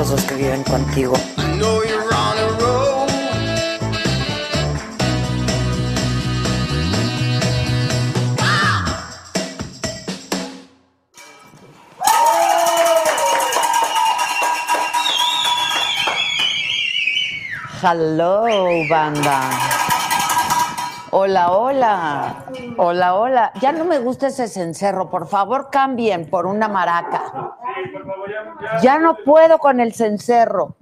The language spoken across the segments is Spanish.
baby, Pero estos dos que viven contigo. Hello, banda. Hola, hola. Hola, hola. Ya no me gusta ese cencerro. Por favor, cambien por una maraca. Ya no puedo con el cencerro.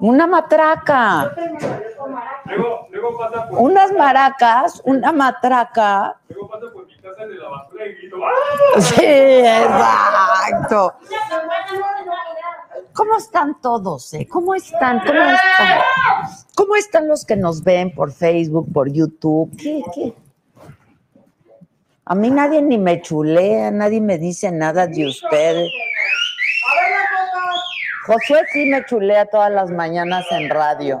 Una matraca. Unas maracas, una matraca. Sí, exacto. ¿Cómo están todos? eh? ¿Cómo están? ¿Cómo están? ¿Cómo están los que nos ven por Facebook, por YouTube? ¿Qué, qué? A mí nadie ni me chulea, nadie me dice nada de ustedes. Josué sí me chulea todas las mañanas en radio.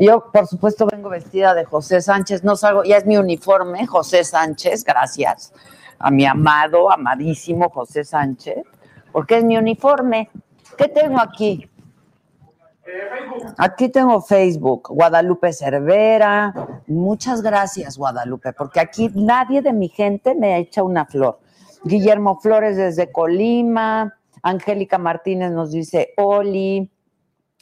Yo, por supuesto, vengo vestida de José Sánchez. No salgo, ya es mi uniforme, José Sánchez, gracias a mi amado, amadísimo José Sánchez, porque es mi uniforme. ¿Qué tengo aquí? Aquí tengo Facebook, Guadalupe Cervera. Muchas gracias, Guadalupe, porque aquí nadie de mi gente me echa una flor. Guillermo Flores desde Colima, Angélica Martínez nos dice Oli,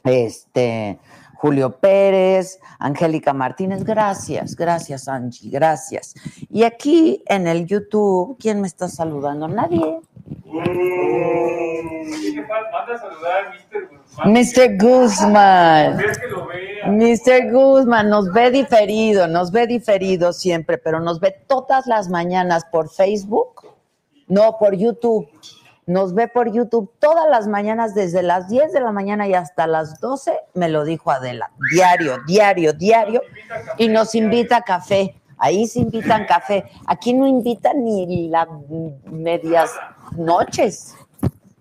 este, Julio Pérez, Angélica Martínez, gracias, gracias Angie, gracias. Y aquí en el YouTube, ¿quién me está saludando? Nadie. Dije, "Pa- Manda a saludar a Mr. Guzmán. Mr. Guzmán. Mr. Guzmán nos ve diferido, nos ve diferido siempre, pero nos ve todas las mañanas por Facebook, no por YouTube. Nos ve por YouTube todas las mañanas, desde las 10 de la mañana y hasta las 12, me lo dijo Adela. Diario, diario, diario. Y nos invita a café. Ahí se invitan café. Aquí no invitan ni las medias noches,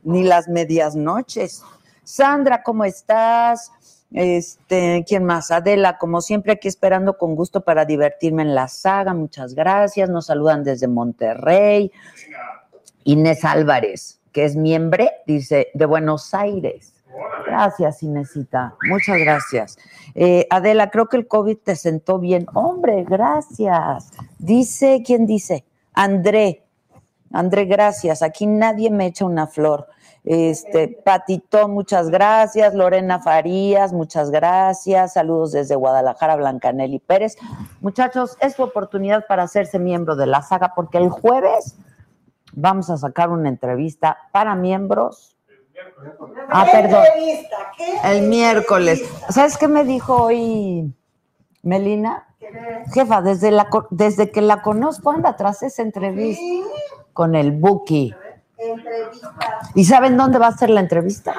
ni las medias noches. Sandra, ¿cómo estás? Este, ¿quién más? Adela, como siempre, aquí esperando con gusto para divertirme en la saga. Muchas gracias. Nos saludan desde Monterrey. Inés Álvarez, que es miembro, dice, de Buenos Aires. Gracias, Inesita. Muchas gracias. Eh, Adela, creo que el COVID te sentó bien. Hombre, gracias. Dice, ¿quién dice? André. André, gracias. Aquí nadie me echa una flor. Este, Patito, muchas gracias. Lorena Farías, muchas gracias. Saludos desde Guadalajara, Blancanelli Pérez. Muchachos, es su oportunidad para hacerse miembro de la saga, porque el jueves vamos a sacar una entrevista para miembros. Ah, perdón. El miércoles. ¿Sabes qué me dijo hoy Melina? Jefa, desde, la, desde que la conozco anda tras esa entrevista con el Buki. ¿Y saben dónde va a ser la entrevista?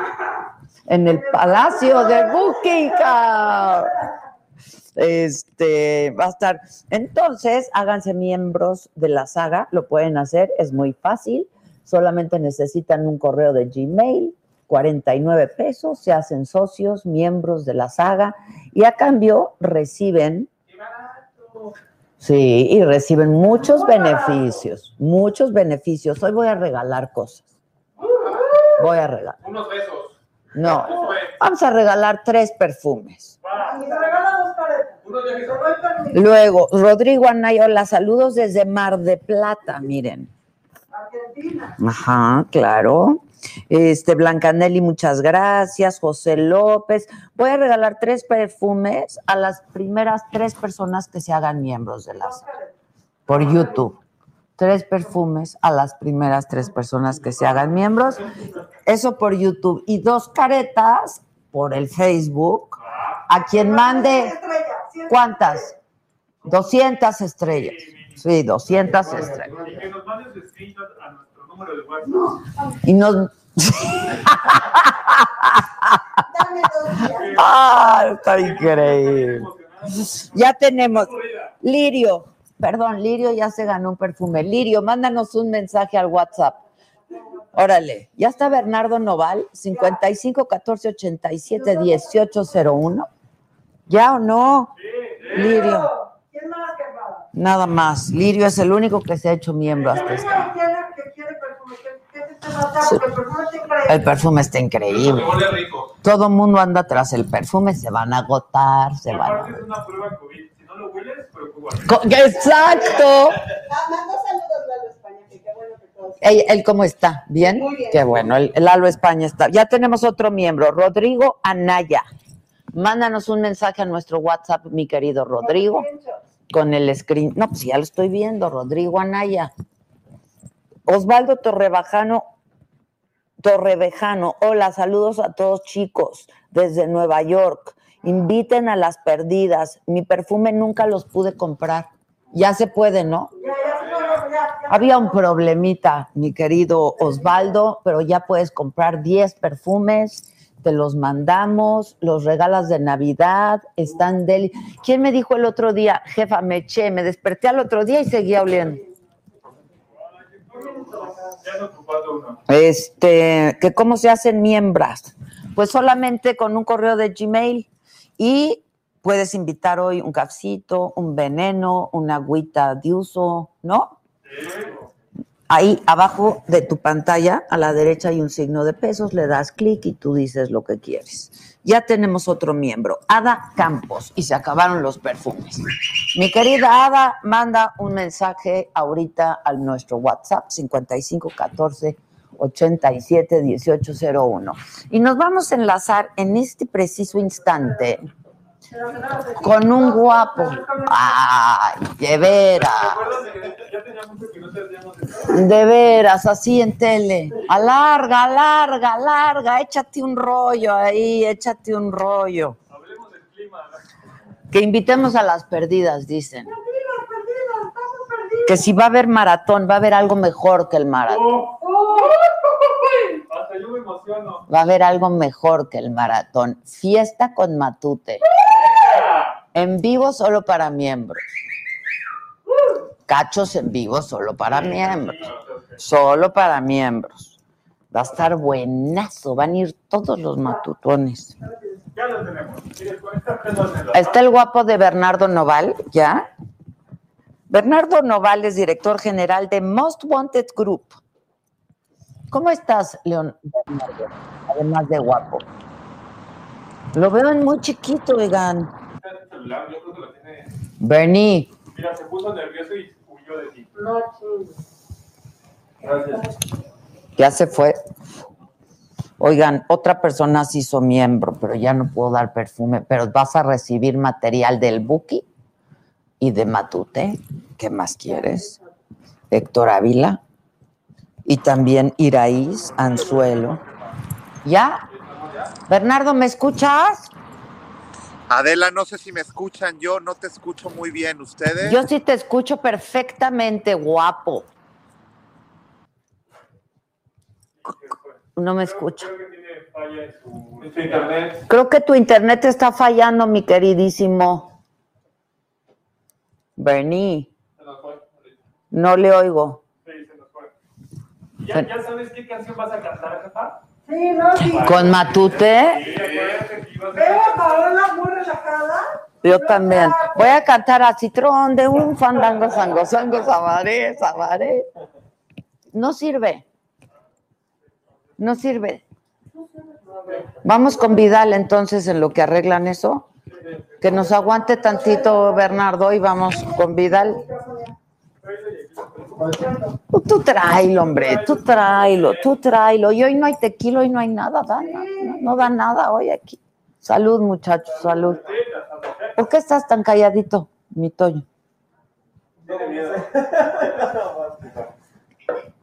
En el Palacio de Buki. ca- Este va a estar. Entonces, háganse miembros de la saga, lo pueden hacer, es muy fácil. Solamente necesitan un correo de Gmail, 49 pesos, se hacen socios, miembros de la saga y a cambio reciben Sí, y reciben muchos beneficios, muchos beneficios. Hoy voy a regalar cosas. Voy a regalar. Unos besos. No. Vamos a regalar tres perfumes. Luego, Rodrigo Anaya, hola, saludos desde Mar de Plata, miren. Ajá, claro. Este, Blancanelli, muchas gracias. José López. Voy a regalar tres perfumes a las primeras tres personas que se hagan miembros de las por YouTube. Tres perfumes a las primeras tres personas que se hagan miembros. Eso por YouTube. Y dos caretas por el Facebook. A quien mande. ¿Cuántas? 200 estrellas. Sí, 200 estrellas. Y. Y nos. ah, está increíble. Ya tenemos. Lirio, perdón, Lirio ya se ganó un perfume. Lirio, mándanos un mensaje al WhatsApp. Órale, ya está Bernardo Noval, 55 14 87 18 01. ¿Ya o no? Lirio. Nada más. Lirio es el único que se ha hecho miembro hasta El perfume está increíble. Huele rico. Todo el mundo anda tras el perfume, se van a agotar, se van a Exacto. Ey, ¿Él cómo está? ¿Bien? Qué bueno, el, el Lalo España está. Ya tenemos otro miembro, Rodrigo Anaya. Mándanos un mensaje a nuestro WhatsApp, mi querido Rodrigo, con el screen. No, pues ya lo estoy viendo, Rodrigo Anaya. Osvaldo Torrebajano, Torrevejano, hola, saludos a todos chicos desde Nueva York. Inviten a las perdidas. Mi perfume nunca los pude comprar. Ya se puede, ¿no? Había un problemita, mi querido Osvaldo, pero ya puedes comprar 10 perfumes, te los mandamos, los regalas de Navidad, están deli. ¿Quién me dijo el otro día, jefa, me eché, me desperté al otro día y seguía oliendo? Ya no ocupando uno. Este, que cómo se hacen miembros. Pues solamente con un correo de Gmail y puedes invitar hoy un cafecito, un veneno, una agüita de uso, ¿no? Ahí abajo de tu pantalla, a la derecha hay un signo de pesos, le das clic y tú dices lo que quieres. Ya tenemos otro miembro, Ada Campos, y se acabaron los perfumes. Mi querida Ada, manda un mensaje ahorita a nuestro WhatsApp 5514 87 1801. Y nos vamos a enlazar en este preciso instante con un guapo. Ay, de veras. De veras, así en tele. Alarga, alarga, alarga, échate un rollo ahí, échate un rollo. Que invitemos a las perdidas, dicen. Que si va a haber maratón, va a haber algo mejor que el maratón. Va a haber algo mejor que el maratón. Fiesta con Matute. En vivo solo para miembros. Cachos en vivo solo para miembros. Solo para miembros. Va a estar buenazo. Van a ir todos los matutones. Ya lo tenemos. Está el guapo de Bernardo Noval, ¿ya? Bernardo Noval es director general de Most Wanted Group. ¿Cómo estás, León? Además de guapo. Lo veo en muy chiquito, oigan. Celular, yo creo que lo tiene. Bernie, Mira, se puso nervioso y huyó de ti. Gracias. ya se fue. Oigan, otra persona se hizo miembro, pero ya no puedo dar perfume, pero vas a recibir material del Buki y de Matute. ¿Qué más quieres? Héctor Ávila y también Iraíz Anzuelo. ¿Ya? Bernardo, ¿me escuchas? Adela, no sé si me escuchan, yo no te escucho muy bien. ¿Ustedes? Yo sí te escucho perfectamente, guapo. No me escucho. Creo que tiene falla en su, en su internet. Creo que tu internet está fallando, mi queridísimo. Bernie, Se nos fue. ahorita. no le oigo. Sí, se nos fue. ¿Ya, ¿Ya sabes qué canción vas a cantar, jefa? Sí, no, sí. ¿Con Matute? Veo a. Paola muy relajada. Yo también. Voy a cantar a Citrón de un fandango, sango, sango, sabaré, sabaré. No sirve. No sirve. Vamos con Vidal entonces en lo que arreglan eso. Que nos aguante tantito Bernardo y vamos con Vidal. Tú tráelo, hombre, tú tráelo, tú tráelo. Y hoy no hay tequila, hoy no hay nada, da, no, no da nada hoy aquí. Salud, muchachos, salud. ¿Por qué estás tan calladito, mi Toño?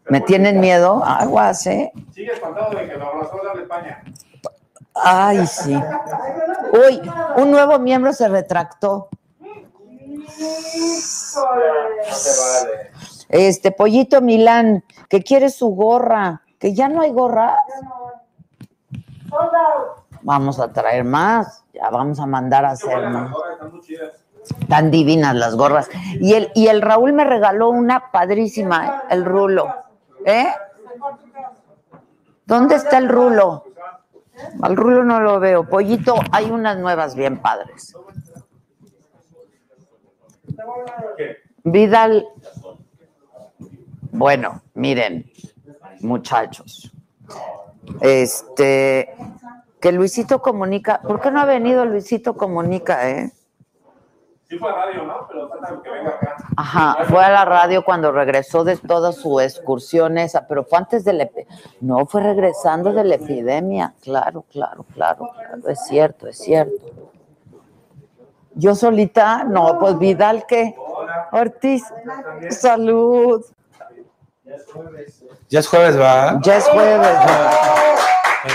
¿Me tienen miedo? Aguas, ¿eh? Sigue espantado de que lo abrazó la España. Ay, sí. Uy, un nuevo miembro se retractó. Este Pollito Milán, que quiere su gorra, que ya no hay gorra. Vamos a traer más, ya vamos a mandar a hacer más. Tan divinas las gorras. Y el, y el Raúl me regaló una padrísima, el rulo. ¿Eh? ¿Dónde está el rulo? Al rulo no lo veo. Pollito, hay unas nuevas bien padres. Vidal. Bueno, miren, muchachos. Este, que Luisito comunica. ¿Por qué no ha venido Luisito comunica, eh? Sí fue radio, ¿no? Pero falta que venga acá. Ajá, fue a la radio cuando regresó de toda su excursión esa, pero fue antes de la No, fue regresando de la epidemia. Claro, claro, claro, claro. Es cierto, es cierto. Yo solita, no, pues Vidal, ¿qué? Ortiz, salud. Ya es jueves, va. Ya es jueves. ¿no?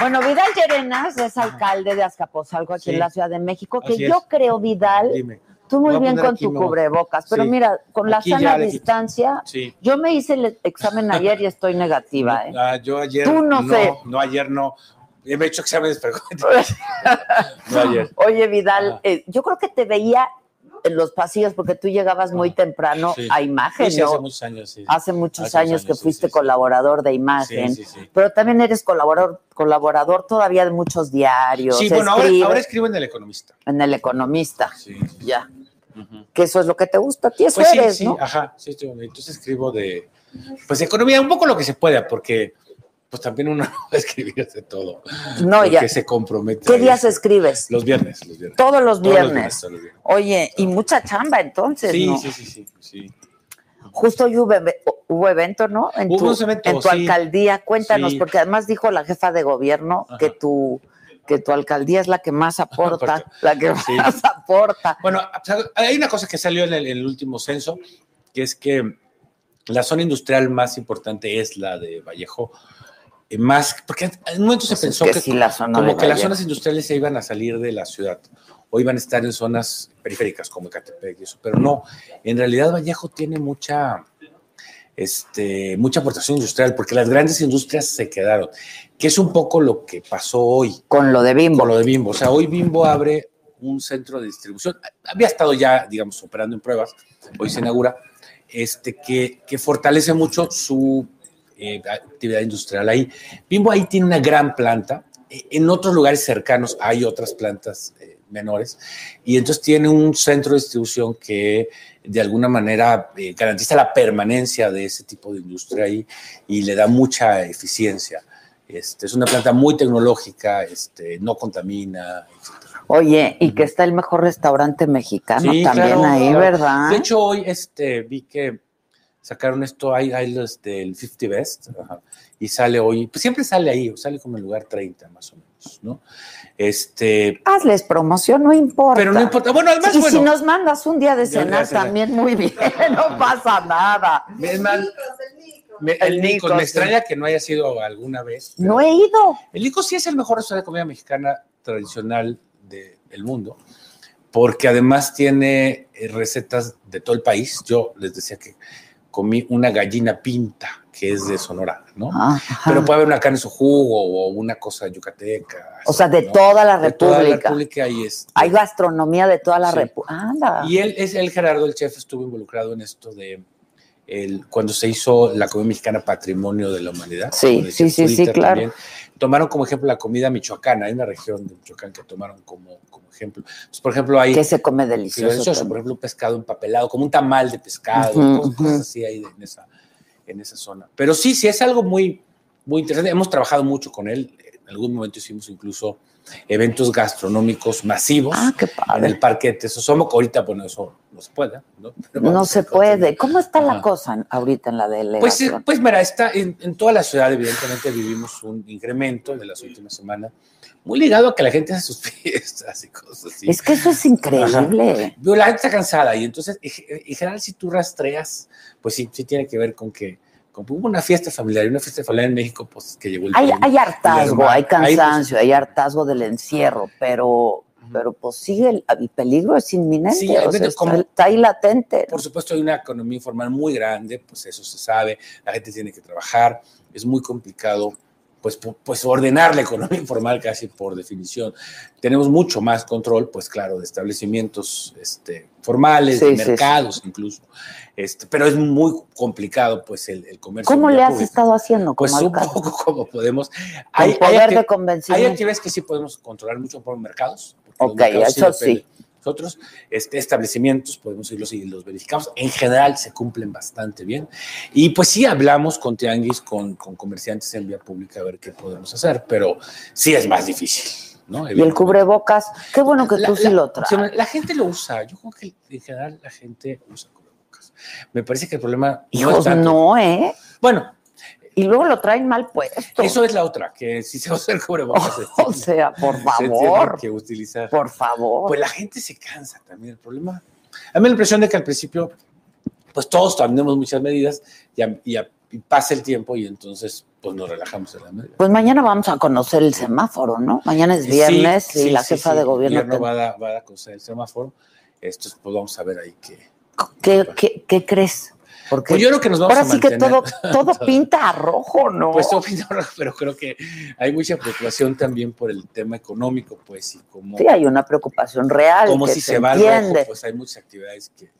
Bueno, Vidal Llerenas es alcalde de Azcapotzalco aquí Sí. en la Ciudad de México, que Así yo es. creo, Vidal, Dime. tú muy a bien poner con aquí, tu me voy. cubrebocas, pero Sí. mira, con la Aquí ya sana le quito. distancia, Sí. yo me hice el examen ayer y estoy negativa, ¿eh? Ah, yo ayer. Tú no sé. No, ayer no. Me he hecho exámenes, pero. no ayer. Oye, Vidal, Ajá. eh, yo creo que te veía en los pasillos porque tú llegabas muy temprano Sí. a imagen, Sí, hace muchos años, sí. Hace muchos Hace años que fuiste colaborador de imagen, Sí, sí, sí. pero también eres colaborador, colaborador todavía de muchos diarios. Sí, bueno, ahora, ahora escribo en El Economista. en El Economista, Sí. ya. Que eso es lo que te gusta a ti, eso Pues sí, eres, sí, ¿no? ajá, sí, estoy- entonces escribo de, pues economía, un poco lo que se pueda, porque pues también uno no va a escribir de todo. No, ya. se compromete. ¿Qué días escribes? Los viernes, los viernes. Todos los Todos viernes. todos los viernes. Oye, y mucha chamba entonces, Sí, ¿no? sí, sí, sí, sí. Justo hoy hubo, hubo evento, ¿no? En Hubo tu, unos eventos, en tu sí. alcaldía. Cuéntanos, Sí. porque además dijo la jefa de gobierno Ajá. que tu, que tu alcaldía es la que más aporta, la que Sí. más aporta. Bueno, hay una cosa que salió en el, en el último censo, que es que la zona industrial más importante es la de Vallejo. Eh, Más, porque en un momento se Pues es pensó que que, sí, la zona como que las zonas industriales se iban a salir de la ciudad o iban a estar en zonas periféricas como Ecatepec y eso, pero no, en realidad Vallejo tiene mucha, este, mucha aportación industrial porque las grandes industrias se quedaron, que es un poco lo que pasó hoy Con lo de Bimbo. con lo de Bimbo. O sea, hoy Bimbo abre un centro de distribución. Había estado ya, digamos, operando en pruebas, hoy se inaugura, este, que, que fortalece mucho su eh, actividad industrial ahí. Bimbo ahí tiene una gran planta. Eh, En otros lugares cercanos hay otras plantas eh, menores y entonces tiene un centro de distribución que de alguna manera eh, garantiza la permanencia de ese tipo de industria ahí y le da mucha eficiencia. Este, es una planta muy tecnológica, este, no contamina, etc. Oye, y que está el mejor restaurante mexicano Sí, también claro, ahí, claro. ¿verdad? De hecho, hoy este, vi que sacaron esto, hay, hay los del 50 Best, ajá, y sale hoy, pues siempre sale ahí, sale como en el lugar 30 más o menos, ¿no? Este, Hazles promoción, no importa. pero no importa, bueno, además, y bueno, si nos mandas un día de cenar también, muy bien, no pasa nada. es más, me- El el Nico, Nico, me sí. extraña que no haya sido alguna vez. No he ido. El Nico sí es el mejor restaurante de comida mexicana tradicional de- del mundo, porque además tiene eh, recetas de todo el país. Yo les decía que comí una gallina pinta, que es de Sonora, ¿no? Ajá. Pero puede haber una carne en su jugo o una cosa yucateca. o sea, de ¿no? toda la De toda la República. Y es. Hay gastronomía de toda la Sí. República. Y él, es el Gerardo, el chef, estuvo involucrado en esto de el, cuando se hizo la comida mexicana Patrimonio de la Humanidad. Sí, sí, sí, sí, claro. también. Tomaron como ejemplo la comida michoacana, hay una región de Michoacán que tomaron como, como ejemplo. Entonces, por ejemplo, hay que se come delicioso. delicioso, por ejemplo, un pescado empapelado, como un tamal de pescado, Ujú, cosas, cosas ujú. así ahí en esa, en esa zona. Pero sí, sí es algo muy, muy interesante. Hemos trabajado mucho con él. En algún momento hicimos incluso eventos gastronómicos masivos Ah, qué en el Parque Tesosomoc. Ahorita, bueno, eso no se puede. No, No se puede. ¿Cómo está la cosa ahorita en la Pues, delegación? eh, pues mira, está en, en toda la ciudad, evidentemente vivimos un incremento de las últimas semanas, muy ligado a que la gente hace sus fiestas y cosas así. es que eso es increíble. Pero la gente está cansada y entonces, en general, si tú rastreas, pues sí, sí tiene que ver con que como hubo una fiesta familiar una fiesta familiar en México, pues que llegó el Hay, hay hartazgo, hay Ahí, pues, cansancio, hay hartazgo del encierro, pero, pero pues sigue, el, el peligro es inminente, Sí, o sea, está ahí latente. Por supuesto, hay una economía informal muy grande, pues eso se sabe, la gente tiene que trabajar, es muy complicado, pues, pu- pues ordenar la economía informal casi por definición. Tenemos mucho más control, pues claro, de establecimientos este, formales, Sí, de sí, sí. mercados incluso, este, pero es muy complicado, pues, el, el comercio. ¿Cómo le has pública. estado haciendo Pues como un poco como podemos. Hay, hay poder acti- de hay actividades que sí podemos controlar mucho por mercados. Ok, mercados eso sí. Nosotros, este, establecimientos, podemos irlos y los verificamos. En general se cumplen bastante bien. Y pues sí hablamos con tianguis, con, con comerciantes en vía pública a ver qué podemos hacer, pero sí es más difícil. ¿no? Y el cubrebocas, qué bueno que La- tú sí la- lo traes. La gente lo usa. Yo creo que en general la gente usa cubrebocas. Me parece que el problema no es Hijos, tanto- no, ¿eh? Bueno, Y luego lo traen mal puesto. eso es la otra, que si se usa el cubrebocas. se o sea, por se favor, que utilizar. por favor. Pues la gente se cansa también. El problema. A mí la impresión de que al principio, pues todos tenemos muchas medidas y, a- y a- y pasa el tiempo y entonces, pues nos relajamos en la medida. Pues mañana vamos a conocer el semáforo, ¿no? Mañana es viernes Sí, y sí, la jefa sí. de gobierno. Te- va a, va a conocer el semáforo. Esto, pues vamos a ver ahí qué. ¿Qué, qué, qué crees? Porque Pues yo creo que nos vamos ahora a sí que todo, todo pinta a rojo, ¿no? Pues todo pinta rojo, pero creo que hay mucha preocupación también por el tema económico, pues, y cómo, sí, hay una preocupación real. cómo que si se, va al rojo, pues hay muchas actividades que...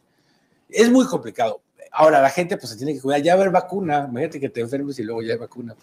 Es muy complicado. Ahora, la gente pues se tiene que cuidar. Ya va a haber vacuna. Imagínate que te enfermes y luego ya hay vacuna.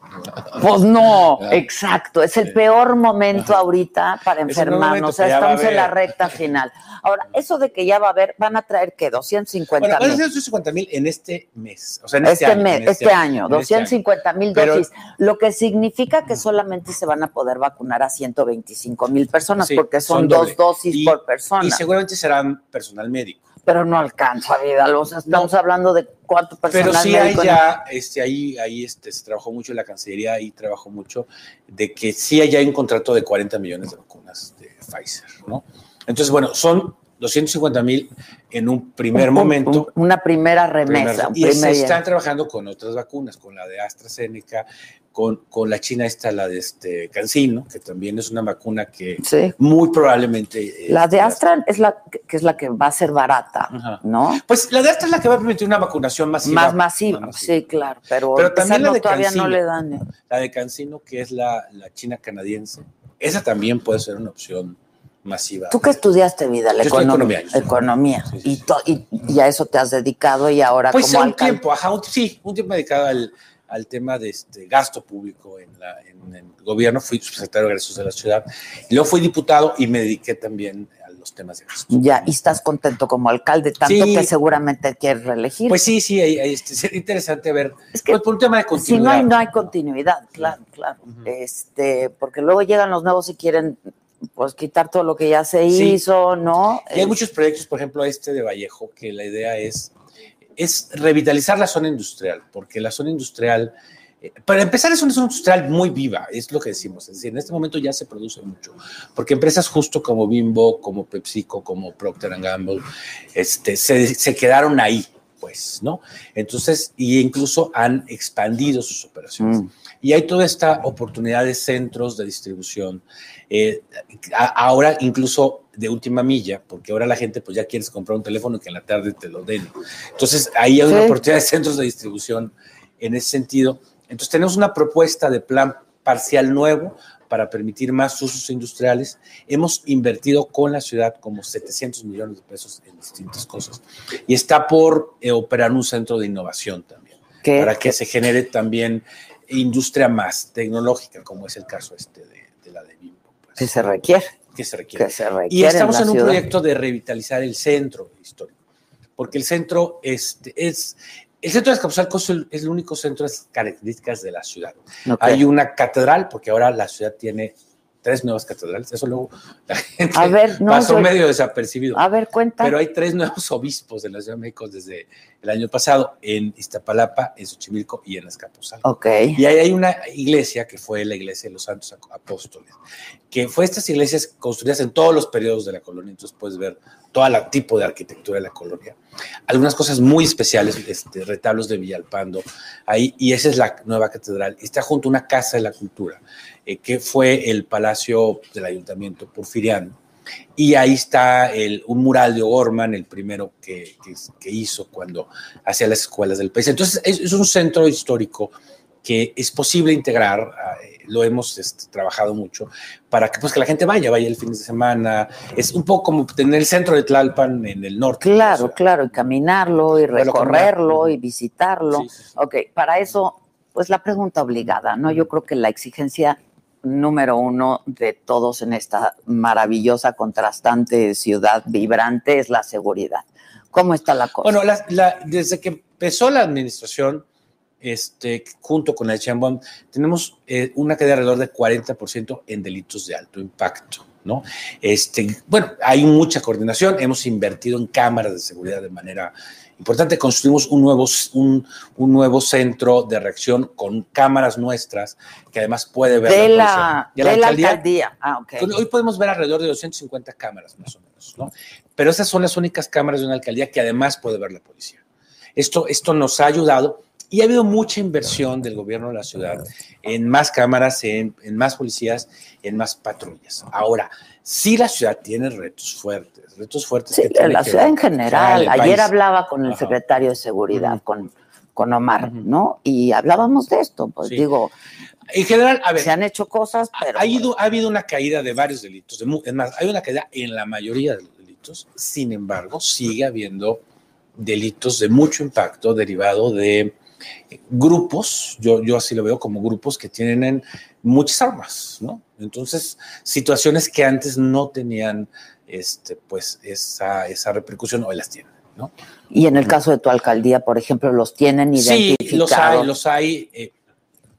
Pues no, exacto. Es el Sí. peor momento ahorita para enfermarnos. o sea, estamos en la recta final. Ahora, eso de que ya va a haber, van a traer que 250 Bueno, mil. ser 250 mil en este mes. O sea, en Este, este, año. mes, en este año, este año. 250 mil Pero- dosis, lo que significa que solamente se van a poder vacunar a 125 mil personas, Sí, porque son, son dos dosis Y- por persona. Y seguramente serán personal médico. Pero no alcanza, vida. O sea, estamos hablando de cuánto personal Pero sí hay ya, este, ahí, ahí este, se trabajó mucho en la Cancillería, ahí trabajó mucho de que sí hay ya un contrato de 40 millones de vacunas de Pfizer, ¿no? Entonces, bueno, son 250 mil en un primer Un- momento. un- una primera remesa. un y se primer- están trabajando con otras vacunas, con la de AstraZeneca, con, con la china esta, la de este Cancino, que también es una vacuna que Sí. muy probablemente... eh, La de Astra es la que es la que va a ser barata, Ajá. ¿no? Pues la de Astra es la que va a permitir una vacunación masiva. Más masiva, más masiva. sí, claro. Pero, también la de todavía Cancino. no le dan. eh. La de Cancino, que es la, la china canadiense, esa también puede ser una opción masiva. ¿Tú qué estudiaste, vida? La Yo economía. economía, yo estudié Economía. Sí, sí, Y, a eso te has dedicado y ahora Pues como un alcalde. tiempo, ajá, un- sí, un tiempo dedicado al, al tema de este gasto público en, la, en el gobierno, fui subsecretario de egresos de la ciudad, y luego fui diputado y me dediqué también a los temas de gasto. Ya, y estás contento como alcalde, tanto Sí. que seguramente quieres reelegir. Pues sí, sí, ahí, este, sería interesante ver, es que pues por un tema de si no continuidad. hay, no hay continuidad, claro, claro. Este, porque luego llegan los nuevos y quieren pues quitar todo lo que ya se Sí. hizo, ¿no? Y hay muchos proyectos, por ejemplo, este de Vallejo, que la idea es, es revitalizar la zona industrial, porque la zona industrial, eh, para empezar, es una zona industrial muy viva, es lo que decimos. Es decir, en este momento ya se produce mucho, porque empresas justo como Bimbo, como PepsiCo, como Procter Gamble, este, se, se quedaron ahí, pues, ¿no? Entonces, y incluso han expandido sus operaciones. Mm. Y hay toda esta oportunidad de centros de distribución. eh, a- ahora incluso de última milla, porque ahora la gente pues ya quieres comprar un teléfono que en la tarde te lo den. Entonces ahí hay una Sí. oportunidad de centros de distribución en ese sentido. Entonces tenemos una propuesta de plan parcial nuevo para permitir más usos industriales. Hemos invertido con la ciudad como 700 millones de pesos en distintas cosas. Y está por eh, operar un centro de innovación también ¿Qué- para que se genere también industria más tecnológica, como es el caso este de, de la de Bimbo, pues, que se requiere, que se requiere. que se. Y estamos la en, un ciudad. proyecto de revitalizar el centro histórico, porque el centro este, es, El centro de Azcapotzalco es el, es el único centro de características de la ciudad. Ok. Hay una catedral, porque ahora la ciudad tiene tres nuevas catedrales. Eso luego la gente A ver, no, pasó yo- medio desapercibido. A ver, cuenta. Pero hay tres nuevos obispos de la Ciudad de México desde el año pasado, en Iztapalapa, en Xochimilco y en Azcapotzalco. Ok. Y ahí hay una iglesia que fue la iglesia de los Santos Apóstoles, que fue estas iglesias construidas en todos los periodos de la colonia, entonces puedes ver todo el tipo de arquitectura de la colonia. Algunas cosas muy especiales, este, retablos de Villalpando, ahí, y esa es la nueva catedral. Está junto a una casa de la cultura, eh, que fue el palacio del ayuntamiento porfiriano. Y ahí está el, un mural de O'Gorman, el primero que, que- que hizo cuando hacía las escuelas del país. Entonces, es, es un centro histórico que es posible integrar, eh, lo hemos este, trabajado mucho, para que, pues, que la gente vaya, vaya el fin de semana. Es un poco como tener el centro de Tlalpan en el norte. Claro, O sea, claro, y caminarlo, y recorrerlo, caminar. y visitarlo. Sí, sí, sí. Ok, para eso, pues la pregunta obligada, ¿no? Yo creo que la exigencia número uno de todos en esta maravillosa, contrastante ciudad vibrante es la seguridad. ¿Cómo está la cosa? Bueno, desde que empezó la administración, este, junto con la Sheinbaum, tenemos eh, una caída de alrededor de 40% en delitos de alto impacto, ¿no? Este, bueno, hay mucha coordinación, hemos invertido en cámaras de seguridad de manera importante, construimos un nuevo, un, un nuevo centro de reacción con cámaras nuestras, que además puede ver de la la, de la alcaldía, alcaldía. Ah, ok. Pues, Hoy podemos ver alrededor de 250 cámaras más o menos, ¿no? Pero esas son las únicas cámaras de una alcaldía que además puede ver la policía. Esto, esto nos ha ayudado y ha habido mucha inversión del gobierno de la ciudad en más cámaras, en, en más policías, en más patrullas. Ahora, sí la ciudad tiene retos fuertes, retos fuertes. Sí, que la que ciudad ver en general. Ayer país. hablaba con el Ajá. secretario de Seguridad, con, con Omar. ¿no? Y hablábamos de esto. Pues Sí. digo, En general, a ver, se han hecho cosas, pero. ha, ido- ha habido una caída de varios delitos. de es más, hay una caída en la mayoría de los delitos. Sin embargo, sigue habiendo delitos de mucho impacto derivado de grupos, yo, yo así lo veo como grupos que tienen muchas armas, ¿no? Entonces, situaciones que antes no tenían este, pues, esa, esa repercusión, hoy las tienen, ¿no? Y en el caso de tu alcaldía, por ejemplo, los tienen Sí, identificados. los hay, los hay. eh,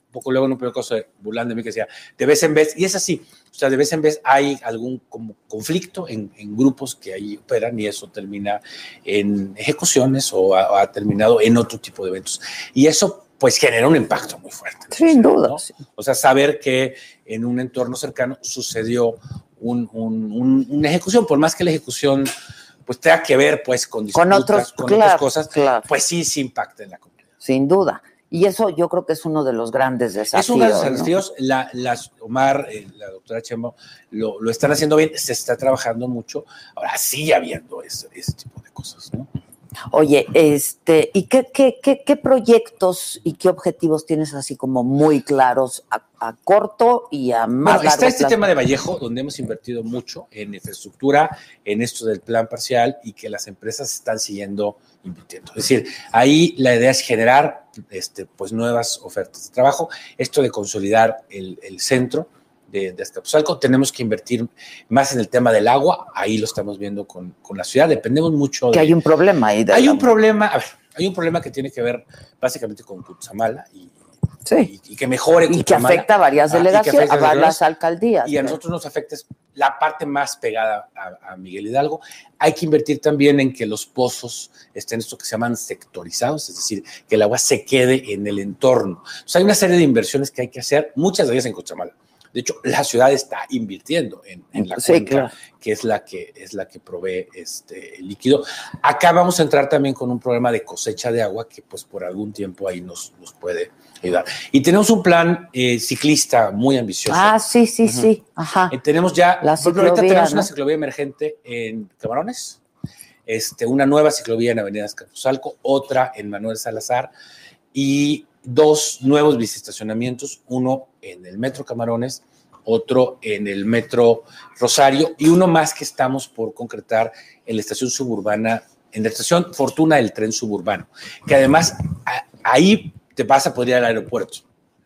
un poco luego en un caso de burlando de mí que decía, de vez en vez, y es así, o sea, de vez en vez hay algún como conflicto en, en grupos que ahí operan y eso termina en ejecuciones o ha, ha terminado en otro tipo de eventos. Y eso pues genera un impacto muy fuerte. Sin duda. sí. O sea, saber que en un entorno cercano sucedió un- un- un- una ejecución, por más que la ejecución pues tenga que ver pues con, Con disputas, otros, con claro, otras cosas, claro, pues sí, sí impacta en la comunidad. sin duda. Y eso yo creo que es uno de los grandes desafíos. Es uno de los ¿no? desafíos. La, las- Omar, eh, la doctora Chemo, lo, lo están haciendo bien, se está trabajando mucho. Ahora sigue habiendo ese, ese tipo de cosas, ¿no? Oye, este, ¿y qué, qué, qué, qué proyectos y qué objetivos tienes así como muy claros a, a corto y a más Bueno, está este plazo? tema de Vallejo, donde hemos invertido mucho en infraestructura, en esto del plan parcial y que las empresas están siguiendo invirtiendo. Es decir, ahí la idea es generar este, pues, nuevas ofertas de trabajo, esto de consolidar el, el centro de, de Azcapotzalco. Tenemos que invertir más en el tema del agua, ahí lo estamos viendo con, con la ciudad, dependemos mucho Que de... hay un problema ahí. de Hay un problema, a ver, hay un problema que tiene que ver básicamente con Cutzamala y, Sí. y- y que mejore Y que afecta a varias delegaciones, a varias alcaldías. y a nosotros nos afecta es la parte más pegada a, a Miguel Hidalgo. Hay que invertir también en que los pozos estén esto que se llaman sectorizados, es decir, que el agua se quede en el entorno. Entonces, hay una serie de inversiones que hay que hacer, muchas de ellas en Cochamala. De hecho, la ciudad está invirtiendo en, en la Sí, cuenca, claro. que es la que es la que provee este el líquido. Acá vamos a entrar también con un programa de cosecha de agua que, pues, por algún tiempo ahí nos, nos puede ayudar. Y tenemos un plan eh, ciclista muy ambicioso. Ah, sí, sí, sí. Ajá. Eh, tenemos ya, La ejemplo, ahorita ciclovía, tenemos una ciclovía emergente en Camarones, este, una nueva ciclovía en Avenida Escapuzalco, otra en Manuel Salazar y dos nuevos biciestacionamientos, uno en el Metro Camarones, otro en el Metro Rosario y uno más que estamos por concretar en la estación suburbana, en la estación Fortuna del tren suburbano, que además a- ahí te vas a poder ir al aeropuerto.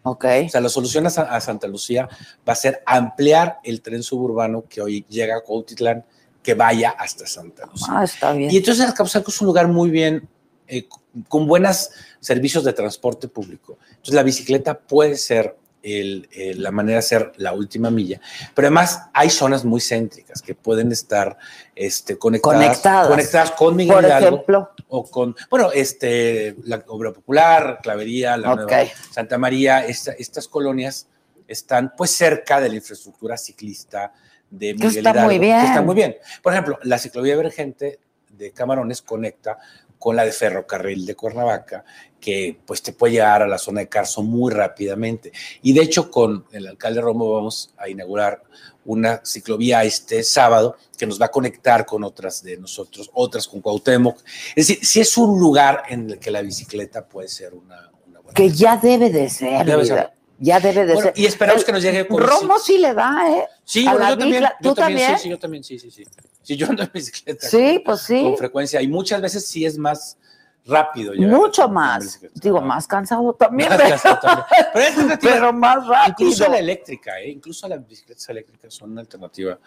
Ok. O sea, la solución a Santa Lucía va a ser ampliar el tren suburbano que hoy llega a Cuautitlán, que vaya hasta Santa Lucía. Ah, está bien. Y entonces Azcapotzalco es un lugar muy bien eh, con buenos servicios de transporte público. Entonces la bicicleta puede ser el- la manera de hacer la última milla, pero además hay zonas muy céntricas que pueden estar este, conectadas, Conectadas. conectadas con Miguel Por Hidalgo ejemplo, o con, bueno, este, la Obra Popular, Clavería, la Ok. Nueva Santa María, esta- estas colonias están pues cerca de la infraestructura ciclista de Que Miguel está Hidalgo, muy bien. que está muy bien. Por ejemplo, la ciclovía emergente de Camarones conecta con la de ferrocarril de Cuernavaca, que pues te puede llegar a la zona de Carso muy rápidamente. Y de hecho, con el alcalde Romo vamos a inaugurar una ciclovía este sábado que nos va a conectar con otras de nosotros, otras con Cuauhtémoc. Es decir, si es un lugar en el que la bicicleta puede ser una, una buena. que ya debe de ser, Debe vida. ser. ya debe de Bueno, ser. y esperamos El- que nos llegue Romo sí le da, ¿eh? Sí, yo también, yo ¿tú también? Sí, sí, yo también, sí, sí, sí. Sí, yo ando en bicicleta. Sí, con- pues sí. Con frecuencia. Y muchas veces sí es más rápido. llegar Mucho más. Digo, más cansado también, Más pero, cansado también. Pero es alternativa. pero más rápido. Incluso la eléctrica, ¿eh? incluso las bicicletas eléctricas son una alternativa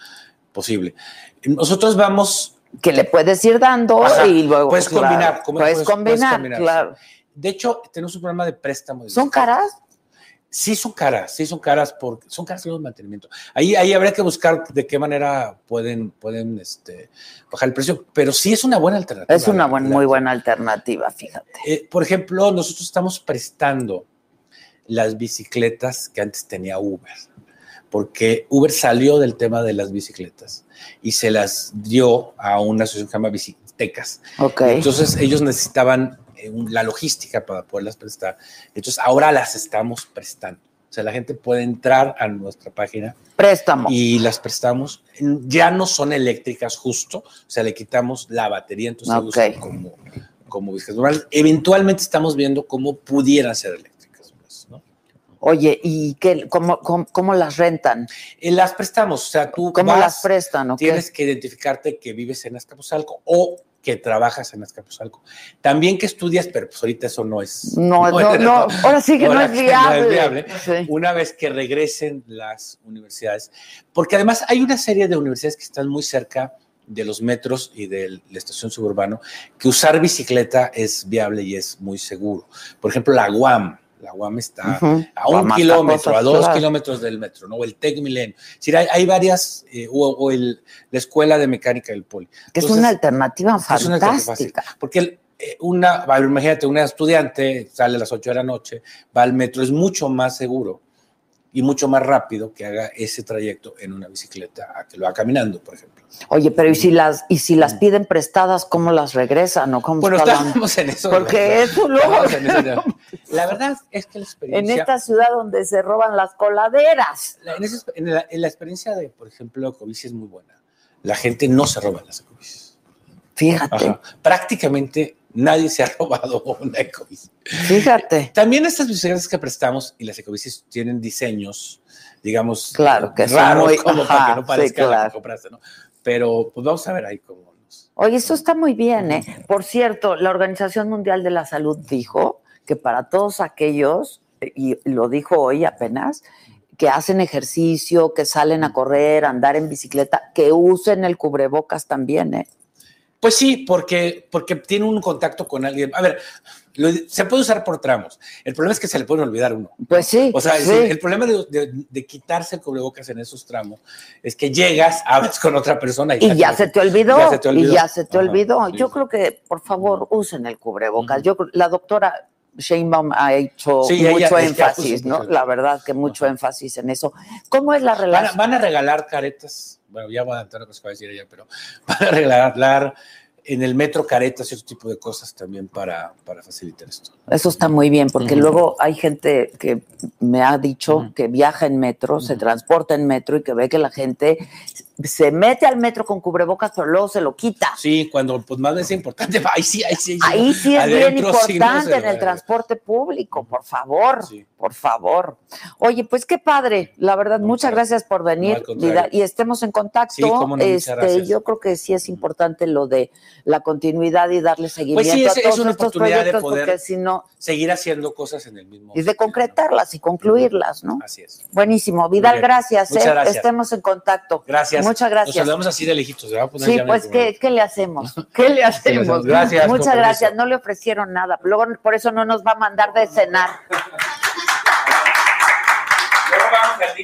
posible. Nosotros vamos, que le puedes ir dando Ajá. y luego. Puedes claro, combinar, Puedes, combinar, claro. de hecho, tenemos un programa de préstamo. de ¿Son caras? Sí son caras, sí son caras porque son caras los mantenimiento. Ahí, ahí habría que buscar de qué manera pueden, pueden este, bajar el precio, pero sí es una buena alternativa. Es una buen- muy buena alternativa, fíjate. Eh, por ejemplo, nosotros estamos prestando las bicicletas que antes tenía Uber, porque Uber salió del tema de las bicicletas y se las dio a una asociación que se llama Bicitecas. Ok. Entonces ellos necesitaban la logística para poderlas prestar. Entonces ahora las estamos prestando. O sea, la gente puede entrar a nuestra página Préstamo. y las prestamos. Ya no son eléctricas justo, o sea, le quitamos la batería, entonces se Ok. usan como, como. Eventualmente estamos viendo cómo pudieran ser eléctricas. pues, ¿no? Oye, ¿y qué, cómo, cómo, cómo las rentan? Eh, las prestamos, o sea, tú ¿Cómo vas, las prestan? tienes que identificarte que vives en Azcapotzalco o que trabajas en Azcapotzalco. También que estudias, pero pues ahorita eso no es... No, no, no, ahora sí que no es viable. Sí. Una vez que regresen las universidades, porque además hay una serie de universidades que están muy cerca de los metros y de la estación suburbano, que usar bicicleta es viable y es muy seguro. Por ejemplo, la UAM. La UAM está a un kilómetro, a dos claro. kilómetros del metro, ¿no? O el Tec Milenio. Es decir, hay, hay varias, eh, o, o el, la Escuela de Mecánica del Poli. Que es una alternativa es una alternativa fácil. fantástica. Porque el- eh, una, imagínate, una estudiante sale a las 8 de la noche, va al metro, es mucho más seguro y mucho más rápido que haga ese trayecto en una bicicleta a que lo haga caminando, por ejemplo. Oye, pero ¿y si las y si las piden prestadas, cómo las regresan o cómo Bueno, está la- estamos en eso. Porque eso luego en eso ya. La verdad es que la en experiencia... esta ciudad donde se roban las coladeras. la- en, esa- en la, en la experiencia de, por ejemplo, Ecobici es muy buena. La gente no se roba las Ecobicis. Fíjate, Ajá. Prácticamente nadie se ha robado una Ecobici. fíjate. También estas bicicletas que prestamos y las ecobicis tienen diseños, digamos, Claro, que raros, muy- como para que no parezca sí, la que compraste, ¿no? Pero pues vamos a ver ahí cómo nos... Oye, eso está muy bien, ¿eh? Por cierto, la Organización Mundial de la Salud dijo que para todos aquellos, y lo dijo hoy apenas, que hacen ejercicio, que salen a correr, a andar en bicicleta, que usen el cubrebocas también, ¿eh? Pues sí, porque, porque tiene un contacto con alguien. A ver, lo- se puede usar por tramos. El problema es que se le puede olvidar uno. Pues sí, O sea, sí. el problema de, de- de quitarse el cubrebocas en esos tramos es que llegas, hablas con otra persona y, Y ya se te olvidó, Ya se te olvidó. y ya se te Ajá, olvidó. sí, Yo creo que, por favor, usen el cubrebocas. Yo, la doctora Sheinbaum ha hecho Sí, mucho ella énfasis, ¿no? La verdad que mucho Ajá. énfasis en eso. ¿Cómo es la Van a, relación? van a regalar caretas, bueno, ya voy a adelantar lo que se va a decir ella, pero van a regalar en el metro caretas y otro tipo de cosas también para, para facilitar esto. Eso está muy bien, porque luego hay gente que me ha dicho que viaja en metro, se transporta en metro y que ve que la gente se mete al metro con cubrebocas, pero luego se lo quita. Sí, cuando pues más es importante, ahí sí, ahí sí. Ahí sí es bien sí no importante en el transporte público, por favor, Sí. por favor. Oye, pues qué padre, la verdad, No, muchas gracias por No, venir. Vida, y estemos en contacto. Sí, cómo no, este, yo creo que sí es importante lo de la continuidad y darle seguimiento Pues es- a es todos una estos oportunidad de proyectos, poder- porque si no, Seguir haciendo cosas en el mismo. y de concretarlas y concluirlas, ¿no? Así es. Buenísimo. Vidal, gracias. Muchas ¿eh? gracias. Estemos en contacto. Gracias. Muchas Nos gracias. saludamos así de lejitos. poner Sí, pues, ¿qué, qué le hacemos? ¿Qué le hacemos? Gracias, Muchas gracias. No le ofrecieron nada. Luego, por eso no nos va a mandar de cenar.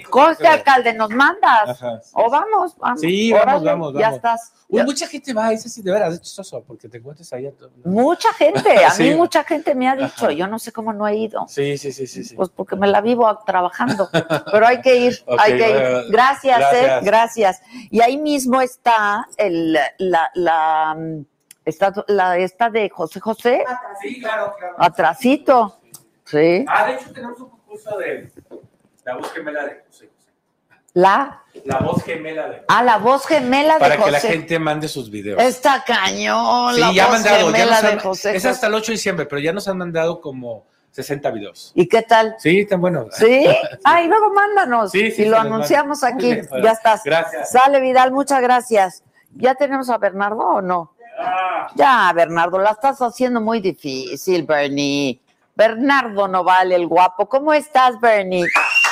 Conste, alcalde, ¿nos mandas? Ajá, sí, o vamos, vamos. Sí, vamos, Órale, vamos, Ya vamos. estás. Uy, Ya- mucha gente va, es así, de veras, es chistoso, porque te encuentras ahí. a todo- Mucha gente, a mí mucha gente me ha dicho, Ajá. yo no sé cómo no he ido. Sí, sí, sí, sí. sí. Pues porque me la vivo trabajando, pero hay que ir, hay que ir. eh, Gracias, eh, gracias. gracias. Y ahí mismo está el, la, la, mm, está la esta de José José, Sí, claro, claro. atrasito. Sí. Ah, de hecho tenemos un concurso de la voz gemela de José José. La, La voz gemela de ah, la voz gemela de Para que José. la gente mande sus videos. Está cañón, sí, la ya voz mandado, ya gemela de han, José es José. hasta el 8 de diciembre, pero ya nos han mandado como 60 videos. ¿Y qué tal? Sí, tan bueno. ¿Sí? Ay, luego mándanos. Sí, sí, y lo anunciamos mando. aquí. Pues. ya estás. Gracias. Sale Vidal, muchas gracias. ¿Ya tenemos a Bernardo o no? Ya, Bernardo, la estás haciendo muy difícil, Bernie. Bernardo no vale el guapo. ¿Cómo estás, Bernie?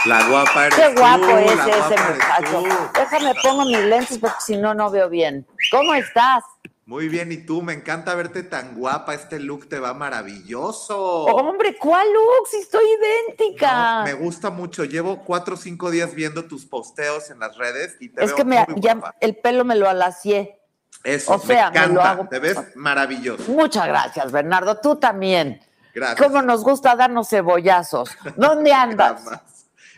La guapa eres Qué tú, guapo es ese muchacho. Déjame pongo mis lentes porque si no, no veo bien. ¿Cómo estás? Muy bien, y tú, me encanta verte tan guapa, este look te va maravilloso. Hombre, ¿cuál look? Si estoy idéntica. No, me gusta mucho, llevo cuatro o cinco días viendo tus posteos en las redes y te es veo que me, muy ya guapa. el pelo me lo alacié. Eso, o sea, me me lo hago- te ves maravilloso. Muchas gracias, Bernardo. Tú también. Gracias. ¿Cómo nos gusta darnos cebollazos? ¿Dónde andas?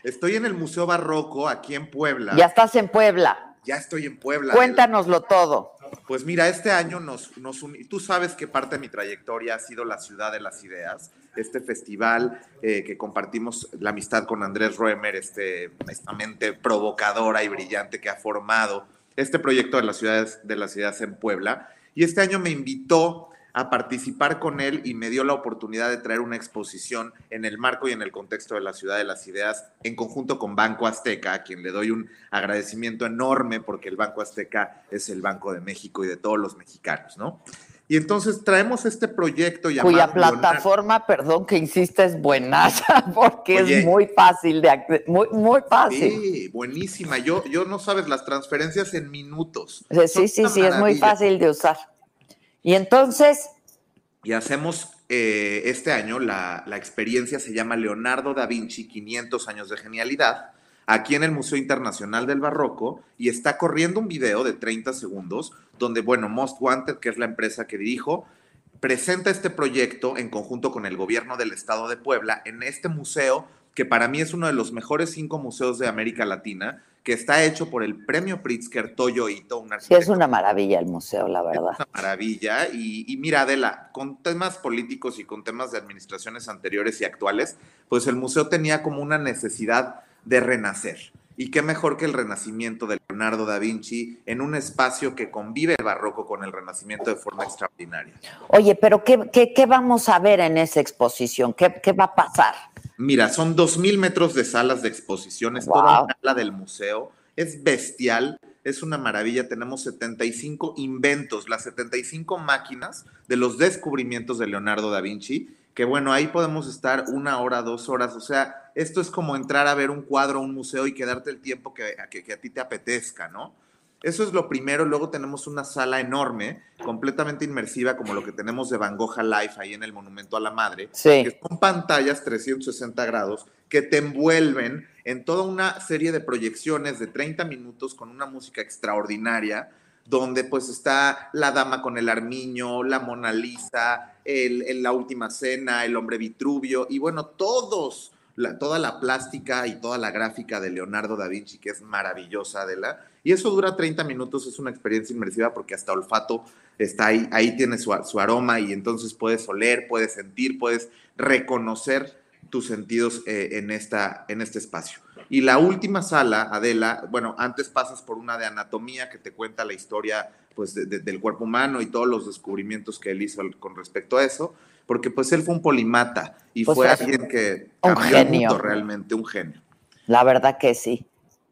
Estoy en el Museo Barroco, aquí en Puebla. Ya estás en Puebla. Ya estoy en Puebla. Cuéntanoslo todo. Pues mira, este año nos, nos Tú sabes que parte de mi trayectoria ha sido la Ciudad de las Ideas, este festival eh, que compartimos la amistad con Andrés Roemer, este, esta mente provocadora y brillante que ha formado este proyecto de las ciudades de las ideas en Puebla. Y este año me invitó a participar con él y me dio la oportunidad de traer una exposición en el marco y en el contexto de la Ciudad de las Ideas en conjunto con Banco Azteca, a quien le doy un agradecimiento enorme porque el Banco Azteca es el Banco de México y de todos los mexicanos, ¿no? Y entonces traemos este proyecto llamado Cuya Leonardo- plataforma, perdón que insista, es buenaza, porque Oye. es muy fácil de muy, muy fácil. Sí, buenísima. Yo, yo no sabes las transferencias en minutos. Sí, Son sí, sí, es muy fácil de usar. Y entonces, Y hacemos eh, este año, la, la experiencia se llama Leonardo da Vinci, 500 años de genialidad, aquí en el Museo Internacional del Barroco, y está corriendo un video de 30 segundos, donde, bueno, Most Wanted, que es la empresa que dirijo, presenta este proyecto en conjunto con el gobierno del estado de Puebla en este museo, que para mí es uno de los mejores cinco museos de América Latina, que está hecho por el premio Pritzker Toyo Ito, un sí, es una maravilla el museo, la verdad. una maravilla. Y, y mira, Adela, con temas políticos y con temas de administraciones anteriores y actuales, pues el museo tenía como una necesidad de renacer. Y qué mejor que el renacimiento de Leonardo da Vinci en un espacio que convive el barroco con el renacimiento de forma extraordinaria. Oye, pero ¿qué, qué, qué vamos a ver en esa exposición? ¿Qué, qué va a pasar? Mira, son 2.000 metros de salas de exposiciones, toda Wow. una ala del museo. Es bestial, es una maravilla. Tenemos 75 inventos, las 75 máquinas de los descubrimientos de Leonardo da Vinci, que bueno, ahí podemos estar una hora, dos horas. O sea, esto es como entrar a ver un cuadro, un museo y quedarte el tiempo que, que, que a ti te apetezca, ¿no? Eso es lo primero. Luego tenemos una sala enorme, completamente inmersiva, como lo que tenemos de Van Gogh Life ahí en el Monumento a la Madre, Sí. que son pantallas 360 grados que te envuelven en toda una serie de proyecciones de 30 minutos con una música extraordinaria, donde pues está la dama con el armiño, la Mona Lisa, el, el- la última cena, el hombre Vitruvio, y bueno, todos, toda la plástica y toda la gráfica de Leonardo da Vinci, que es maravillosa, Adela. Y eso dura 30 minutos, es una experiencia inmersiva porque hasta olfato está ahí, ahí tiene su, su aroma y entonces puedes oler, puedes sentir, puedes reconocer tus sentidos eh, en, esta, en este espacio. Y la última sala, Adela, bueno, antes pasas por una de anatomía que te cuenta la historia pues, de- de- del cuerpo humano y todos los descubrimientos que él hizo con respecto a eso, porque pues él fue un polimata y Pues fue alguien que un cambió el mundo realmente, un genio. La verdad que sí.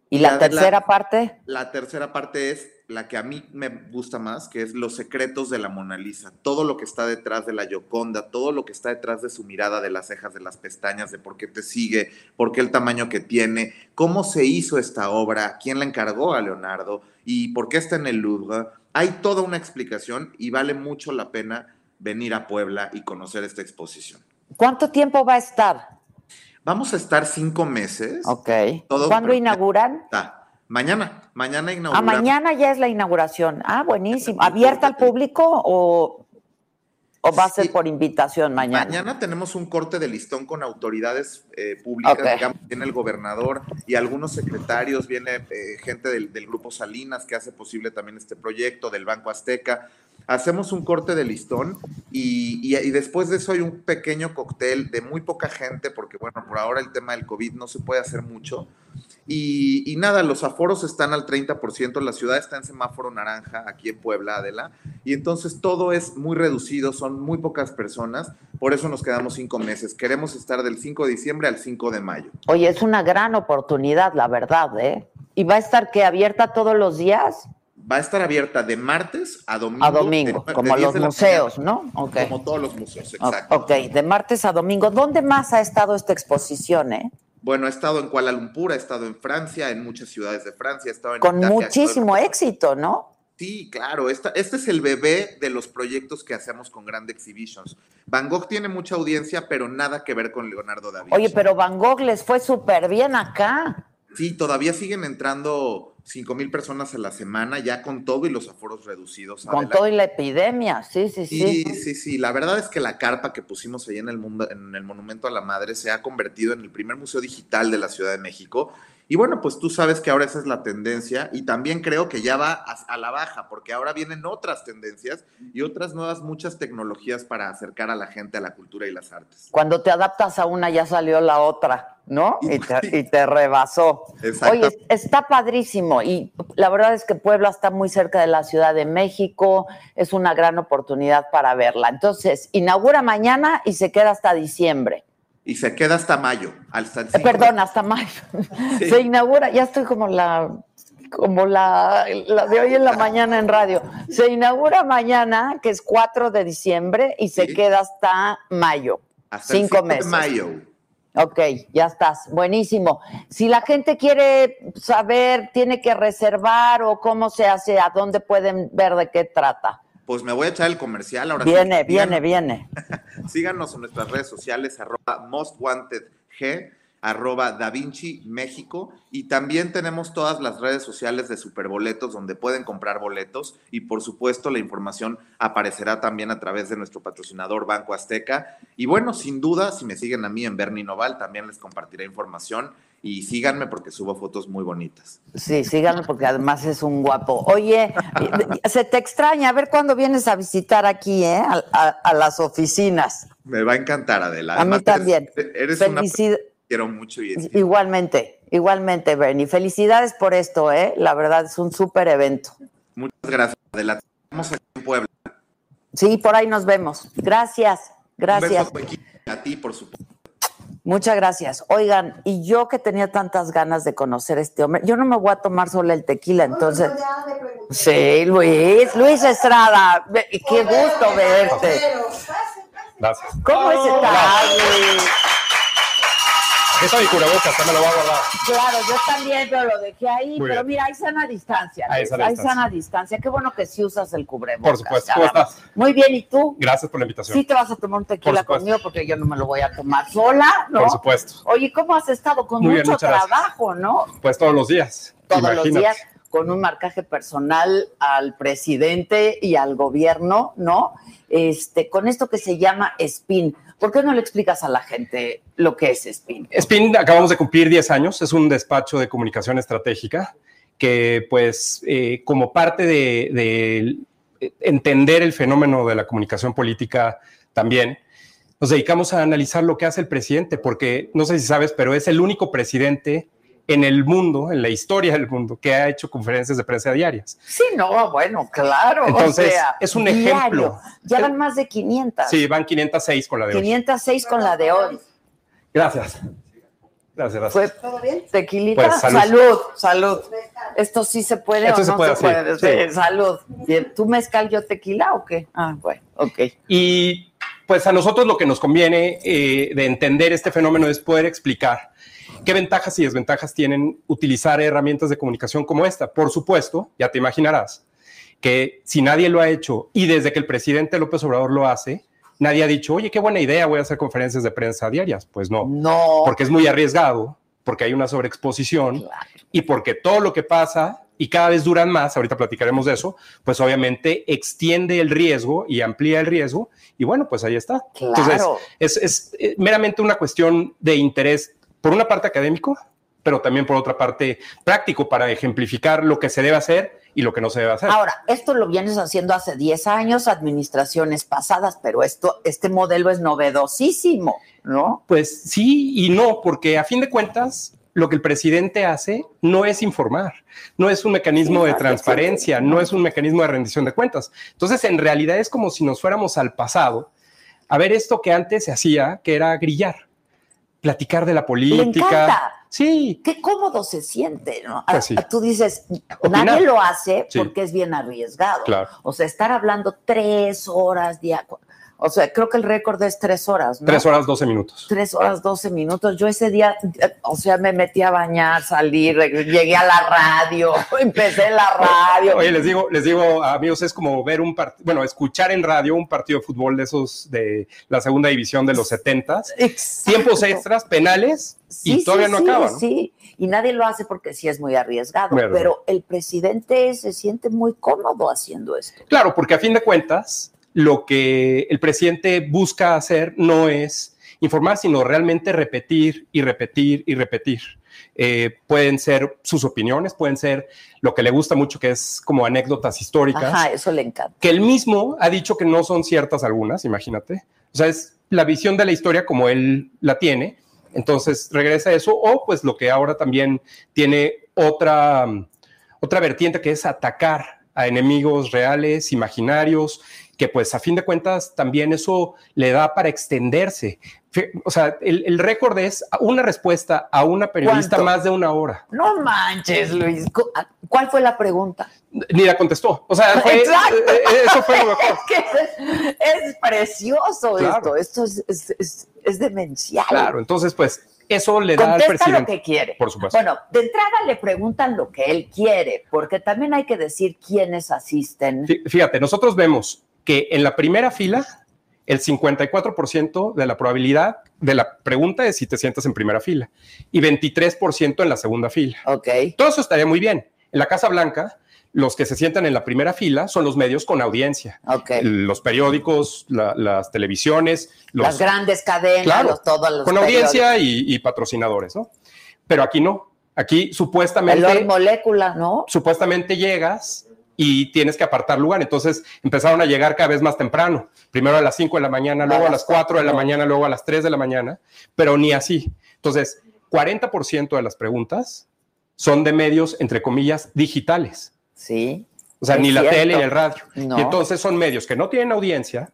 ¿Y Y la tercera parte? La tercera parte es la que a mí me gusta más, que es Los secretos de la Mona Lisa. Todo lo que está detrás de la Gioconda, todo lo que está detrás de su mirada, de las cejas, de las pestañas, de por qué te sigue, por qué el tamaño que tiene, cómo se hizo esta obra, quién la encargó a Leonardo y por qué está en el Louvre. Hay toda una explicación y vale mucho la pena venir a Puebla y conocer esta exposición. ¿Cuánto tiempo va a estar? Vamos a estar cinco meses. Ok. Todo ¿Cuándo inauguran? Está. Mañana, mañana Ah, inauguramos. mañana ya es la inauguración. Ah, buenísimo. ¿Abierta al público o, o va a ser Sí. por invitación mañana? Mañana tenemos un corte de listón con autoridades eh, públicas, digamos, viene el gobernador y algunos secretarios, viene eh, gente del, del Grupo Salinas que hace posible también este proyecto, del Banco Azteca. Hacemos un corte de listón y, después de eso hay un pequeño cóctel de muy poca gente, porque bueno, por ahora el tema del COVID no se puede hacer mucho. Y, y nada, los aforos están al 30%, la ciudad está en semáforo naranja aquí en Puebla, Adela, y entonces todo es muy reducido, son muy pocas personas, por eso nos quedamos cinco meses. Queremos estar del 5 de diciembre al 5 de mayo. Oye, es una gran oportunidad, la verdad, ¿eh? ¿Y va a estar que abierta todos los días? Va a estar abierta de martes a domingo. A domingo, de- como 10 los museos, mañana, ¿no? Como todos los museos, exacto. Ok, de martes a domingo. ¿Dónde más ha estado esta exposición, eh? Bueno, he estado en Kuala Lumpur, he estado en Francia, en muchas ciudades de Francia, he estado en Con Italia, en- muchísimo éxito, ¿no? Sí, claro, esta- este es el bebé de los proyectos que hacemos con Grand Exhibitions. Van Gogh tiene mucha audiencia, pero nada que ver con Leonardo da Vinci. Oye, pero Van Gogh les fue súper bien acá. Sí, todavía siguen entrando 5 mil personas a la semana, ya con todo y los aforos reducidos. Con Adela. todo y la epidemia, sí, sí, sí. Sí, sí, sí. La verdad es que la carpa que pusimos ahí en el, mundo, en el Monumento a la Madre se ha convertido en el primer museo digital de la Ciudad de México. Y bueno, pues tú sabes que ahora esa es la tendencia y también creo que ya va a, a la baja, porque ahora vienen otras tendencias y otras nuevas, muchas tecnologías para acercar a la gente a la cultura y las artes. Cuando te adaptas a una ya salió la otra, ¿no? Y te, y te rebasó. Exacto. Oye, está padrísimo y la verdad es que Puebla está muy cerca de la Ciudad de México, es una gran oportunidad para verla. Entonces, inaugura mañana y se queda hasta diciembre. Y se queda hasta mayo, hasta el Eh, 5 de- perdón, hasta mayo. Sí. Se inaugura, ya estoy como la como la, la de hoy en la mañana en radio. Se inaugura mañana, que es 4 de diciembre, y se Sí. queda hasta mayo. hasta el cinco 5 de meses. mayo. Ok, ya estás. Buenísimo. Si la gente quiere saber, tiene que reservar o cómo se hace, a dónde pueden ver de qué trata. Pues me voy a echar el comercial ahora. sí. Viene, viene, Síganos- viene. Síganos en nuestras redes sociales, arroba mostwantedg, arroba Da Vinci México, y también tenemos todas las redes sociales de Superboletos donde pueden comprar boletos, y por supuesto la información aparecerá también a través de nuestro patrocinador Banco Azteca. Y bueno, sin duda, si me siguen a mí en Bernie Noval, también les compartiré información, y síganme porque subo fotos muy bonitas. Sí, síganlo porque además es un guapo. Oye, se te extraña, a ver cuándo vienes a visitar aquí, ¿eh? A, a- a las oficinas. Me va a encantar, Adela. A mí Además, también. Eres, eres una quiero mucho y es- Igualmente, igualmente, Bernie. Felicidades por esto, ¿eh? La verdad es un súper evento. muchas gracias, Adela. Estamos aquí en Puebla. Sí, por ahí nos vemos. Gracias, Un gracias. beso a ti, por supuesto. Muchas gracias. Oigan, y yo que tenía tantas ganas de conocer a este hombre, yo no me voy a tomar solo el tequila, entonces. Sí, Luis, Luis Estrada, qué gusto verte. Gracias. ¿Cómo estás, Luis? Está mi cubrebocas, ya me lo voy a guardar. Claro, yo también, pero lo dejé ahí, Muy pero bien. mira, hay sana distancia. Luis, sana hay distancia. sana distancia. Qué bueno que sí usas el cubrebocas. Por supuesto. ¿Cómo estás? Muy bien, ¿y tú? Gracias por la invitación. Sí te vas a tomar un tequila Por conmigo porque yo no me lo voy a tomar sola, ¿no? Por supuesto. Oye, ¿cómo has estado? Con Muy bien, mucho gracias. trabajo, ¿no? Pues todos los días. Todos los días con un marcaje personal al presidente y al gobierno, ¿no? Este, con esto que se llama SPIN. ¿Por qué no le explicas a la gente lo que es SPIN? Spin, acabamos de cumplir 10 años, es un despacho de comunicación estratégica que pues eh, como parte de, de entender el fenómeno de la comunicación política también, nos dedicamos a analizar lo que hace el presidente, porque no sé si sabes, pero es el único presidente en el mundo, en la historia del mundo, que ha hecho conferencias de prensa diarias. Sí, no, bueno, claro. Entonces, o sea, es un diario. ejemplo. Ya van más de 500. Sí, van 506 con la de hoy. 506 con la de hoy. Gracias. Gracias, gracias. ¿Todo bien? tequilita. Pues, salud. salud. salud, Esto sí se puede Esto o se no puede se puede. sí. Sí, Salud. Bien, ¿Tú mezcal, yo tequila o qué? Ah, bueno, ok. Y pues a nosotros lo que nos conviene eh, de entender este fenómeno es poder explicar qué ventajas y desventajas tienen utilizar herramientas de comunicación como esta. Por supuesto, ya te imaginarás que si nadie lo ha hecho y desde que el presidente López Obrador lo hace, nadie ha dicho, oye, qué buena idea, voy a hacer conferencias de prensa diarias. Pues no, No. porque es muy arriesgado, porque hay una sobreexposición Claro. y porque todo lo que pasa y cada vez duran más, ahorita platicaremos de eso, pues obviamente extiende el riesgo y amplía el riesgo y bueno, pues ahí está. Entonces, Claro. es, es, eh, meramente una cuestión de interés, por una parte académico, pero también por otra parte práctico para ejemplificar lo que se debe hacer y lo que no se debe hacer. Ahora, esto lo vienes haciendo hace 10 años, administraciones pasadas, pero esto, este modelo es novedosísimo, ¿no? Pues sí y no, porque a fin de cuentas, lo que el presidente hace no es informar, no es un mecanismo Sí, de transparencia, sí, no es un mecanismo de rendición de cuentas. Entonces, en realidad es como si nos fuéramos al pasado a ver esto que antes se hacía, que era grillar, platicar de la política. encanta. Sí, Qué cómodo se siente, ¿no? Pues sí. Tú dices, Opinar. nadie lo hace Sí. porque es bien arriesgado. Claro. O sea, estar hablando tres horas día. O sea, creo que el récord es tres horas, ¿no? tres horas, doce minutos. Tres horas, doce minutos. Yo ese día, eh, o sea, me metí a bañar, salí, reg- llegué a la radio, empecé la radio. Oye, les digo, les digo, amigos, es como ver un partido, bueno, escuchar en radio un partido de fútbol de esos de la segunda división de los setentas, tiempos extras, penales, Sí, y todavía sí, no sí, acaba, ¿no? Sí, y nadie lo hace porque sí es muy arriesgado, Muy arriesgado. pero el presidente se siente muy cómodo haciendo esto. Claro, porque a fin de cuentas, lo que el presidente busca hacer no es informar, sino realmente repetir y repetir y repetir. Eh, pueden ser sus opiniones, pueden ser lo que le gusta mucho, que es como anécdotas históricas. Ajá, eso le encanta. que él mismo ha dicho que no son ciertas algunas, imagínate. O sea, es la visión de la historia como él la tiene. Entonces regresa a eso, o pues lo que ahora también tiene otra, otra vertiente que es atacar a enemigos reales, imaginarios, que pues a fin de cuentas también eso le da para extenderse. O sea, el, el récord es una respuesta a una periodista ¿Cuánto? más de una hora. No manches, Luis. Cu- ¿Cuál fue la pregunta? Ni la contestó. O sea, fue- eh, eh, eso fue lo mejor. Es que es, precioso Claro. esto. Esto es, es, es- es demencial. Claro, entonces pues eso le da al Contesta presidente. lo que quiere. Por supuesto. Bueno, de entrada le preguntan lo que él quiere, porque también hay que decir quiénes asisten. Fí- Fíjate, nosotros vemos que en la primera fila, el 54% de la probabilidad de la pregunta es si te sientas en primera fila y 23% en la segunda fila. Ok. Todo eso estaría muy bien. En la Casa Blanca, los que se sientan en la primera fila son los medios con audiencia. Ok. Los periódicos, la- las televisiones, los, Las grandes cadenas, Claro, los, todos los con audiencia y, y patrocinadores, ¿no? Pero aquí no. Aquí El supuestamente Lord Molécula, ¿no? supuestamente llegas y tienes que apartar lugar. Entonces empezaron a llegar cada vez más temprano. Primero a las 5 de la mañana, luego a las 4 de la mañana, luego a las 3 de la mañana, pero ni así. Entonces, 40% de las preguntas son de medios, entre comillas, digitales. Sí. O sea, ni la tele ni el radio. No. Y entonces son medios que no tienen audiencia,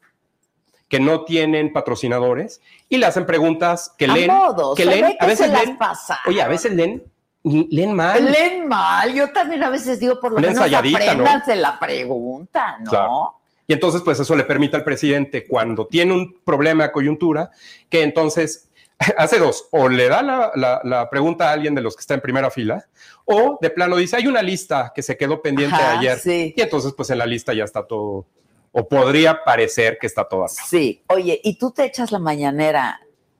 que no tienen patrocinadores y le hacen preguntas que A leen. modo, que leen a veces leen, oye, a veces leen, leen mal. Leen mal. Yo también a veces digo, por lo Una menos ensayadita, ¿no? apréndanse la pregunta, ¿no? Claro. Y entonces, pues eso le permite al presidente, cuando tiene un problema de coyuntura, que entonces hace dos, o le da la, la- la pregunta a alguien de los que está en primera fila, o de plano dice, hay una lista que se quedó pendiente Ajá, ayer. sí. Y entonces, pues en la lista ya está todo, o podría parecer que está todo acá, Sí. Oye, ¿y tú te echas la mañanera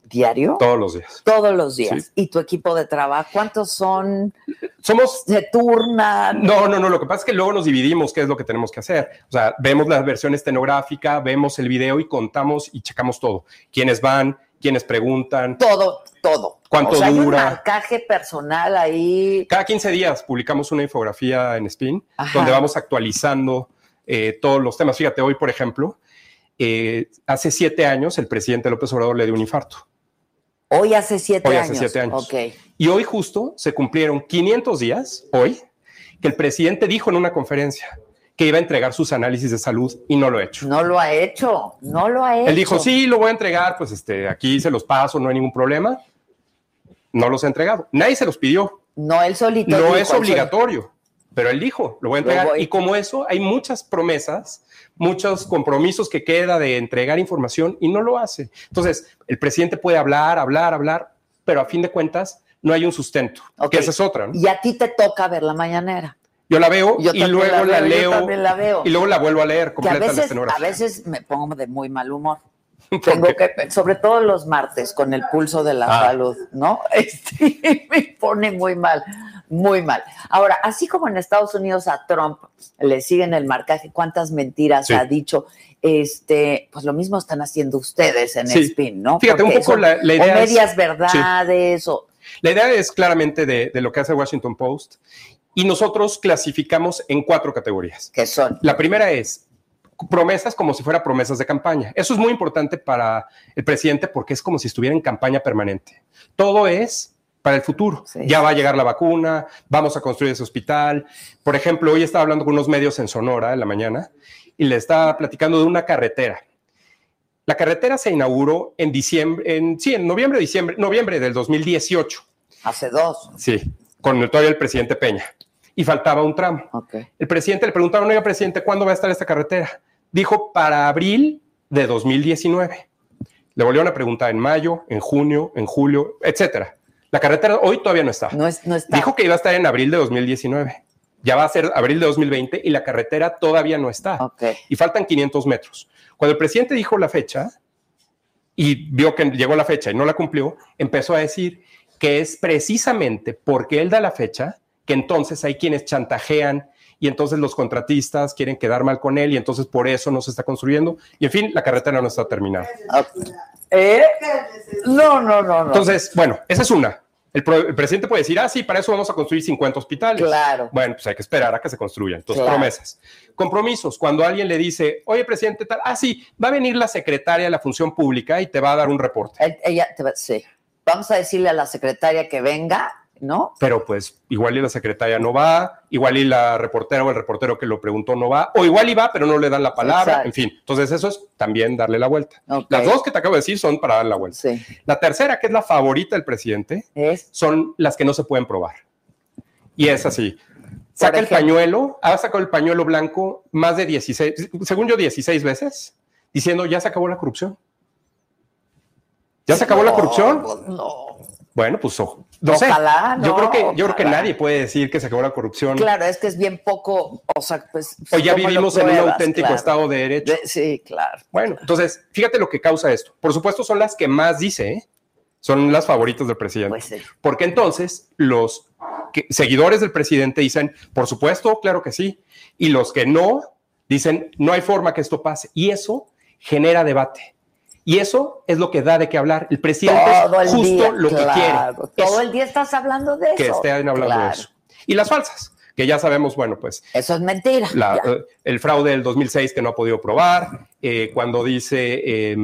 diario? todos los días. Todos los días. Sí. ¿Y tu equipo de trabajo? ¿Cuántos son? Somos ¿Se turnan? No, no, no. Lo que pasa es que luego nos dividimos qué es lo que tenemos que hacer. O sea, vemos la versión estenográfica, vemos el video y contamos y checamos todo. Quiénes van, quiénes preguntan. Todo, todo. ¿Cuánto O sea, Hay un dura? marcaje personal ahí. Cada 15 días publicamos una infografía en Spin Ajá. donde vamos actualizando eh, todos los temas. Fíjate, hoy, por ejemplo, eh, hace siete años el presidente López Obrador le dio un infarto. Hoy hace siete Hoy años. hace siete años. Ok. Y hoy justo se cumplieron 500 días, hoy, que el presidente dijo en una conferencia que iba a entregar sus análisis de salud y no lo ha hecho. No lo ha hecho. No lo ha hecho. Él dijo, sí, lo voy a entregar, pues este, aquí se los paso, no hay ningún problema. no los ha entregado. Nadie se los pidió. No, él solito. No dijo, es obligatorio, pero él dijo, lo voy a entregar. voy- Y como eso, hay muchas promesas, muchos compromisos que queda de entregar información y no lo hace. Entonces, el presidente puede hablar, hablar, hablar, pero a fin de cuentas no hay un sustento, Ok. que esa es otra. ¿no? Y a ti te toca ver la mañanera. Yo la veo Yo y luego la, veo, yo leo también la veo. y luego la vuelvo a leer Que a completa la veces, a veces me pongo de muy mal humor. ¿Por Tengo que, sobre todo los martes, con el pulso de la Ah. salud, ¿no? Este, me pone muy mal, muy mal. Ahora, así como en Estados Unidos a Trump le siguen el marcaje, cuántas mentiras Sí. ha dicho, este, pues lo mismo están haciendo ustedes en Sí. Spin, ¿no? Fíjate, un poco son la- la o idea es- medias verdades, o La idea es claramente de, de lo que hace Washington Post y nosotros clasificamos en cuatro categorías. que son. La primera es promesas como si fuera promesas de campaña. Eso es muy importante para el presidente porque es como si estuviera en campaña permanente. Todo es para el futuro. Sí. Ya va a llegar la vacuna, vamos a construir ese hospital. Por ejemplo, hoy estaba hablando con unos medios en Sonora en la mañana y le estaba platicando de una carretera. La carretera se inauguró en diciembre, en, sí, en noviembre, diciembre, noviembre del 2018. Hace dos. Sí, con el, todavía el presidente Peña. Y faltaba un tramo. El presidente le preguntaron, oiga, presidente, ¿cuándo va a estar esta carretera? Dijo, para abril de 2019. Le volvieron a preguntar en mayo, en junio, en julio, etcétera. La carretera hoy todavía no está. No, es, no está. Dijo que iba a estar en abril de 2019. Ya va a ser abril de 2020 y la carretera todavía no está. Ok. Y faltan 500 metros. Cuando el presidente dijo la fecha y vio que llegó la fecha y no la cumplió, empezó a decir que es precisamente porque él da la fecha que entonces hay quienes chantajean y entonces los contratistas quieren quedar mal con él y entonces por eso no se está construyendo. Y en fin, la carretera no está terminada. ¿Eh? No, no, no, no. Entonces, bueno, esa es una. El, presidente puede decir, ah, sí, para eso vamos a construir 50 hospitales. Claro. Bueno, pues hay que esperar a que se construyan. Entonces, Claro. promesas. Compromisos. Cuando alguien le dice, oye, presidente, tal, ah, sí, va a venir la secretaria de la función pública y te va a dar un reporte. Ella te va- sí. Vamos a decirle a la secretaria que venga, ¿no? Pero pues igual y la secretaria no va, igual y la reportera o el reportero que lo preguntó no va, o igual y va, pero no le dan la palabra, Exacto. en fin. Entonces, eso es también darle la vuelta. Las dos que te acabo de decir son para dar la vuelta. Sí. La tercera, que es la favorita del presidente, Es. son las que no se pueden probar. Y es así. Saca el pañuelo, ha sacado el pañuelo blanco más de 16, según yo, 16 veces, diciendo ya se acabó la corrupción. ¿Ya se acabó la corrupción? No, no. Bueno, pues ojo. No sé. Ojalá, yo no, creo que yo creo que nadie puede decir que se acabó la corrupción. Claro, es que es bien poco, o sea, pues. O ya ¿cómo lo vivimos en un auténtico Claro. Estado de Derecho. De- sí, claro. Bueno, entonces, fíjate lo que causa esto. Por supuesto, son las que más dice, ¿eh? son las favoritas del presidente. Pues sí. Porque entonces los que- seguidores del presidente dicen, por supuesto, claro que sí. Y los que no, dicen, no hay forma que esto pase. Y eso genera debate. Y eso es lo que da de qué hablar. El presidente Todo el es justo día. lo que quiere. Todo el día estás hablando de eso. que estén hablando Claro. de eso. Y las falsas, que ya sabemos, bueno, pues Eso es mentira. la- el fraude del 2006 que no ha podido probar, eh, cuando dice, eh,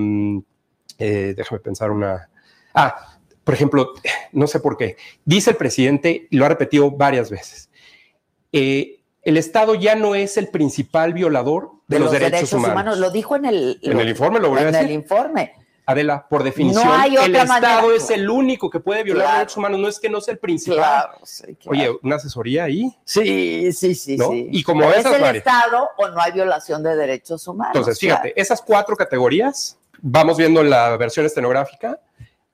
eh, déjame pensar una, ah, por ejemplo, no sé por qué, dice el presidente, y lo ha repetido varias veces, eh, el Estado ya no es el principal violador de, los, derechos, humanos. Lo dijo en el, En el informe lo volvió a en decir. el informe. Adela, por definición, No hay el otra Estado manera. es el único que puede violar Claro. derechos humanos, no es que no sea el principal. Claro, sí, claro. Oye, una asesoría ahí. Sí, sí, sí, ¿no? sí. Y como ¿O esas ¿Es el. Estado o no hay violación de derechos humanos? Entonces, fíjate, esas cuatro categorías, vamos viendo en la versión estenográfica,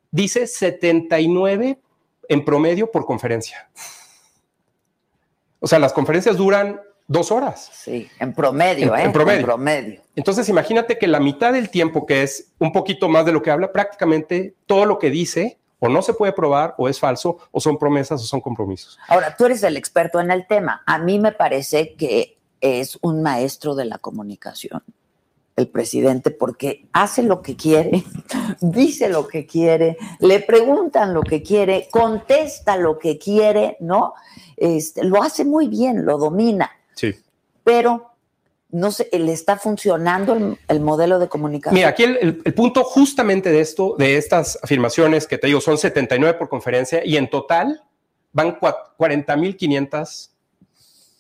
dice 79 en promedio por conferencia. O sea, las conferencias duran dos horas. Sí, en promedio, En- ¿eh? en promedio. En promedio. Entonces, imagínate que la mitad del tiempo, que es un poquito más de lo que habla, prácticamente todo lo que dice o no se puede probar, o es falso, o son promesas, o son compromisos. Ahora, tú eres el experto en el tema. A mí me parece que es un maestro de la comunicación, el presidente, porque hace lo que quiere, dice lo que quiere, le preguntan lo que quiere, contesta lo que quiere, ¿no? Este, lo hace muy bien, lo domina, Sí. pero no sé, le está funcionando el, el modelo de comunicación. Mira, aquí el, el- el punto justamente de esto, de estas afirmaciones que te digo, son 79 por conferencia y en total van cua- 40.500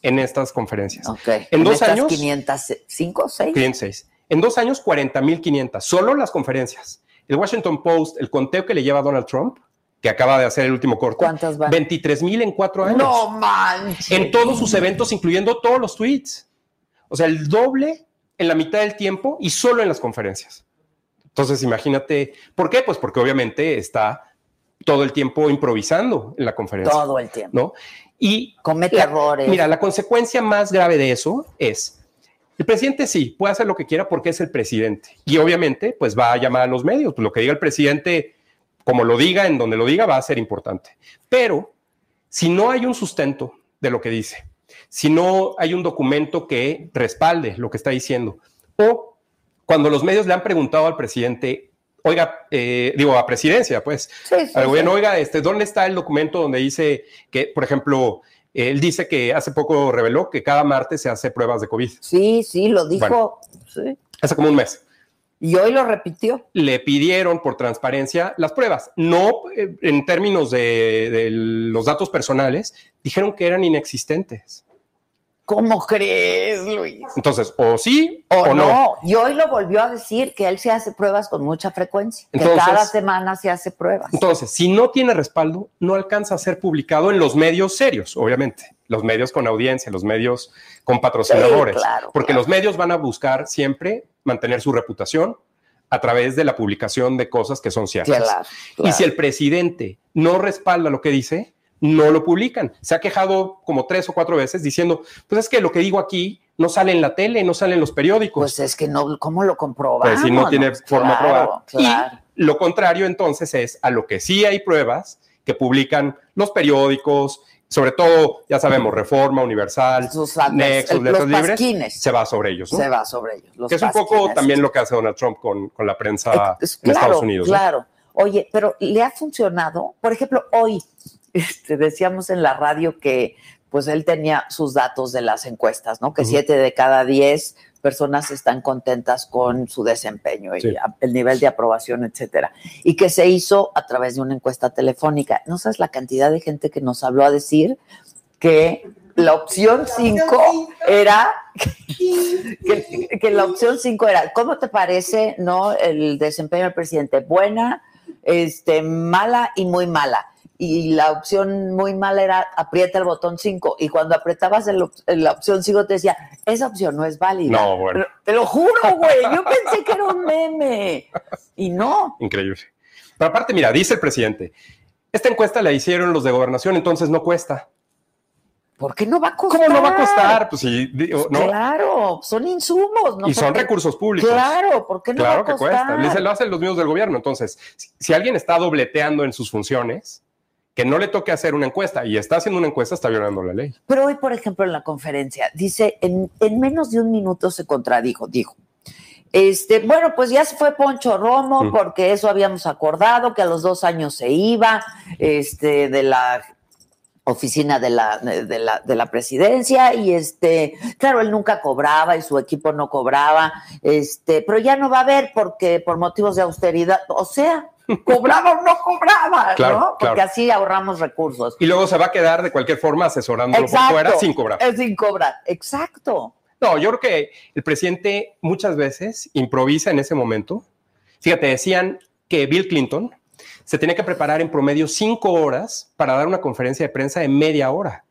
en estas conferencias. Ok. En dos estas años- 505 o 6. 506. En dos años, 40.500, solo las conferencias. El Washington Post, el conteo que le lleva a Donald Trump, que acaba de hacer el último corte. ¿Cuántas van? 23 mil en cuatro años. No manches. En todos sus eventos, incluyendo todos los tweets. O sea, el doble en la mitad del tiempo y solo en las conferencias. Entonces, imagínate, ¿por qué? Pues porque obviamente está todo el tiempo improvisando en la conferencia. Todo el tiempo. ¿no? Y Comete la- errores. Mira, la consecuencia más grave de eso es, el presidente sí, puede hacer lo que quiera porque es el presidente. Y obviamente, pues va a llamar a los medios. Pues lo que diga el presidente, como lo diga, en donde lo diga, va a ser importante. Pero si no hay un sustento de lo que dice, si no hay un documento que respalde lo que está diciendo, o cuando los medios le han preguntado al presidente, oiga, eh, digo, a presidencia, pues, Sí, sí, al gobierno, sí. oiga, este, ¿dónde está el documento donde dice que, por ejemplo, él dice que hace poco reveló que cada martes se hace pruebas de COVID, Sí, sí, lo dijo. Sí. hace como un mes. Y hoy lo repitió. Le pidieron por transparencia las pruebas, no eh, en términos de, de los datos personales, dijeron que eran inexistentes. ¿Cómo crees, Luis? Entonces, o sí O, o, no. no. Y hoy lo volvió a decir que él se hace pruebas con mucha frecuencia. Entonces- que cada semana se hace pruebas. Entonces, si no tiene respaldo, no alcanza a ser publicado en los medios serios, obviamente. Los medios con audiencia, los medios con patrocinadores. Sí, claro, porque claro. los medios van a buscar siempre mantener su reputación a través de la publicación de cosas que son ciertas. Claro, Y si el presidente no respalda lo que dice, no lo publican. Se ha quejado como tres o cuatro veces diciendo, pues es que lo que digo aquí no sale en la tele, no sale en los periódicos. Pues es que no, ¿cómo lo comprobamos? Pues si no tiene forma Claro. Claro. Y lo contrario entonces es a lo que sí hay pruebas que publican los periódicos, sobre todo, ya sabemos, Reforma, Universal, el- Letras los Libres, pasquines. se va sobre ellos. ¿no? Se va sobre ellos. los que es un poco también lo que hace Donald Trump con, con la prensa Es- en claro, Estados Unidos. ¿no? Claro. Oye, pero ¿le ha funcionado? Por ejemplo, hoy este, decíamos en la radio que pues él tenía sus datos de las encuestas, ¿no? Que siete de cada diez personas están contentas con su desempeño y Sí. el nivel de aprobación, etcétera. Y que se hizo a través de una encuesta telefónica. ¿No sabes la cantidad de gente que nos habló a decir que la opción 5 era que, que la opción 5 era, ¿cómo te parece no el desempeño del presidente? Buena, este, mala y muy mala. Y la opción muy mala era aprieta el botón 5. Y cuando apretabas el la opción 5 te decía, esa opción no es válida. No, bueno. Te lo juro, güey. Yo pensé que era un meme. Y no. Increíble. Pero aparte, mira, dice el presidente, esta encuesta la hicieron los de gobernación, entonces no cuesta. ¿Por qué no va a costar? ¿Cómo no va a costar? Pues sí, digo, ¿no? Claro, son insumos. ¿no? y son recursos públicos. Claro, ¿por qué no Claro va a que costar? cuesta. Lo hacen los mismos del gobierno. Entonces, si, si alguien está dobleteando en sus funciones, que no le toque hacer una encuesta y está haciendo una encuesta, está violando la ley. Pero hoy, por ejemplo, en la conferencia, dice, en, en menos de un minuto se contradijo, dijo. Este, bueno, pues ya se fue Poncho Romo, Mm. porque eso habíamos acordado, que a los dos años se iba, este, de la oficina de la, de la, de la presidencia, y este, claro, él nunca cobraba y su equipo no cobraba, este, pero ya no va a haber porque por motivos de austeridad, o sea, cobraba o no cobraba, Claro, ¿no? Porque claro. así ahorramos recursos. Y luego se va a quedar de cualquier forma asesorándolo por fuera sin cobrar. Es sin cobrar, exacto. No, yo creo que el presidente muchas veces improvisa en ese momento. Fíjate, decían que Bill Clinton se tenía que preparar en promedio cinco horas para dar una conferencia de prensa de media hora.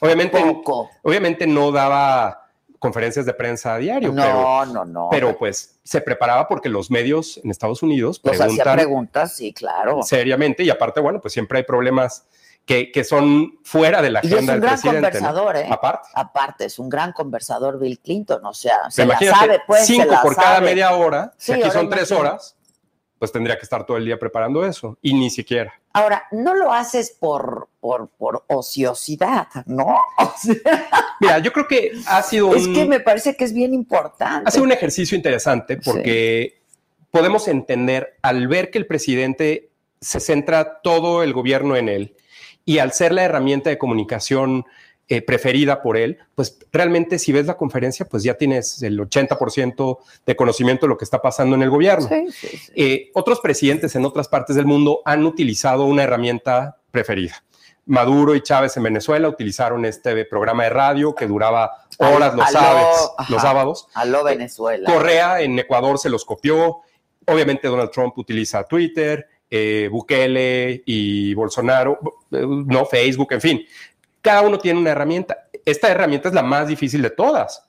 Obviamente, Poco. obviamente no daba conferencias de prensa a diario, No, pero, no, no. pero pues se preparaba porque los medios en Estados Unidos Los hacía preguntan preguntas, sí, claro. seriamente y aparte, bueno, pues siempre hay problemas que, que son fuera de la Y es agenda un del gran presidente. ¿no? conversador, ¿eh? Aparte. Aparte, es un gran conversador Bill Clinton, o sea, se la sabe, pues, se cinco la por cada media hora, Sí, si aquí son tres horas, pues tendría que estar todo el día preparando eso y ni siquiera. Ahora, no lo haces por, por, por ociosidad, ¿no? O sea, Mira, yo creo que ha sido un, es que me parece que es bien importante. ha sido un ejercicio interesante porque podemos entender al ver que el presidente se centra todo el gobierno en él y al ser la herramienta de comunicación eh, preferida por él, pues realmente si ves la conferencia, pues ya tienes el 80% de conocimiento de lo que está pasando en el gobierno. Sí, sí, sí. Eh, otros presidentes en otras partes del mundo han utilizado una herramienta preferida. Maduro y Chávez en Venezuela utilizaron este programa de radio que duraba horas los, sábados, ajá. los sábados. Aló, Venezuela. Correa en Ecuador se los copió. Obviamente Donald Trump utiliza Twitter. eh, Bukele y Bolsonaro, eh, no Facebook, en fin. Cada uno tiene una herramienta. Esta herramienta es la más difícil de todas.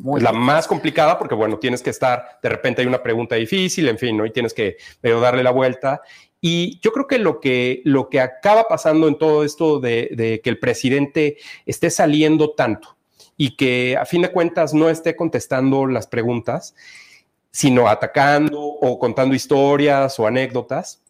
Muy es la más complicada porque, bueno, tienes que estar, de repente hay una pregunta difícil, en fin, ¿no? Y tienes que medio darle la vuelta. Y yo creo que lo que, lo que acaba pasando en todo esto de, de que el presidente esté saliendo tanto y que a fin de cuentas no esté contestando las preguntas, sino atacando o contando historias o anécdotas,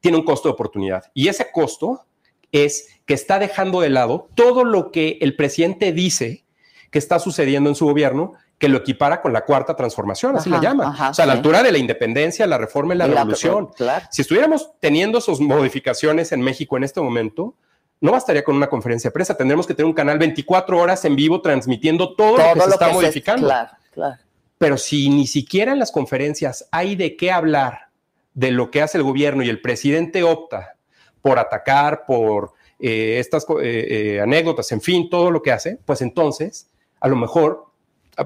tiene un costo de oportunidad. Y ese costo es que está dejando de lado todo lo que el presidente dice que está sucediendo en su gobierno, que lo equipara con la cuarta transformación, así llaman. ajá, o sea, a la altura de la independencia, la reforma y la revolución. claro. Si estuviéramos teniendo esas modificaciones en México en este momento, no bastaría con una conferencia de prensa, tendremos que tener un canal 24 horas en vivo transmitiendo todo, lo que se está modificando. claro, claro. Pero si ni siquiera en las conferencias hay de qué hablar de lo que hace el gobierno y el presidente opta por atacar, por eh, estas eh, eh, anécdotas, en fin, todo lo que hace, pues entonces a lo mejor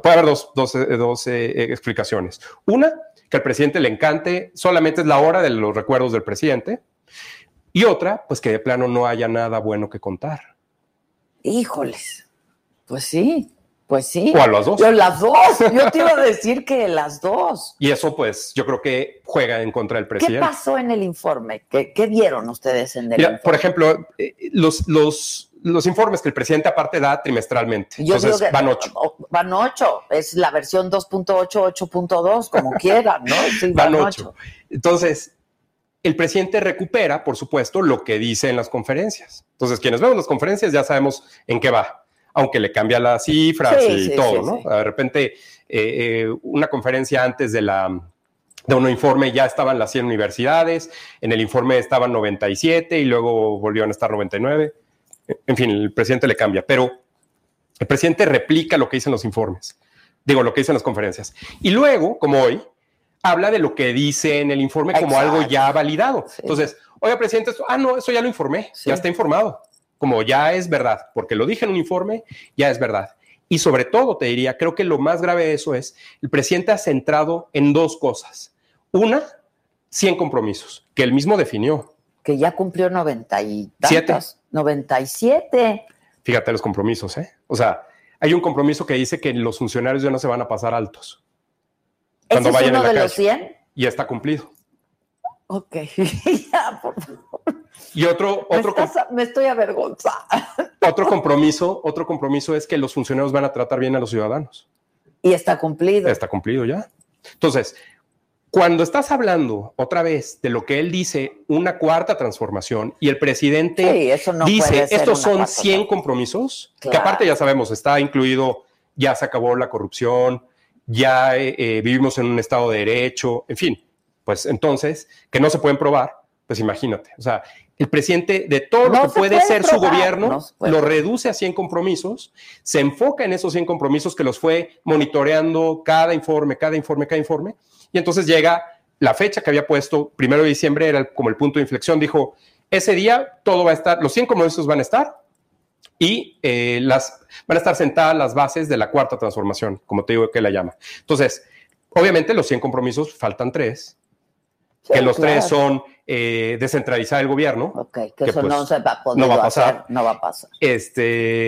puede haber dos, dos, dos, explicaciones. Una, que al presidente le encante, solamente es la hora de los recuerdos del presidente. Y otra, pues que de plano no haya nada bueno que contar. Híjoles. Pues sí, pues sí. O a las dos. Yo, las dos. Yo te iba a decir que las dos. Y eso, pues, yo creo que juega en contra del ¿Qué presidente. pasó en el informe? ¿Qué, qué vieron ustedes en el Mira, informe? por ejemplo, eh, los, los, los informes que el presidente aparte da trimestralmente. Yo Entonces, digo que- van ocho. Van ocho. Es la versión 2.8, 8.2, como quieran, ¿no? Sí, Van ocho. Entonces, el presidente recupera, por supuesto, lo que dice en las conferencias. Entonces, quienes vemos las conferencias ya sabemos en qué va, aunque le cambia las cifras Sí, y sí, todo, sí, ¿no? De repente, eh, eh, una conferencia antes de la de un informe ya estaban las 100 universidades, en el informe estaban 97 y luego volvieron a estar 99. En fin, el presidente le cambia, pero el presidente replica lo que dicen los informes, digo, lo que dicen las conferencias. Y luego, como hoy, habla de lo que dice en el informe como Exacto. algo ya validado. Sí. Entonces, oiga, presidente, esto- ah, no, eso ya lo informé, Sí. ya está informado, como ya es verdad, porque lo dije en un informe, ya es verdad. Y sobre todo, te diría, creo que lo más grave de eso es, el presidente ha centrado en dos cosas. Una, 100 compromisos, que él mismo definió. Que ya cumplió 90 y tantos. 97. Fíjate los compromisos, ¿eh? O sea, hay un compromiso que dice que los funcionarios ya no se van a pasar altos Cuando ¿Ese es vayan en uno la de los calle. 100? y está cumplido. Ok. ya, por favor. Y otro, otro, estás- me estoy avergonzada. otro compromiso, otro compromiso es que los funcionarios van a tratar bien a los ciudadanos. Y está cumplido. Está cumplido ya. Entonces, cuando estás hablando otra vez de lo que él dice, una cuarta transformación, y el presidente Sí, eso no puede dice, estos son cuarta 100 transformación". compromisos, que aparte ya sabemos, está incluido, ya se acabó la corrupción, ya eh, eh, vivimos en un estado de derecho, en fin, pues entonces, que no se pueden probar, pues imagínate, o sea, el presidente de todo No lo que se puede puede ser su gobierno, no se puede. lo reduce a 100 compromisos, se enfoca en esos 100 compromisos que los fue monitoreando cada informe, cada informe, cada informe, y entonces llega la fecha que había puesto, primero de diciembre era como el punto de inflexión, dijo, ese día todo va a estar, los 100 compromisos van a estar y eh, las, van a estar sentadas las bases de la cuarta transformación, como te digo que la llama. Entonces, obviamente los 100 compromisos faltan tres, que los claro. tres son eh, descentralizar el gobierno, Ok, que, que, eso pues, no se va a poder no va a pasar. hacer, no va a pasar. este,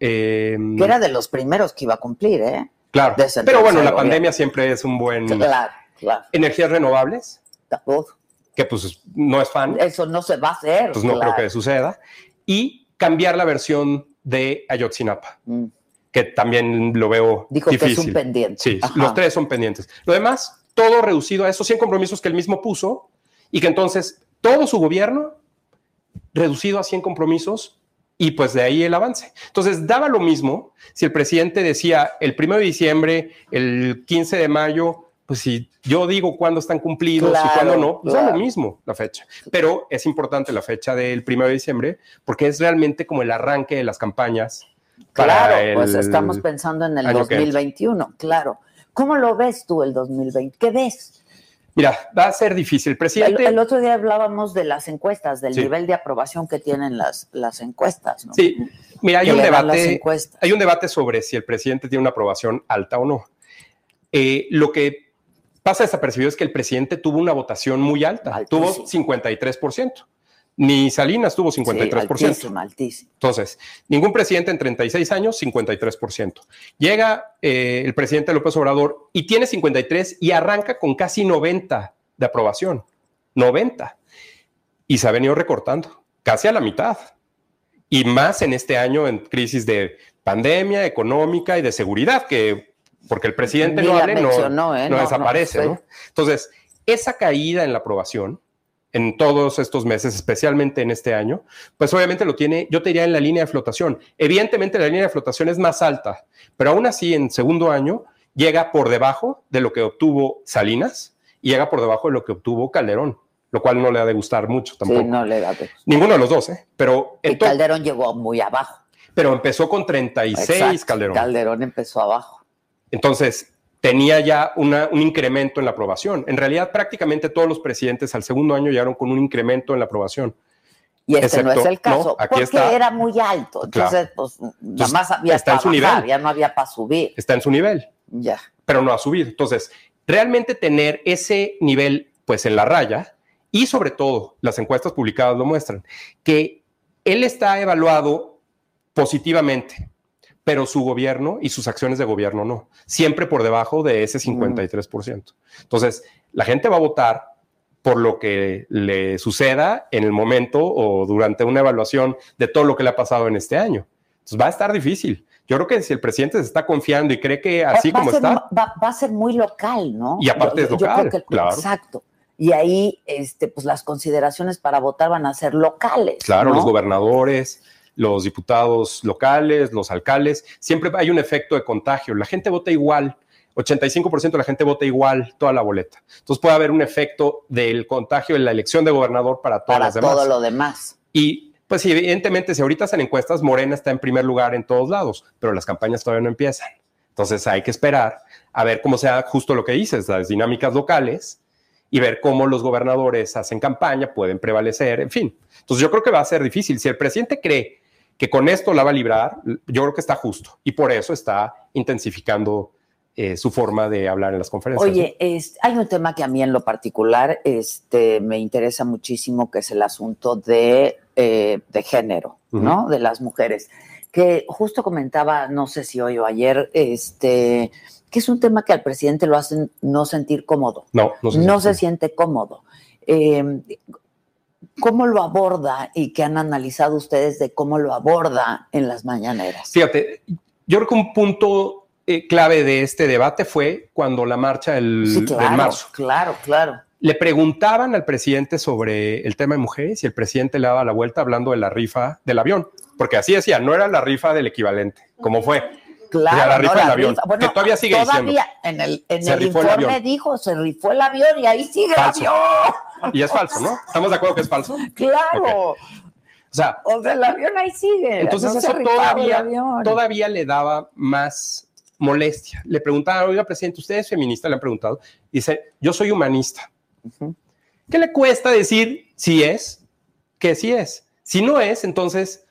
eh, Que era de los primeros que iba a cumplir, ¿eh? claro, pero bueno, la gobierno. pandemia siempre es un buen... Claro, claro. Energías renovables, Uf, que pues no es fan, eso no se va a hacer. pues no claro. creo que suceda, y cambiar la versión de Ayotzinapa, Mm. que también lo veo Dijo difícil. que es un pendiente. Sí, Ajá. los tres son pendientes. Lo demás, todo reducido a esos 100 compromisos que él mismo puso y que entonces todo su gobierno reducido a 100 compromisos y pues de ahí el avance. Entonces daba lo mismo si el presidente decía el 1 de diciembre, el 15 de mayo, pues si yo digo cuándo están cumplidos y cuándo no, pues da lo mismo la fecha. Pero es importante la fecha del 1 de diciembre porque es realmente como el arranque de las campañas. para Claro, pues estamos pensando en el año que entra. 2021, claro. ¿Cómo lo ves tú el 2020? ¿Qué ves? Mira, va a ser difícil. El, presidente... el otro día hablábamos de las encuestas, del Sí. nivel de aprobación que tienen las, las encuestas, ¿no? Sí, mira, hay un debate, hay un debate sobre si el presidente tiene una aprobación alta o no. Eh, lo que pasa desapercibido es que el presidente tuvo una votación muy alta, Altísimo. tuvo 53%. Ni Salinas tuvo 53%. Sí, altísimo, altísimo. Entonces, ningún presidente en 36 años, 53%. Llega eh, el presidente López Obrador y tiene 53 y arranca con casi 90 de aprobación. 90. Y se ha venido recortando, casi a la mitad. Y más en este año en crisis de pandemia económica y de seguridad, que porque el presidente Ni no hable, no, ¿eh? no No, desaparece. no, sí. ¿no? Entonces, esa caída en la aprobación en todos estos meses, especialmente en este año, pues obviamente lo tiene, yo te diría en la línea de flotación. Evidentemente la línea de flotación es más alta, pero aún así en segundo año llega por debajo de lo que obtuvo Salinas y llega por debajo de lo que obtuvo Calderón, lo cual no le ha de gustar mucho tampoco. Sí, no le da Ninguno de los dos, ¿eh? Pero, Y Calderón llegó muy abajo. pero empezó con 36 Exacto. Calderón. Calderón empezó abajo. Entonces, tenía ya una- un incremento en la aprobación. En realidad, prácticamente todos los presidentes al segundo año llegaron con un incremento en la aprobación. Y este no es el caso, no, aquí porque está. era muy alto. Entonces, pues, nada más había está en su bajar, nivel. ya no había para subir. Está en su nivel, Ya. pero no ha subido. Entonces, realmente tener ese nivel, pues en la raya, y sobre todo, las encuestas publicadas lo muestran, que él está evaluado positivamente, pero su gobierno y sus acciones de gobierno no, siempre por debajo de ese 53%. Entonces, la gente va a votar por lo que le suceda en el momento o durante una evaluación de todo lo que le ha pasado en este año. Entonces, va a estar difícil. Yo creo que si el presidente se está confiando y cree que así va, como ser, está, va, va a ser muy local, ¿no? Y aparte es local, claro. Exacto. Y ahí, este, pues las consideraciones para votar van a ser locales. Claro, ¿no? los gobernadores, los diputados locales, los alcaldes, siempre hay un efecto de contagio. La gente vota igual. 85% de la gente vota igual toda la boleta. Entonces puede haber un efecto del contagio en la elección de gobernador para todas para las demás. todo lo demás. Y pues evidentemente, si ahorita hacen encuestas, Morena está en primer lugar en todos lados, pero las campañas todavía no empiezan. Entonces hay que esperar a ver cómo sea justo lo que dices, las dinámicas locales y ver cómo los gobernadores hacen campaña, pueden prevalecer, en fin. Entonces yo creo que va a ser difícil. Si el presidente cree que con esto la va a librar, yo creo que está justo y por eso está intensificando eh, su forma de hablar en las conferencias. Oye, es- hay un tema que a mí en lo particular este, me interesa muchísimo, que es el asunto de, eh, de género, ¿no? De las mujeres. Que justo comentaba, no sé si hoy o ayer, este, que es un tema que al presidente lo hacen no sentir cómodo. ¿no? No, si- no se siente cómodo. Eh, ¿Cómo lo aborda y qué han analizado ustedes de cómo lo aborda en las mañaneras? Fíjate, yo creo que un punto eh, clave de este debate fue cuando la marcha del, Sí, del claro, marzo. claro, claro. Le preguntaban al presidente sobre el tema de mujeres y el presidente le daba la vuelta hablando de la rifa del avión, porque así decía, no era la rifa del equivalente, como fue. Claro, O sea, la rifa no, avión, Bueno, que todavía sigue todavía en el, en el informe dijo, se rifó el avión y ahí sigue Falso. el avión. Y es falso, ¿no? ¿Estamos de acuerdo que es falso? Claro. O sea, O sea, el avión ahí sigue. Entonces no eso todavía, todavía le daba más molestia. Le preguntaban, oiga, presidente, ¿usted es feminista? Le han preguntado. Dice, yo soy humanista. ¿Qué le cuesta decir si es? Que sí es. Si no es, entonces,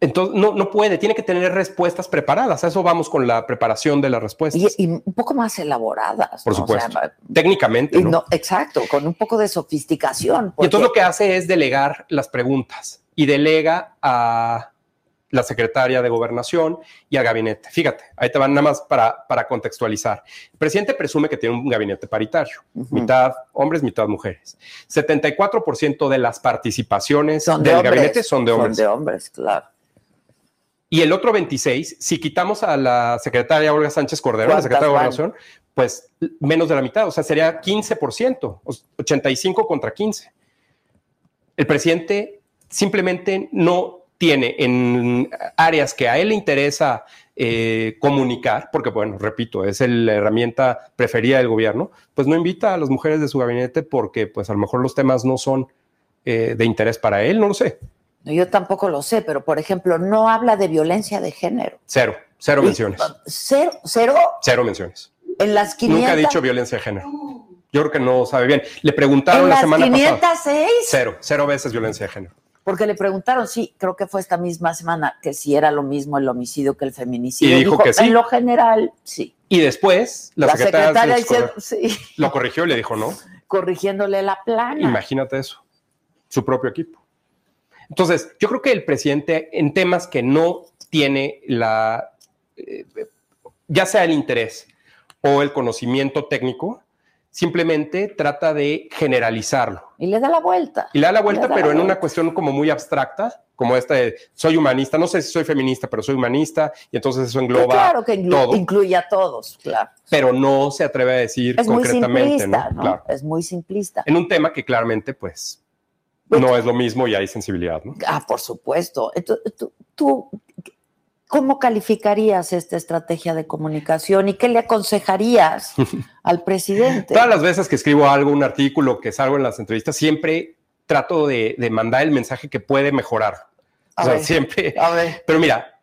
entonces no, no puede, tiene que tener respuestas preparadas. A eso vamos con la preparación de las respuestas. Y, y un poco más elaboradas. Por ¿no? O supuesto. sea, Técnicamente, ¿no? no, exacto, con un poco de sofisticación. Y entonces lo que hace es delegar las preguntas y delega a la secretaria de gobernación y al gabinete. Fíjate, ahí te van nada más para, para contextualizar. El presidente presume que tiene un gabinete paritario, mitad hombres, mitad mujeres. 74% de las participaciones de del hombres, gabinete son de hombres. Son de hombres, claro. Y el otro 26, si quitamos a la secretaria Olga Sánchez Cordero, la ¿Cuántas secretaria de? Gobernación, pues menos de la mitad, o sea, sería 15%, o 85 contra 15. El presidente simplemente no tiene en áreas que a él le interesa eh, comunicar, porque bueno, repito, es el- la herramienta preferida del gobierno, pues no invita a las mujeres de su gabinete porque pues a lo mejor los temas no son eh, de interés para él, no lo sé. No, Yo tampoco lo sé, pero por ejemplo, no habla de violencia de género. Cero, cero menciones. Cero, cero Cero menciones. en las 500. Nunca ha dicho violencia de género. Yo creo que no sabe bien. Le preguntaron en la las semana pasada. 506. Cero, cero veces violencia de género. Porque le preguntaron, sí, creo que fue esta misma semana, que si era lo mismo el homicidio que el feminicidio. Y dijo que sí. En lo general, sí. Y después la, La, secretaria, sí, lo corrigió y le dijo no. corrigiéndole la plana. Imagínate eso, su propio equipo. Entonces, yo creo que el presidente en temas que no tiene la, eh, ya sea el interés o el conocimiento técnico, simplemente trata de generalizarlo. Y le da la vuelta. Y le da la vuelta, da pero la en una cuestión como muy abstracta, como esta de soy humanista, no sé si soy feminista, pero soy humanista, y entonces eso Que engloba claro que inclu- todo. incluye a todos, claro. pero no se atreve a decir Es muy concretamente, simplista, ¿no? ¿no? Claro. Es muy simplista. En un tema que claramente, pues, Pues- no es lo mismo y hay sensibilidad, ¿no? Ah, por supuesto. Entonces, tú, tú, ¿cómo calificarías esta estrategia de comunicación y qué le aconsejarías al presidente? Todas las veces que escribo algo, un artículo, que salgo en las entrevistas, siempre trato de, de mandar el mensaje que puede mejorar. A o sea, siempre. A ver, Pero mira,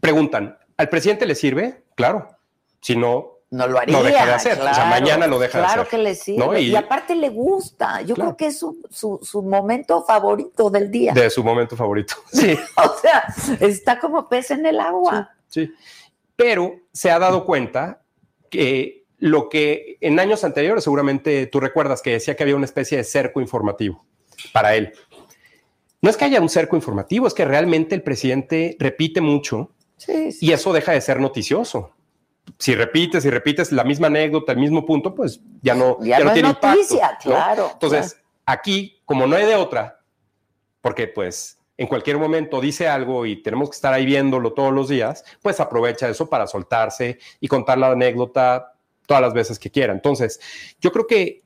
preguntan, ¿al presidente le sirve? Claro. Si no, no lo haría. Deja de hacer, o sea, claro, mañana lo deja de Claro hacer, que le sirve. ¿no? Y, Y- aparte le gusta. Yo Claro. creo que es su, su, su momento favorito del día. de su momento favorito. Sí. O sea, está como pez en el agua. Sí. Pero se ha dado cuenta que lo que en años anteriores, seguramente tú recuerdas que decía que había una especie de cerco informativo para él. No es que haya un cerco informativo, es que realmente el presidente repite mucho Sí, sí. y eso deja de ser noticioso. Si repites y repites la misma anécdota, el mismo punto, pues ya no, Ya no tiene noticia, impacto, ¿no? claro, Entonces, aquí, como no hay de otra, porque pues en cualquier momento dice algo y tenemos que estar ahí viéndolo todos los días, pues aprovecha eso para soltarse y contar la anécdota todas las veces que quiera. Entonces, yo creo que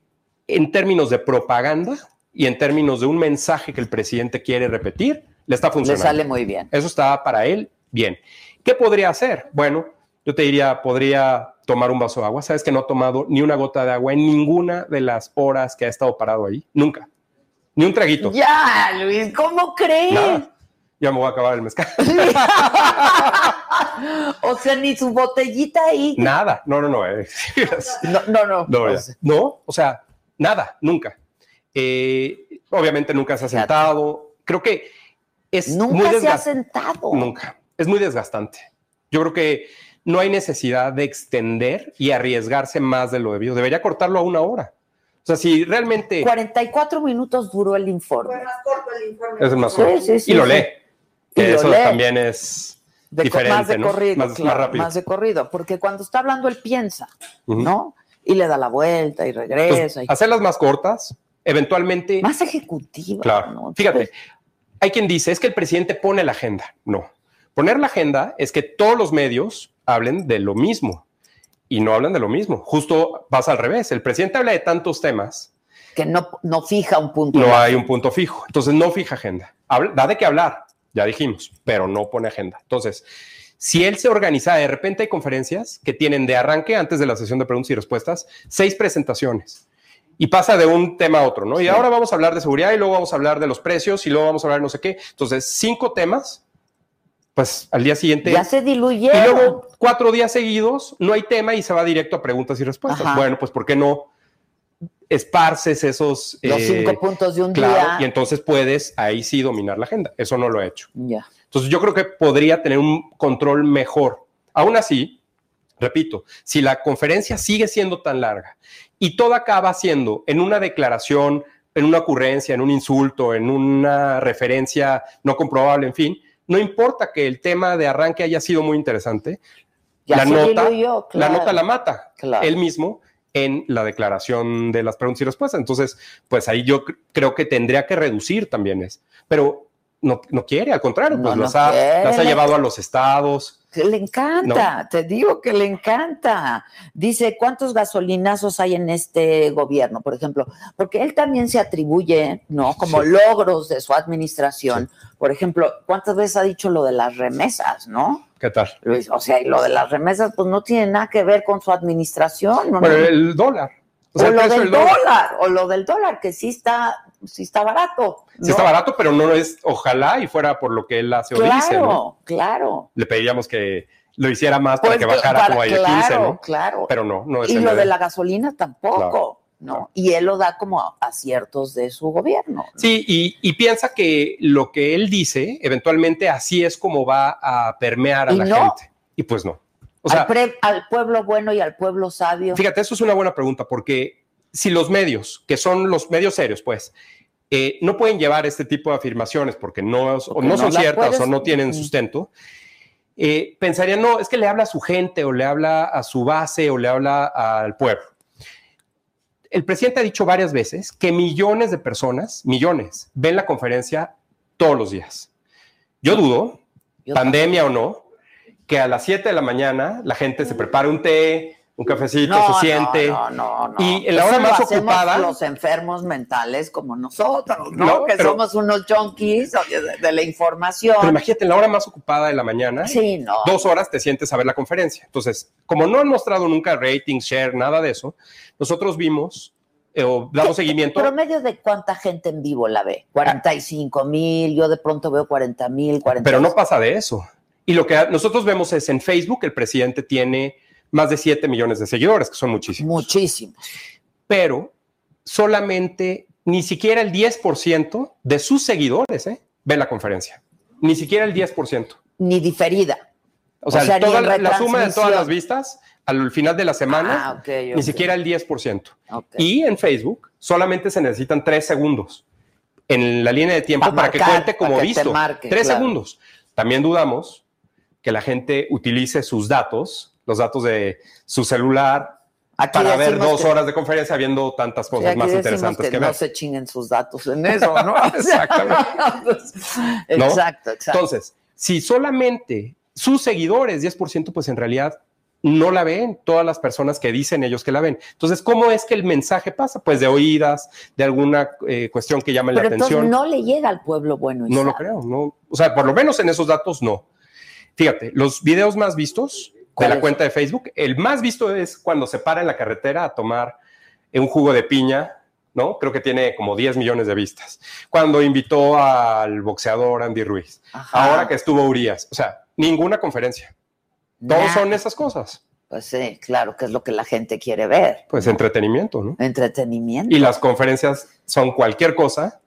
en términos de propaganda y en términos de un mensaje que el presidente quiere repetir, le está Le funcionando. sale muy bien. Eso está para él bien. ¿Qué podría hacer? Bueno, yo te diría, podría tomar un vaso de agua. Sabes que no ha tomado ni una gota de agua en ninguna de las horas que ha estado parado ahí. Nunca. Ni un traguito. Ya, Luis, ¿cómo crees? Nada. Ya me voy a acabar el mezcal. o sea, ni su botellita ahí. nada. No, no, no. eh. No, no, no. No, O sea, No, o sea, nada, nunca. Eh, obviamente nunca se ha sentado. Creo que es muy nunca se ha sentado. Nunca. Es muy desgastante. Yo creo que no hay necesidad de extender y arriesgarse más de lo debido. Debería cortarlo a una hora. O sea, si realmente 44 minutos duró el informe. Fue más corto el informe. es el más Sí, corto. sí, sí, y lo sí. lee. Y Que lo eso lee. también es De co- diferente, más de ¿no? corrido, Más- más claro, rápido. más de corrido, porque cuando está hablando él piensa. ¿no? Y le da la vuelta y regresa. Entonces, y- hacerlas más cortas, eventualmente. más ejecutiva. Claro. ¿no? Fíjate, hay quien dice es que el presidente pone la agenda. No. Poner la agenda es que todos los medios hablen de lo mismo y no hablan de lo mismo. Justo pasa al revés. El presidente habla de tantos temas, Que no, no fija un punto. no hay un punto fijo. Entonces no fija agenda. Habla- da de qué hablar, ya dijimos, pero no pone agenda. Entonces, si él se organiza, de repente hay conferencias que tienen de arranque, antes de la sesión de preguntas y respuestas, seis presentaciones. Y pasa de un tema a otro, ¿no? Y ahora vamos a hablar de seguridad y luego vamos a hablar de los precios y luego vamos a hablar de no sé qué. Entonces, cinco temas, pues al día siguiente. Ya se y diluyeron. luego cuatro días seguidos no hay tema y se va directo a preguntas y respuestas. Ajá. Bueno, pues ¿por qué no esparces esos Los eh, cinco puntos de un Claro, día. y entonces puedes ahí sí dominar la agenda. Eso no lo he hecho. Ya. Entonces yo creo que podría tener un control mejor. Aún así, repito, si la conferencia sigue siendo tan larga y todo acaba siendo en una declaración, en una ocurrencia, en un insulto, en una referencia no comprobable, en fin, no importa que el tema de arranque haya sido muy interesante, Ya la nota, diluyó, la claro. nota la mata Claro. él mismo en la declaración de las preguntas y respuestas. Entonces, pues ahí yo cr- creo que tendría que reducir también eso. Pero no, no quiere, al contrario, pues No, las, ha, las llevado a los estados. Le encanta, te digo que le encanta. Dice, ¿cuántos gasolinazos hay en este gobierno, por ejemplo? Porque él también se atribuye, ¿no? Como Sí. logros de su administración. Por ejemplo, ¿cuántas veces ha dicho lo de las remesas, no? ¿Qué tal? O sea, y lo de las remesas, pues no tiene nada que ver con su administración, No. el dólar. O sea, lo del del dólar. dólar, o lo del dólar, que sí está, sí está barato. Sí ¿no? está barato, pero no es, ojalá y fuera por lo que él hace o dice, ¿no? claro. Le pediríamos que lo hiciera más para Pues, que bajara para- como de claro, 15, ¿no? Claro. Pero no, no es y lo de la gasolina tampoco. ¿no? Y él lo da como aciertos de su gobierno. ¿no? Sí, y, y piensa que lo que él dice, eventualmente así es como va a permear a la no. gente. Y pues no. O sea, al, pre- al pueblo bueno y al pueblo sabio. Fíjate, eso es una buena pregunta, porque si los medios, que son los medios serios, pues, eh, no pueden llevar este tipo de afirmaciones porque no, o Porque no no son ciertas puedes- o no tienen sustento, eh, pensarían, no, es que le habla a su gente o le habla a su base o le habla al pueblo. El presidente ha dicho varias veces que millones de personas, millones, ven la conferencia todos los días. Yo dudo, Yo pandemia o no, que a las 7 de la mañana la gente se prepare un té, un cafecito, no, se siente. No, no, no. Y en la hora Eso más ocupada- Los enfermos mentales como nosotros, ¿no? No, que pero- somos unos junkies de, de la información. Pero imagínate, en la hora más ocupada de la mañana, Sí, no. dos horas te sientes a ver la conferencia. Entonces, como no han mostrado nunca ratings, share, nada de eso, nosotros vimos eh, o damos seguimiento. ¿Promedio de cuánta gente en vivo la ve? 45 mil, yo de pronto veo 40 mil, 40 Pero no pasa de eso. Y lo que nosotros vemos es en Facebook, el presidente tiene más de 7 millones de seguidores, que son muchísimos. Muchísimos. Pero solamente ni siquiera el 10% de sus seguidores ¿eh? ven la conferencia. Ni siquiera el 10%. Ni diferida. O sea, O sea, toda la, la suma de todas las vistas al final de la semana, Ah, ni siquiera el 10%. Ok. Y en Facebook solamente se necesitan tres segundos en la línea de tiempo Pa' para que cuente como visto. marque, tres claro. segundos. También dudamos que la gente utilice sus datos, los datos de su celular, Aquí para ver dos que- horas de conferencia viendo tantas cosas más interesantes que, que, no ver. se chinguen sus datos en eso, ¿no? Exactamente. ¿No? Exacto, exacto. Entonces, si solamente sus seguidores, 10%, pues en realidad no la ven todas las personas que dicen ellos que la ven. Entonces, ¿cómo es que el mensaje pasa? Pues de oídas, de alguna eh, cuestión que llame Pero la entonces atención. no le llega al pueblo bueno. y No lo creo, no. O sea, por lo menos en esos datos no. Fíjate, los videos más vistos de la cuenta de Facebook, el más visto es cuando se para en la carretera a tomar un jugo de piña, ¿no? Creo que tiene como 10 millones de vistas. Cuando invitó al boxeador Andy Ruiz. Ajá. Ahora que estuvo Urias. O sea, ninguna conferencia. Todos Nah. son esas cosas. Pues sí, claro, que es lo que la gente quiere ver. Pues entretenimiento, ¿no? Entretenimiento. Y las conferencias son cualquier cosa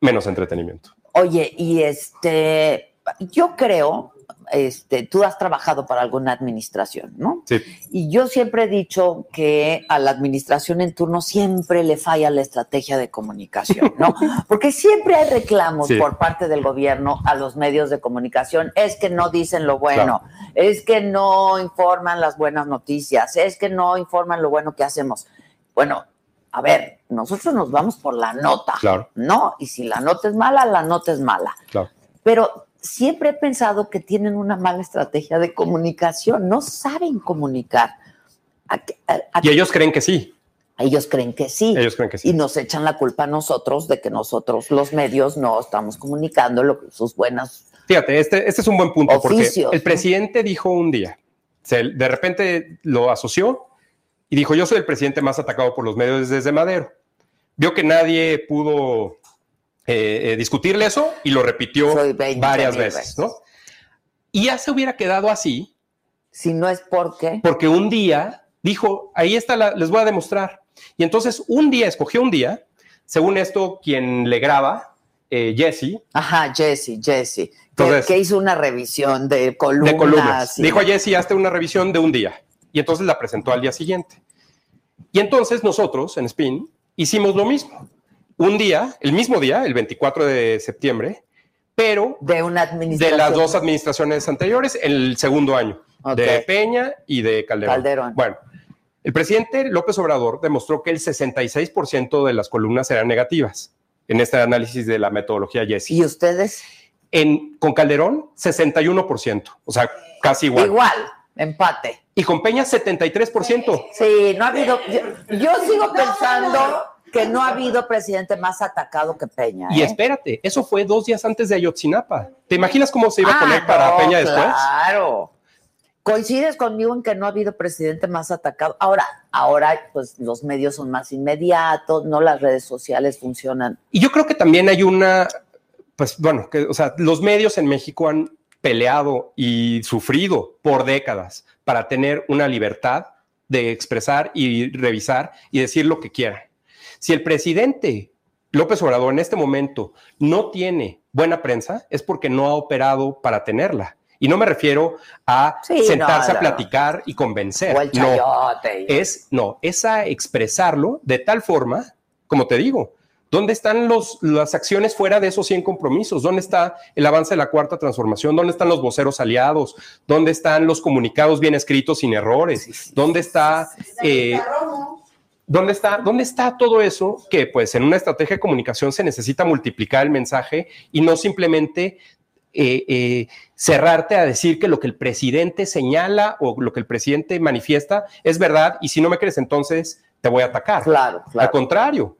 menos entretenimiento. Oye, y este, yo creo, este, tú has trabajado para alguna administración, ¿no? Sí. Y yo siempre he dicho que a la administración en turno siempre le falla la estrategia de comunicación, ¿no? Porque siempre hay reclamos Sí. por parte del gobierno a los medios de comunicación. Es que no dicen lo bueno, es que no informan las buenas noticias, es que no informan lo bueno que hacemos. Bueno, a ver, nosotros nos vamos por la nota, Claro. ¿no? Y si la nota es mala, la nota es mala. Claro. Pero siempre he pensado que tienen una mala estrategia de comunicación, no saben comunicar. A- a- a- Y ellos creen que sí. ellos creen que sí. Ellos creen que sí. Y nos echan la culpa a nosotros de que nosotros, los medios, no estamos comunicando lo que- sus buenas. Fíjate, este, este es un buen punto Oficios, porque el ¿no? presidente dijo un día, se- de repente lo asoció y dijo, yo soy el presidente más atacado por los medios desde Madero. Vio que nadie pudo eh, eh, discutirle eso y lo repitió Soy 20 varias veces. ¿no? Y ya se hubiera quedado así Si no es porque. porque un día dijo, ahí está, la, les voy a demostrar. Y entonces un día, escogió un día, según esto, quien le graba, eh, Jesse, Ajá, Jesse, Jesse. Que, Entonces- que hizo una revisión de columnas. de columnas. y- Dijo a Jesse, hazte una revisión de un día. Y entonces la presentó al día siguiente. Y entonces nosotros, en Spin, hicimos lo mismo. Un día, el mismo día, el 24 de septiembre, pero de una de las dos administraciones anteriores, el segundo año, Ok. de Peña y de Calderón. Calderón. Bueno, el presidente López Obrador demostró que el 66% de las columnas eran negativas en este análisis de la metodología Jesse. ¿Y ustedes? En, con Calderón, 61%, o sea, casi igual. Igual, empate. Y con Peña, 73%. Sí, no ha habido. Yo, yo sigo pensando que no ha habido presidente más atacado que Peña. Y ¿eh? espérate, eso fue dos días antes de Ayotzinapa. ¿Te imaginas cómo se iba a Ah, poner para no, Peña después? Claro. Coincides conmigo en que no ha habido presidente más atacado. Ahora, ahora, pues los medios son más inmediatos, no las redes sociales funcionan. Y yo creo que también hay una, pues bueno, que, o sea, los medios en México han peleado y sufrido por décadas para tener una libertad de expresar y revisar y decir lo que quieran. Si el presidente López Obrador en este momento no tiene buena prensa, es porque no ha operado para tenerla. Y no me refiero a Sí, sentarse no, no. a platicar y convencer. O el No, chayote. es, no, es a expresarlo de tal forma, como te digo, ¿dónde están los, las acciones fuera de esos 100 compromisos? ¿Dónde está el avance de la cuarta transformación? ¿Dónde están los voceros aliados? ¿Dónde están los comunicados bien escritos sin errores? ¿Dónde está... eh, ¿Dónde está, ¿Dónde está todo eso que pues en una estrategia de comunicación se necesita multiplicar el mensaje y no simplemente eh, eh, cerrarte a decir que lo que el presidente señala o lo que el presidente manifiesta es verdad y si no me crees entonces te voy a atacar? Claro, Al claro. contrario.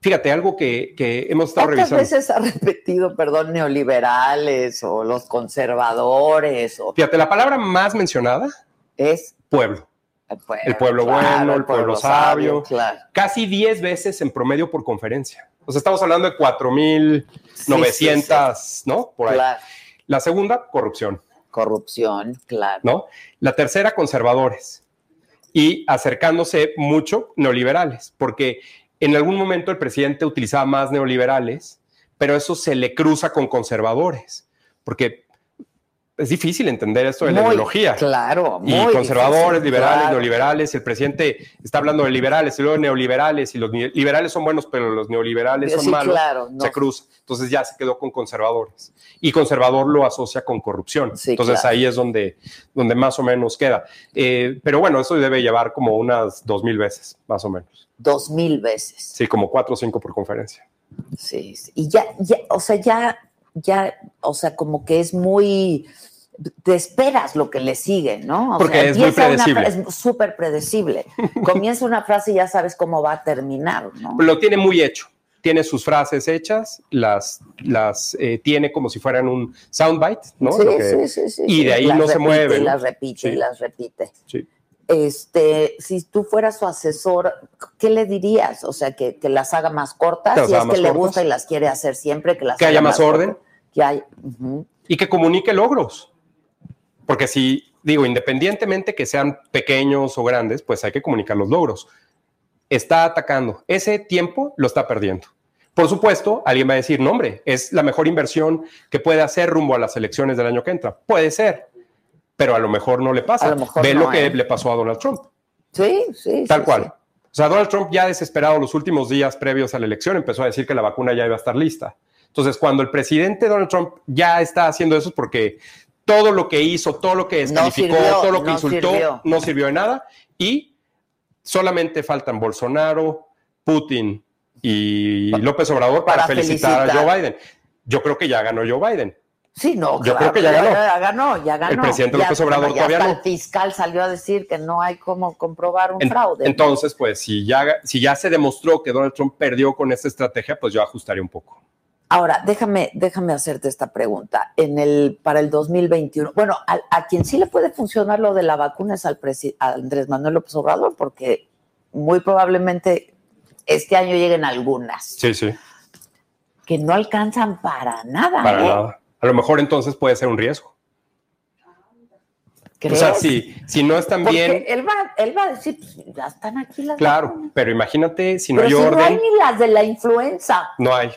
Fíjate, algo que, que hemos estado ¿Cuántas revisando. veces ha repetido, perdón, neoliberales o los conservadores? O Fíjate, la palabra más mencionada, es pueblo. El pueblo, El pueblo bueno, el pueblo sabio. Claro. Casi 10 veces en promedio por conferencia. O sea, estamos hablando de 4.900, Sí, sí, ¿no? Por ahí. Claro. La segunda, corrupción, Corrupción, claro. ¿no? La tercera, conservadores. Y acercándose mucho, neoliberales, porque en algún momento el presidente utilizaba más neoliberales, pero eso se le cruza con conservadores, porque es difícil entender esto de la Muy ideología. Claro, y muy conservadores, difícil, liberales, claro. neoliberales. El presidente está hablando de liberales y luego de neoliberales y los liberales son buenos, pero los neoliberales son Sí, malos. claro, no. Se cruza. Entonces ya se quedó con conservadores. Y conservador lo asocia con corrupción. Sí, Entonces claro. ahí es donde, donde más o menos queda. Eh, pero bueno, eso debe llevar como unas dos mil veces, más o menos. Dos mil veces. Sí, como cuatro o cinco por conferencia. Sí, sí. Y ya, ya, o sea, ya, ya, o sea, como que es muy, te esperas lo que le sigue, ¿no? O Porque sea, es muy una predecible. es súper predecible. Comienza una frase y ya sabes cómo va a terminar, ¿no? Lo tiene muy hecho. Tiene sus frases hechas, las, las eh, tiene como si fueran un soundbite, ¿no? Sí, que- sí, sí, sí, y de ahí no se mueve. Y las repite y las repite. Sí. Este, si tú fueras su asesor, ¿qué le dirías? O sea, que, que las haga más cortas, si es que le cortas. gusta y las quiere hacer siempre, que las Que haga haya más orden. Que hay, y que comunique logros. Porque si, digo, independientemente que sean pequeños o grandes, pues hay que comunicar los logros. Está atacando. Ese tiempo lo está perdiendo. Por supuesto, alguien va a decir, no, hombre, es la mejor inversión que puede hacer rumbo a las elecciones del año que entra. Puede ser, pero a lo mejor no le pasa. A lo mejor Ve no, lo que ¿eh? le pasó a Donald Trump. Sí, sí. Tal sí, cual. sí. O sea, Donald Trump ya desesperado los últimos días previos a la elección empezó a decir que la vacuna ya iba a estar lista. Entonces, cuando el presidente Donald Trump ya está haciendo eso es porque todo lo que hizo, todo lo que descalificó, sirvió, todo lo que no insultó, sirvió. no sirvió de nada y solamente faltan Bolsonaro, Putin y López Obrador para, para felicitar, felicitar. a Joe Biden. Yo creo que ya ganó Joe Biden. Sí, no, Yo claro, creo que ya ganó. Ya ganó, ya ganó. El presidente López Obrador ya todavía hasta no. El fiscal salió a decir que no hay cómo comprobar un En- fraude. Entonces, pues si ya, si ya se demostró que Donald Trump perdió con esta estrategia, pues yo ajustaría un poco. Ahora, déjame, déjame hacerte esta pregunta. En el, para el 2021, bueno, a, a quien sí le puede funcionar lo de la vacuna es al a Andrés Manuel López Obrador, porque muy probablemente este año lleguen algunas Sí, sí. que no alcanzan para nada. Para ¿eh? nada. A lo mejor entonces puede ser un riesgo. ¿Crees? O sea, si, si no están Porque bien, él va, él va a decir, pues, ya están aquí las claro, vacunas. pero imagínate si no Pero hay si no hay orden, ni las de la influenza. no hay,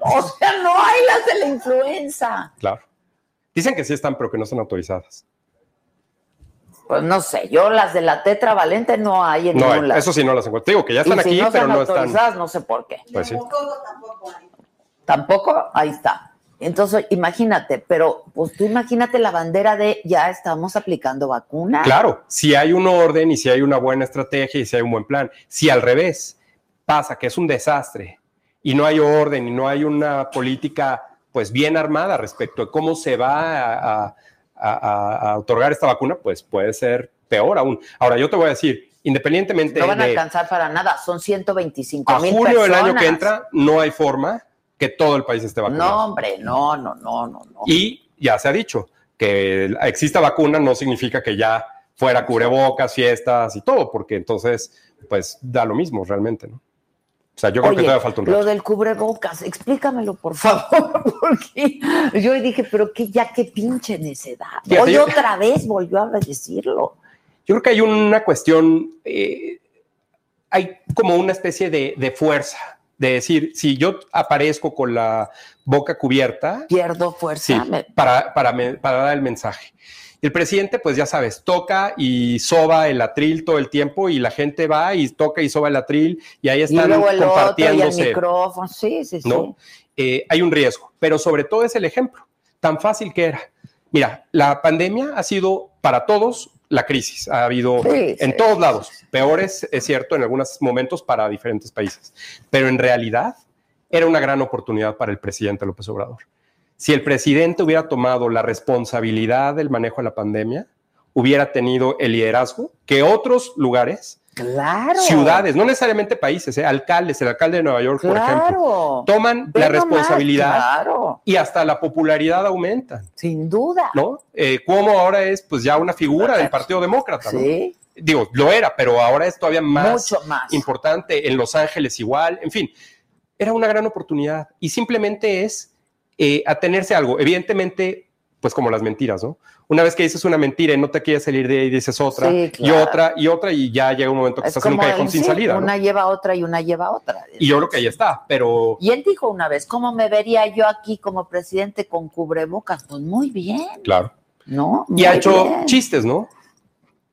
O sea, no hay las de la influenza. claro. Dicen que sí están, pero que no están autorizadas. Pues no sé, yo las de la tetravalente no hay en No ningún hay, lado. eso sí no las encuentro. Digo que ya Y están si aquí, no pero están no están. autorizadas, no sé por qué. Pues sí. Tampoco, ahí está. Entonces, imagínate, pero pues tú imagínate la bandera de ya estamos aplicando vacuna. Claro, si hay un orden y si hay una buena estrategia y si hay un buen plan. Si al revés pasa que es un desastre y no hay orden y no hay una política pues bien armada respecto de cómo se va a, a- a- a otorgar esta vacuna, pues puede ser peor aún. Ahora yo te voy a decir, independientemente No van a de alcanzar para nada, son 125 a mil julio del personas. año que entra, no hay forma que todo el país esté vacunado. No, hombre, no, no, no, no, no. Y ya se ha dicho que exista vacuna no significa que ya fuera cubrebocas, fiestas y todo, porque entonces, pues da lo mismo realmente, ¿no? O sea, yo creo que Oye, todavía falta un lo rato. del cubrebocas, explícamelo, por favor, porque yo dije, pero que ya qué pinche necedad. Hoy yo- otra vez volvió a decirlo. Yo creo que hay una cuestión, eh, hay como una especie de, de fuerza, de decir, si yo aparezco con la boca cubierta, Pierdo fuerza. Sí, para, para, me- para dar el mensaje. El presidente, pues ya sabes, toca y soba el atril todo el tiempo y la gente va y toca y soba el atril y ahí están el y el compartiéndose. micrófono. Sí, sí, sí. ¿no? Eh, hay un riesgo, pero sobre todo es el ejemplo, tan fácil que era. Mira, la pandemia ha sido para todos la crisis, ha habido Sí, en sí, todos lados, peores, es cierto, en algunos momentos para diferentes países, pero en realidad era una gran oportunidad para el presidente López Obrador. Si el presidente hubiera tomado la responsabilidad del manejo de la pandemia, hubiera tenido el liderazgo que otros lugares, Claro. ciudades, no necesariamente países, ¿eh? alcaldes, el alcalde de Nueva York, por ejemplo, Claro. toman la responsabilidad Claro, y hasta la popularidad aumenta, sin duda. ¿no? Eh, Cuomo ahora es pues ya una figura del Partido Demócrata, ¿no? Sí, Digo, lo era, pero ahora es todavía más mucho más. importante, en Los Ángeles igual, en fin, era una gran oportunidad y simplemente es eh, atenerse a algo, evidentemente, pues como las mentiras, ¿no? Una vez que dices una mentira y no te quieres salir de ahí, dices otra Sí, y otra y otra y ya llega un momento que Es estás en un callejón sin sí, salida, ¿no? Una lleva otra y una lleva otra. Y yo creo que ahí está, pero Y él dijo una vez, ¿cómo me vería yo aquí como presidente con cubrebocas? Pues muy bien, claro. ¿no? Y ha hecho bien. chistes, ¿no?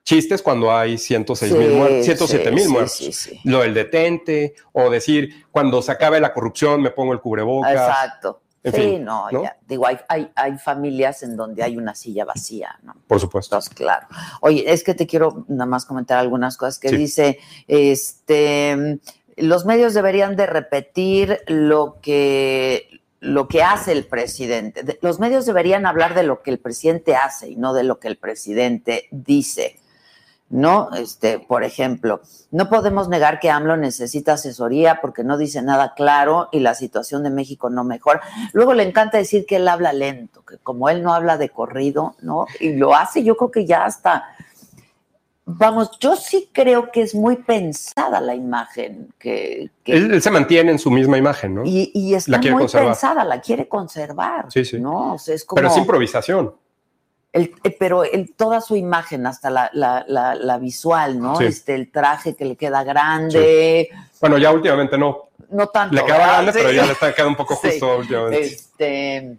Chistes cuando hay 106 Sí, mil muertos, 107 mil sí, muertos. sí, sí. Lo del detente, o decir, cuando se acabe la corrupción me pongo el cubrebocas. Exacto. En sí, fin, no, ¿no? ya. Digo, hay, hay, hay familias en donde hay una silla vacía, ¿no? Por supuesto. Entonces, claro. Oye, es que te quiero nada más comentar algunas cosas que Sí. dice, este, los medios deberían de repetir lo que, lo que hace el presidente. De- Los medios deberían hablar de lo que el presidente hace y no de lo que el presidente dice. ¿No? Este, por ejemplo, no podemos negar que AMLO necesita asesoría porque no dice nada claro y la situación de México no mejora. Luego le encanta decir que él habla lento, que como él no habla de corrido, ¿no? Y lo hace, yo creo que ya hasta. Vamos, yo sí creo que es muy pensada la imagen que. que- Él, él se mantiene en su misma imagen, ¿no? y, y está La quiere muy conservar. pensada, la quiere conservar. Sí, sí. ¿no? O sea, es como. Pero es improvisación. El- eh, pero el- toda su imagen, hasta la, la, la, la visual, ¿no? Sí. Este, el traje que le queda grande, Bueno, ya últimamente no. no tanto. Le queda ¿verdad? grande, pero ya le está quedando un poco Sí. justo últimamente. Este,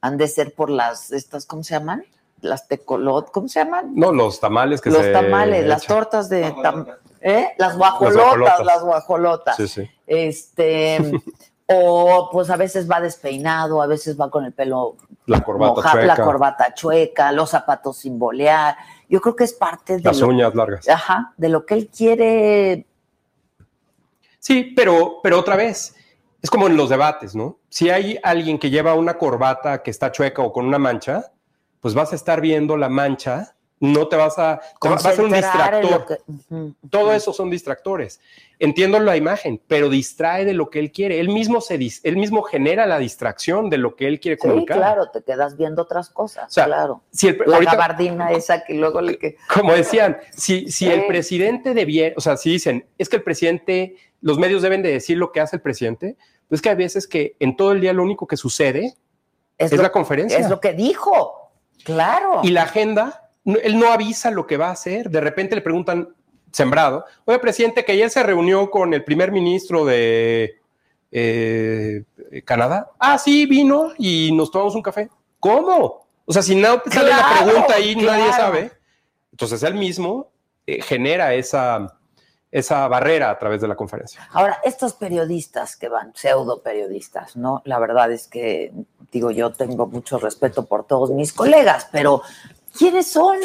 han de ser por las, estas, ¿cómo se llaman? Las tecolot, ¿cómo se llaman? No, los tamales que Los se tamales, las tortas de tam- ¿eh? las guajolotas, guajolotas. las guajolotas. Sí, sí. Este, o pues a veces va despeinado, a veces va con el pelo La corbata moja- chueca, la corbata chueca, los zapatos sin bolear. Yo creo que es parte de las lo, uñas largas. ajá, de lo que él quiere. Sí, pero, pero otra vez, es como en los debates, ¿no? Si hay alguien que lleva una corbata que está chueca o con una mancha, pues vas a estar viendo la mancha, no te vas a, te va, va a ser un distractor. Todo eso son distractores. Entiendo la imagen, pero distrae de lo que él quiere. Él mismo, se dis- él mismo genera la distracción de lo que él quiere Sí, comunicar. claro, te quedas viendo otras cosas, O sea, claro. Si el, La ahorita- gabardina esa que luego le que como decían, si, si el Sí. presidente debiera, o sea, si dicen, es que el presidente, los medios deben de decir lo que hace el presidente, pues que hay veces que en todo el día lo único que sucede es, lo, la conferencia. es lo que dijo. Claro. Y la agenda, no- él no avisa lo que va a hacer. De repente le preguntan, sembrado, oye, presidente, que ayer se reunió con el primer ministro de eh, Canadá. Ah, sí, vino y nos tomamos un café. ¿Cómo? O sea, si no sale la pregunta ahí, nadie sabe. Entonces él mismo eh, genera esa, esa barrera a través de la conferencia. Ahora, estos periodistas que van, pseudo periodistas, ¿no? La verdad es que, digo, yo tengo mucho respeto por todos mis colegas, pero ¿quiénes son?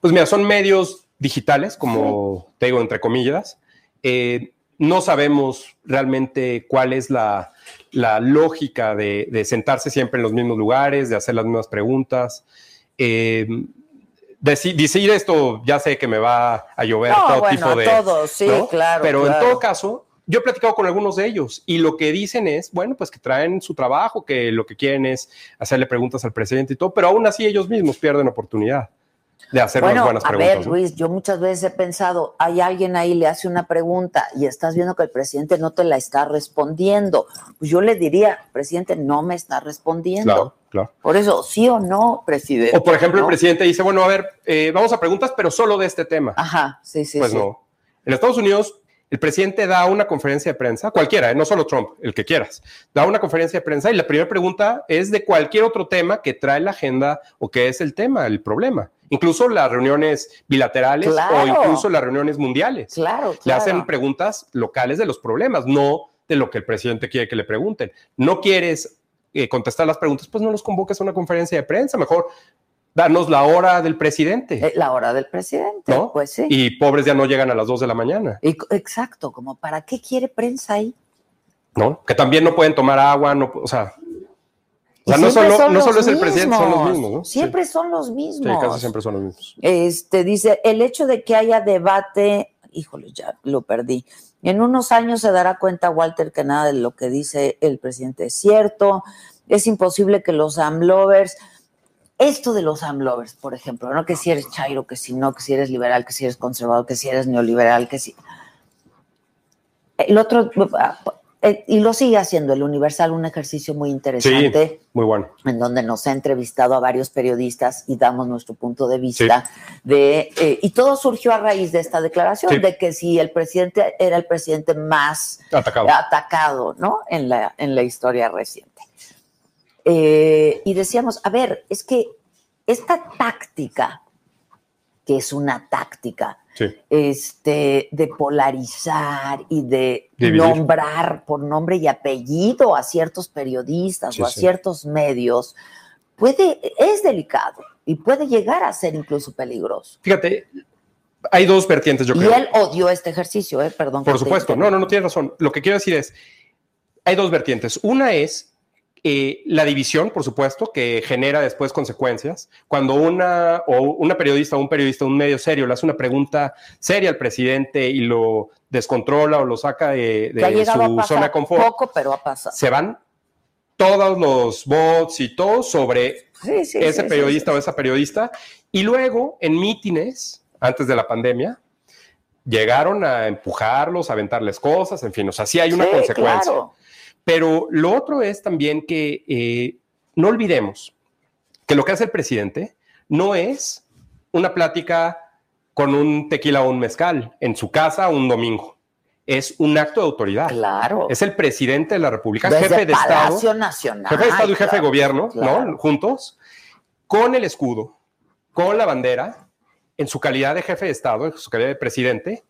Pues mira, son medios digitales, como te digo, entre comillas. Eh, no sabemos realmente cuál es la, la lógica de, de sentarse siempre en los mismos lugares, de hacer las mismas preguntas. Eh, deci- decir esto, ya sé que me va a llover No, todo bueno, tipo de. a todos, sí, ¿no? claro. Pero claro. en todo caso, yo he platicado con algunos de ellos y lo que dicen es, bueno, pues que traen su trabajo, que lo que quieren es hacerle preguntas al presidente y todo, pero aún así ellos mismos pierden oportunidad. de hacer bueno, unas buenas a preguntas. ver, ¿no? Luis, yo muchas veces he pensado, hay alguien ahí, le hace una pregunta y estás viendo que el presidente no te la está respondiendo. Pues yo le diría, presidente, no me está respondiendo. Claro, claro. Por eso, sí o no, presidente. O por ejemplo, ¿no? el presidente dice, bueno, a ver, eh, vamos a preguntas, pero solo de este tema. Ajá, sí, sí, pues sí. no. En Estados Unidos, el presidente da una conferencia de prensa, cualquiera, eh, no solo Trump, el que quieras, da una conferencia de prensa y la primera pregunta es de cualquier otro tema que trae la agenda o que es el tema, el problema. Incluso las reuniones bilaterales Claro. o incluso las reuniones mundiales. Claro, Le hacen preguntas locales de los problemas, no de lo que el presidente quiere que le pregunten. No quieres eh, contestar las preguntas, pues no los convoques a una conferencia de prensa, mejor danos la hora del presidente, Eh, La hora del presidente, ¿no? pues sí. Y pobres ya no llegan a las 2 de la mañana, Y exacto, como para qué quiere prensa ahí. ¿no? Que también no pueden tomar agua, no, o sea, o sea, no solo, no solo es el presidente, son los mismos. ¿no? Siempre Sí, son los sí, mismos. casi siempre son los mismos. Este dice, el hecho de que haya debate, híjole, ya lo perdí. En unos años se dará cuenta Walter que nada de lo que dice el presidente es cierto. Es imposible que los AMLovers, esto de los AMLovers, por ejemplo, no que si eres chairo, que si no, que si eres liberal, que si eres conservador, que si eres neoliberal, que si. El otro, eh, y lo sigue haciendo el Universal, un ejercicio muy interesante Sí, muy bueno. en donde nos ha entrevistado a varios periodistas y damos nuestro punto de vista de eh, y todo surgió a raíz de esta declaración Sí. de que si el presidente era el presidente más Atacado. atacado no en la en la historia reciente Eh, y decíamos a ver es que esta táctica que es una táctica Sí. este, de polarizar y de Dividir. nombrar por nombre y apellido a ciertos periodistas Sí, o a sí. ciertos medios, puede, es delicado y puede llegar a ser incluso peligroso. Fíjate, hay dos vertientes, yo y creo. él odió este ejercicio, ¿eh? perdón. Por supuesto, no, no, no tienes razón. Lo que quiero decir es, hay dos vertientes. Una es eh, la división, por supuesto, que genera después consecuencias. Cuando una o una periodista o un periodista, un medio serio, le hace una pregunta seria al presidente y lo descontrola o lo saca de, a su pasar zona de confort, poco, pero ha pasado. se van todos los bots y todo sobre Sí, sí, ese sí, periodista o esa periodista. Y luego, en mítines, antes de la pandemia, llegaron a empujarlos, a aventarles cosas, en fin, o sea, sí hay una consecuencia. claro. Pero lo otro es también que eh, no olvidemos que lo que hace el presidente no es una plática con un tequila o un mezcal en su casa un domingo. Es un acto de autoridad. Claro. Es el presidente de la República, Desde jefe de Estado Palacio Nacional. jefe de Estado y jefe de gobierno, claro. ¿no? Juntos, con el escudo, con la bandera, en su calidad de jefe de Estado, en su calidad de presidente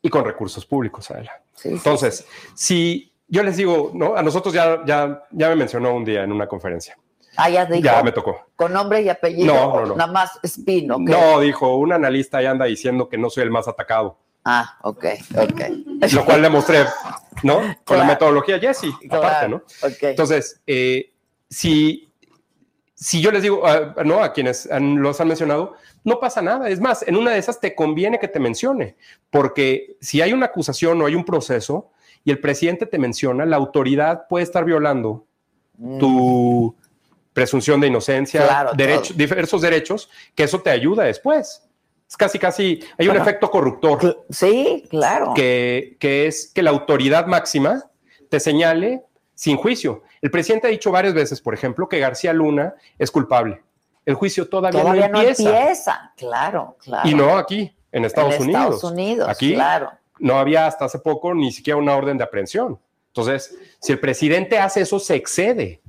y con recursos públicos, Adela. Sí, sí, Entonces, si yo les digo, ¿no? A nosotros ya, ya, ya me mencionó un día en una conferencia. Ah, ya dijo, Ya me tocó. con nombre y apellido, No, no, no. nada más Espino. ¿qué? No, dijo, un analista ya anda diciendo que no soy el más atacado, Ah, ok, ok. lo cual demostré, ¿no? Con la metodología Jesse, aparte, Claro, ¿no? ok. Entonces, eh, si, si yo les digo, ah, ¿no? A quienes han- los han mencionado, no pasa nada. Es más, en una de esas te conviene que te mencione, porque si hay una acusación o hay un proceso y el presidente te menciona, la autoridad puede estar violando tu presunción de inocencia. Claro, derecho- todo. diversos derechos, que eso te ayuda después. Es casi, casi, hay un efecto corruptor Sí, claro. que, que es que la autoridad máxima te señale sin juicio. El presidente ha dicho varias veces, por ejemplo, que García Luna es culpable. El juicio todavía, Todavía no empieza. Claro, claro. Y no aquí, en Estados en Unidos. Estados Unidos, Aquí claro. No había hasta hace poco ni siquiera una orden de aprehensión. Entonces, si el presidente hace eso, se excede.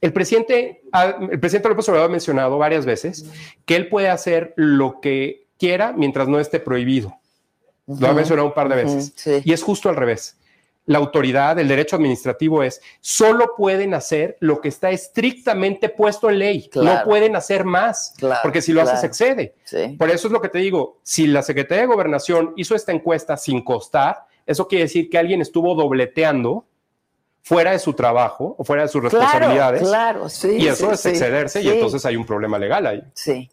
El presidente, el presidente López Obrador ha mencionado varias veces que él puede hacer lo que quiera mientras no esté prohibido. Lo ha mencionado un par de veces. sí. Y es justo al revés. La autoridad, el derecho administrativo es, solo pueden hacer lo que está estrictamente puesto en ley. Claro. No pueden hacer más, Claro, porque si lo haces claro. excede. Sí. Por eso es lo que te digo, si la Secretaría de Gobernación hizo esta encuesta sin costar, eso quiere decir que alguien estuvo dobleteando fuera de su trabajo o fuera de sus responsabilidades. Claro, claro, sí. y eso sí, es excederse y entonces hay un problema legal ahí. Sí.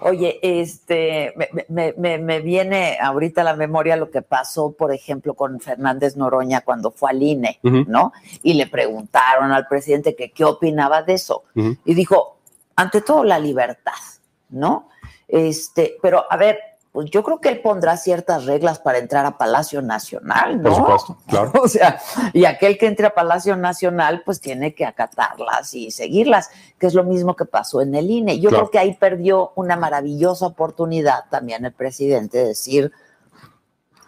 Oye, este, me, me- me- viene ahorita a la memoria lo que pasó, por ejemplo, con Fernández Noroña cuando fue al INE. ¿no? Y le preguntaron al presidente que qué opinaba de eso. Y dijo, ante todo, la libertad, ¿no? Este, pero a ver, pues yo creo que él pondrá ciertas reglas para entrar a Palacio Nacional, ¿no? Por supuesto, claro. O sea, y aquel que entre a Palacio Nacional, pues tiene que acatarlas y seguirlas, que es lo mismo que pasó en el INE. Yo Claro. creo que ahí perdió una maravillosa oportunidad también el presidente de decir,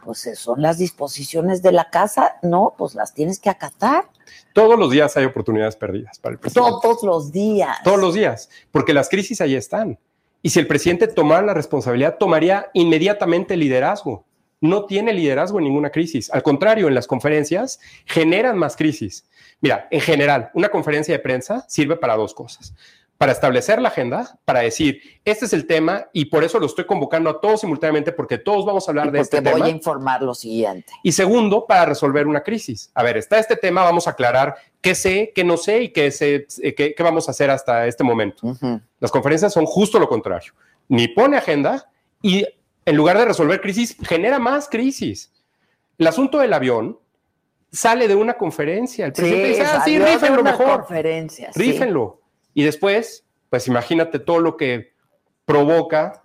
pues eh, son las disposiciones de la casa, no, pues las tienes que acatar Todos los días hay oportunidades perdidas para el presidente. todos los días. Todos los días, porque las crisis ahí están. Y si el presidente tomara la responsabilidad, tomaría inmediatamente liderazgo. No tiene liderazgo en ninguna crisis. Al contrario, en las conferencias generan más crisis. Mira, en general, una conferencia de prensa sirve para dos cosas. Para establecer la agenda, para decir, este es el tema y por eso lo estoy convocando a todos simultáneamente porque todos vamos a hablar de porque este voy tema. a informar lo siguiente. Y segundo, para resolver una crisis. A ver, está este tema, vamos a aclarar qué sé, qué no sé y qué, sé, eh, qué, qué vamos a hacer hasta este momento. Las conferencias son justo lo contrario. Ni pone agenda y en lugar de resolver crisis, genera más crisis. El asunto del avión sale de una conferencia. El presidente dice, ah, sí, rífenlo mejor, conferencia, sí. rífenlo. Y después, pues imagínate todo lo que provoca,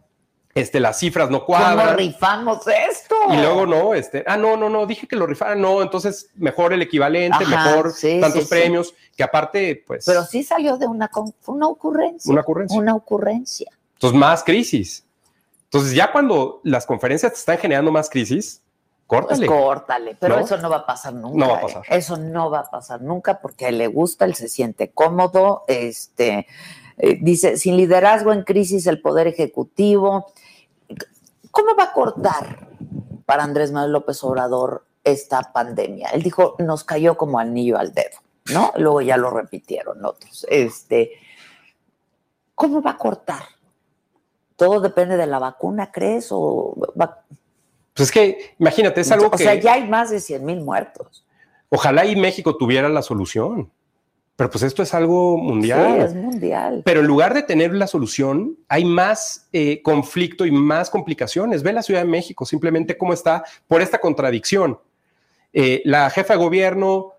este, las cifras no ¿Cómo cuadran. rifamos esto? Y luego no, este, ah, no, no, no, dije que lo rifaran, no, entonces mejor el equivalente, Ajá, mejor sí, tantos sí, sí. premios, que aparte, pues, Pero sí salió de una, una ocurrencia. Una ocurrencia. Una ocurrencia. entonces más crisis. Entonces ya cuando las conferencias te están generando más crisis, Pues córtale. córtale, pero ¿No? eso no va a pasar nunca. No va a ¿eh? pasar. Eso no va a pasar nunca porque a él le gusta, él se siente cómodo, este, eh, dice, sin liderazgo en crisis el poder ejecutivo. ¿Cómo va a cortar para Andrés Manuel López Obrador esta pandemia? Él dijo, nos cayó como anillo al dedo, ¿no? Luego ya lo repitieron otros. Este, ¿Cómo va a cortar? ¿Todo depende de la vacuna, crees? O va- Pues es que, imagínate, es algo o que sea, ya hay más de 100 mil muertos. ojalá y México tuviera la solución. Pero pues esto es algo mundial. Sí, es mundial. Pero en lugar de tener la solución, hay más eh, conflicto y más complicaciones. Ve la Ciudad de México, simplemente cómo está por esta contradicción. Eh, la jefa de gobierno,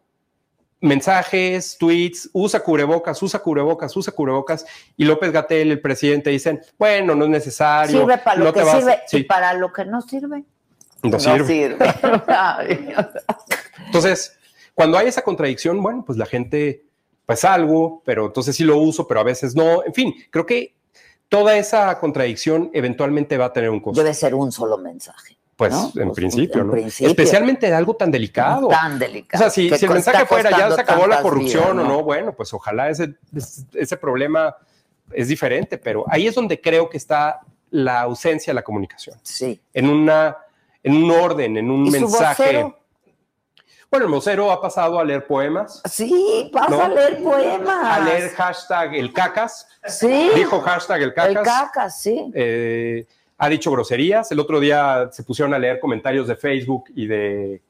mensajes, tweets, usa cubrebocas, usa cubrebocas, usa cubrebocas, y López Gatel, el presidente, dicen, bueno, no es necesario. Sirve para lo no que te sirve y Sí, para lo que no sirve. no sirve. Ay, Entonces, cuando hay esa contradicción, bueno, pues la gente, pues algo, pero entonces sí lo uso, pero a veces no. En fin, creo que toda esa contradicción eventualmente va a tener un costo. Debe ser un solo mensaje. Pues ¿no? en Pues, principio, en ¿no? principio. Especialmente de algo tan delicado. Tan O delicado. sea, si, el mensaje fuera ya se acabó la corrupción vidas, o no, bueno, pues ojalá ese, ese problema es diferente, pero ahí es donde creo que está la ausencia de la comunicación. Sí. En una, en un orden, en un ¿Y su mensaje. vocero? Bueno, el vocero ha pasado a leer poemas, Sí, ¿No? a leer poemas. a leer hashtag el cacas, Sí. dijo hashtag el cacas, el cacas, sí. eh, ha dicho groserías. El otro día se pusieron a leer comentarios de Facebook y de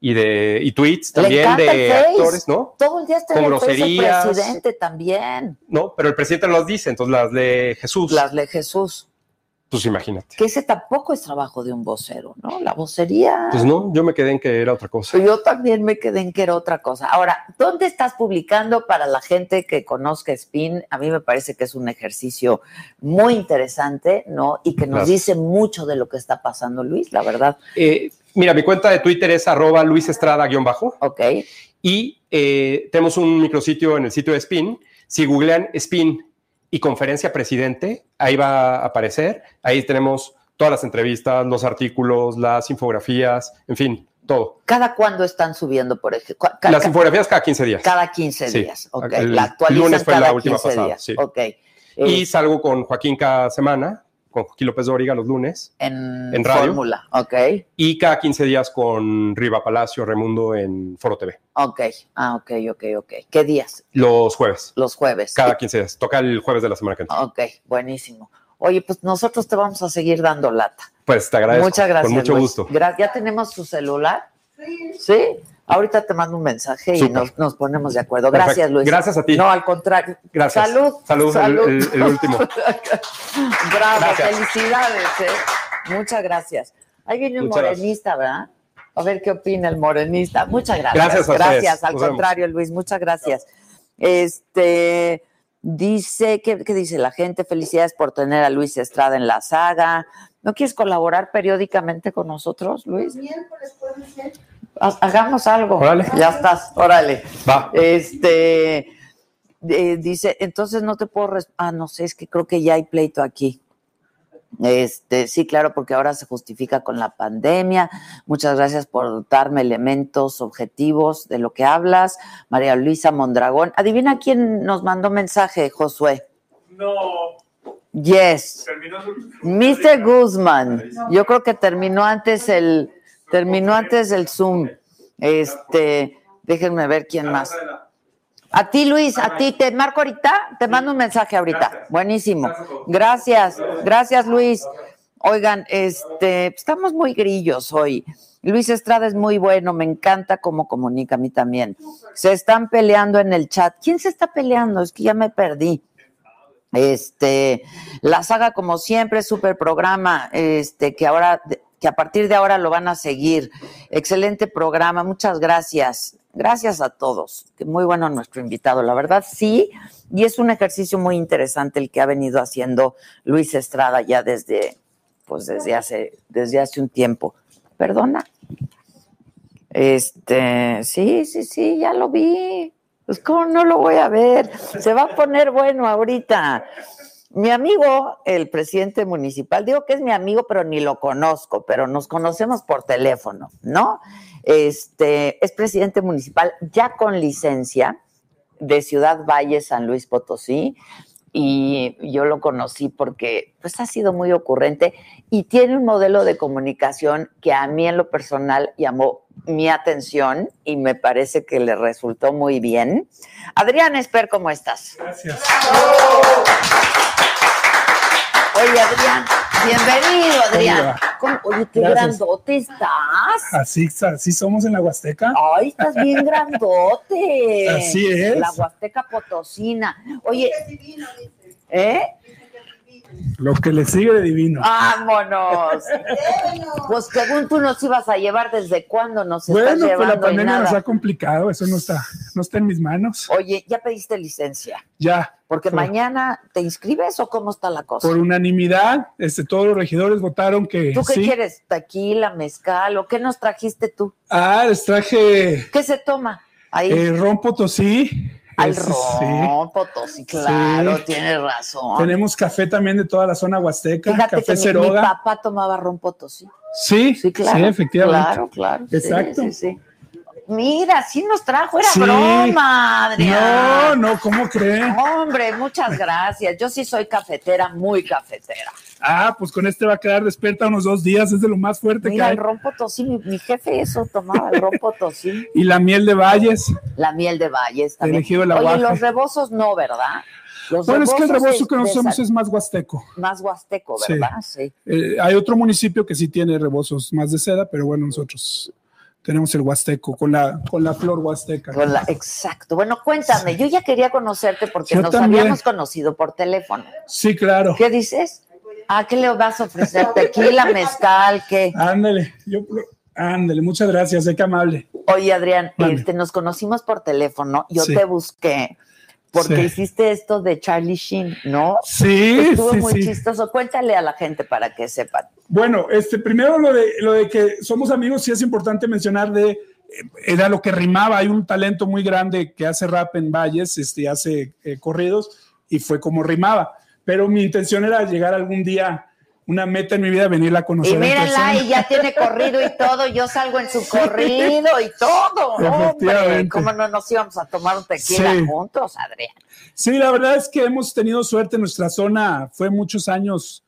y de y tweets también de actores, ¿no? Todo el día está Con el presidente también. No, pero el presidente las dice, entonces las de Jesús. Las de Jesús. Pues imagínate. Que ese tampoco es trabajo de un vocero, ¿no? La vocería. Pues no, yo me quedé en que era otra cosa. Yo también me quedé en que era otra cosa. Ahora, ¿dónde estás publicando para la gente que conozca Spin? A mí me parece que es un ejercicio muy interesante, ¿no? Y que nos Gracias. dice mucho de lo que está pasando, Luis, la verdad. Eh, mira, mi cuenta de Twitter es arroba Luis Estrada-bajo Ok. y eh, tenemos un micrositio en el sitio de Spin. Si googlean Spin y conferencia presidente, ahí va a aparecer. Ahí tenemos todas las entrevistas, los artículos, las infografías, en fin, todo. ¿Cada cuándo están subiendo, por ejemplo? Las infografías cada 15 días. cada 15 Sí. días. Ok. El la actualizan lunes fue la cada última 15 pasada, días. sí. Ok. Y salgo con Joaquín cada semana, con Joaquín López Dóriga los lunes. en, en radio. Fórmula. Ok. Y cada 15 días con Riva Palacio, Raimundo en Foro TV. Ok. Ah, ok, ok, ok. ¿Qué días? Los jueves. Los jueves. Cada 15 días. Toca el jueves de la semana que entra. Ok, buenísimo. Oye, pues nosotros te vamos a seguir dando lata. Pues te agradezco. Muchas gracias. Con mucho Luis. gusto. Gra- ¿Ya tenemos su celular? Sí. Sí. Ahorita te mando un mensaje y nos, nos ponemos de acuerdo. Perfecto. Gracias, Luis. Gracias a ti. No, al contrario. Gracias. Salud. Salud, el- el- el último. Bravo, Gracias. felicidades. ¿eh? Muchas gracias. Ahí viene un Muchas gracias. morenista, ¿verdad? A ver qué opina el morenista. Muchas gracias. Gracias a. Gracias, al Nos vemos. contrario, Luis, muchas gracias. Este, Dice, ¿qué, qué dice la gente? Felicidades por tener a Luis Estrada en la saga. ¿No quieres colaborar periódicamente con nosotros, Luis? Miércoles puede ser. Ha- Hagamos algo. Órale. Ya estás, órale. Va. Este eh, dice, entonces no te puedo res- ah, no sé, es que creo que ya hay pleito aquí. Este, sí, claro, porque ahora se justifica con la pandemia. Muchas gracias por darme elementos objetivos de lo que hablas. María Luisa Mondragón. Adivina quién nos mandó mensaje, Josué. No, Yes. terminó su... Mr. Guzman, yo creo que terminó antes el terminó antes el Zoom. Este, déjenme ver quién más. A ti, Luis, a ti te marco ahorita, te mando un mensaje ahorita. Buenísimo. Gracias, gracias, Luis. Oigan, este, estamos muy grillos hoy. Luis Estrada es muy bueno, me encanta cómo comunica a mí también. Se están peleando en el chat. ¿Quién se está peleando? Es que ya me perdí. Este, la saga, como siempre, súper programa, este, que ahora, que a partir de ahora lo van a seguir. Excelente programa, muchas gracias. Gracias a todos. Muy bueno nuestro invitado, la verdad, sí. Y es un ejercicio muy interesante el que ha venido haciendo Luis Estrada ya desde, pues desde hace, desde hace un tiempo. Perdona. Este, sí, sí, sí, ya lo vi. Pues, ¿cómo no lo voy a ver? Se va a poner bueno ahorita. Mi amigo, el presidente municipal, digo que es mi amigo, pero ni lo conozco, pero nos conocemos por teléfono, ¿no? Este, es presidente municipal ya con licencia de Ciudad Valle, San Luis Potosí, y yo lo conocí porque pues ha sido muy ocurrente y tiene un modelo de comunicación que a mí en lo personal llamó mi atención y me parece que le resultó muy bien. Adrián Esper, ¿cómo estás? Gracias. Oye, Adrián, bienvenido, Adrián. Hola. ¿Cómo- Oye, qué Gracias. grandote estás. Así, así somos en la Huasteca. Ay, estás bien grandote. Así es. La Huasteca Potosina. Oye, ¿eh? Lo que le sigue de divino. ¡Vámonos! Pues según tú nos ibas a llevar, ¿desde cuándo nos estás bueno, pues llevando la pandemia nos ha complicado, eso no está, no está en mis manos. Oye, ¿ya pediste licencia? Ya, Porque Por- mañana te inscribes o cómo está la cosa? por unanimidad, este, todos los regidores votaron que ¿Tú qué sí. quieres? ¿Tequila, mezcal o qué nos trajiste tú? Ah, les traje ¿Qué se toma? Ahí. eh, potosí. Al Ese ron, Potosí, claro, Sí. tienes razón. Tenemos café también de toda la zona huasteca, Fíjate café que mi, papá tomaba ron Potosí. Sí, Sí, claro. sí, efectivamente. Claro, claro. Exacto. sí, sí. Mira, sí nos trajo, era Sí. broma, Adrián. No, no, ¿cómo creen? Hombre, muchas gracias. Yo sí soy cafetera, muy cafetera. Ah, pues con este va a quedar despierta unos dos días, es de lo más fuerte Mira, que el hay. ron potosí, mi, mi jefe eso tomaba, el ron potosí. Y la miel de valles. La miel de valles también. Elegido el Oye, los rebozos no, ¿verdad? Los Bueno, es que el rebozo de- que de sal- es más huasteco. más huasteco, Sí. ¿verdad? Sí. Eh, hay otro municipio que sí tiene rebozos más de seda, pero bueno, nosotros tenemos el huasteco con la, con la flor huasteca. Con la- exacto. Bueno, cuéntame, yo ya quería conocerte porque Yo nos también. habíamos conocido por teléfono. Sí, claro. ¿Qué dices? ¿A qué le vas a ofrecer? ¿Tequila, mezcal, qué? Ándale, yo, ándale, muchas gracias, eh, qué amable. Oye, Adrián, este, nos conocimos por teléfono. Yo Sí. te busqué porque Sí. hiciste esto de Charlie Sheen, ¿no? Sí, Estuvo sí, muy sí. chistoso. Cuéntale a la gente para que sepan. Bueno, este, primero lo de, lo de que somos amigos, sí es importante mencionar de, eh, era lo que rimaba, hay un talento muy grande que hace rap en Valles, este, hace eh, corridos, y fue como rimaba, pero mi intención era llegar algún día, una meta en mi vida, venirla a conocer. Y en persona. y ya tiene corrido y todo. Yo salgo en su corrido y todo. Hombre. ¿cómo no nos íbamos a tomar un tequila Sí. juntos, Adrián? Sí, la verdad es que hemos tenido suerte. Nuestra zona fue muchos años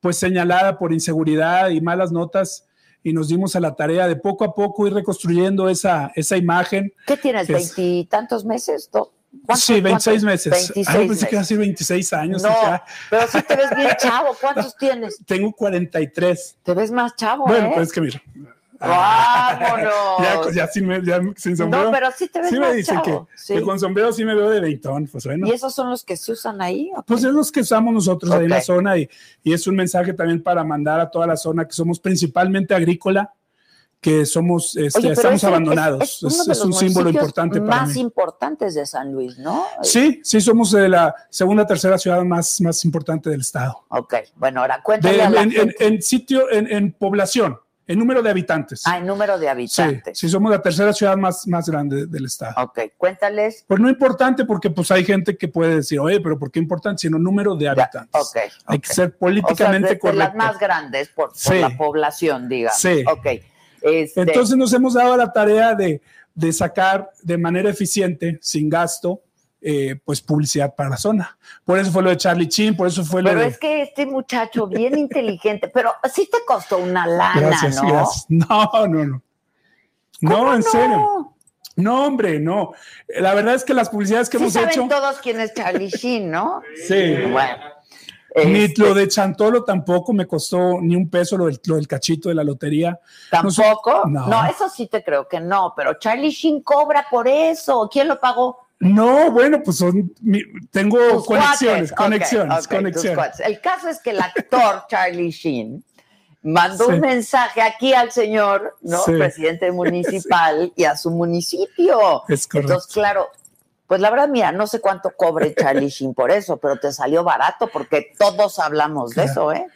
pues señalada por inseguridad y malas notas y nos dimos a la tarea de poco a poco ir reconstruyendo esa, esa imagen. ¿Qué tienes? Es- ¿Veintitantos meses? ¿Do- cuántos- Sí, 26 cuántos? meses. 26 Ay, pensé que iba a decir 26 años. No, hija. pero sí te ves bien chavo. ¿Cuántos tienes? Tengo 43. Te ves más chavo, Bueno, ¿eh? pues es que mira. ¡Vámonos! Ya, ya sin, ya sin sombrero. No, pero sí te ves sí más me dicen chavo. que, sí. que con sombrero sí me veo de veintón. Pues bueno. ¿Y esos son los que se usan ahí? Pues es los que usamos nosotros ahí en la zona y, y es un mensaje también para mandar a toda la zona que somos principalmente agrícola, que somos, este, Oye, estamos es abandonados. Es, un símbolo importante para más mí. importantes de San Luis, ¿no? Sí, sí, somos de la segunda, tercera ciudad más, más importante del estado. Ok, bueno, ahora De- cuéntale a la en, en- gente. en sitio, en, en población, en número de habitantes. Ah, el número de habitantes. sí, somos la tercera ciudad más, más grande del estado. Ok, cuéntales. Pues no importante porque pues hay gente que puede decir, oye, pero ¿por qué importante? Sino número de habitantes. Ok. Hay ok. que ser O sea, políticamente de- de correcto. las más grandes por, por Sí. la población, digamos. Sí. Ok. Este, Entonces nos hemos dado la tarea de, de sacar de manera eficiente, sin gasto, eh, pues publicidad para la zona. Por eso fue lo de Charlie Chin, por eso fue lo pero de... es que este muchacho bien inteligente, pero sí te costó una lana, Gracias, ¿no? gracias. No, no, no. No, ¿Cómo en no? serio. No, hombre, no. La verdad es que las publicidades que Sí hemos saben hecho... todos quién es Charlie Sheen, ¿no? Sí. Bueno. Ni este, lo de Chantolo tampoco me costó ni un peso lo del, lo del cachito de la lotería. ¿Tampoco? No. No. eso sí te creo que no, pero Charlie Sheen cobra por eso. ¿Quién lo pagó? No, bueno, pues son, tengo Tus conexiones, cuates. Conexiones, conexiones. El caso es que el actor Charlie Sheen mandó Sí. un mensaje aquí al señor, ¿no? Sí. Presidente municipal y a su municipio. Es correcto. Entonces, claro, pues la verdad, mira, no sé cuánto cobre Charlie Sheen por eso, pero te salió barato porque todos hablamos de eso, ¿eh?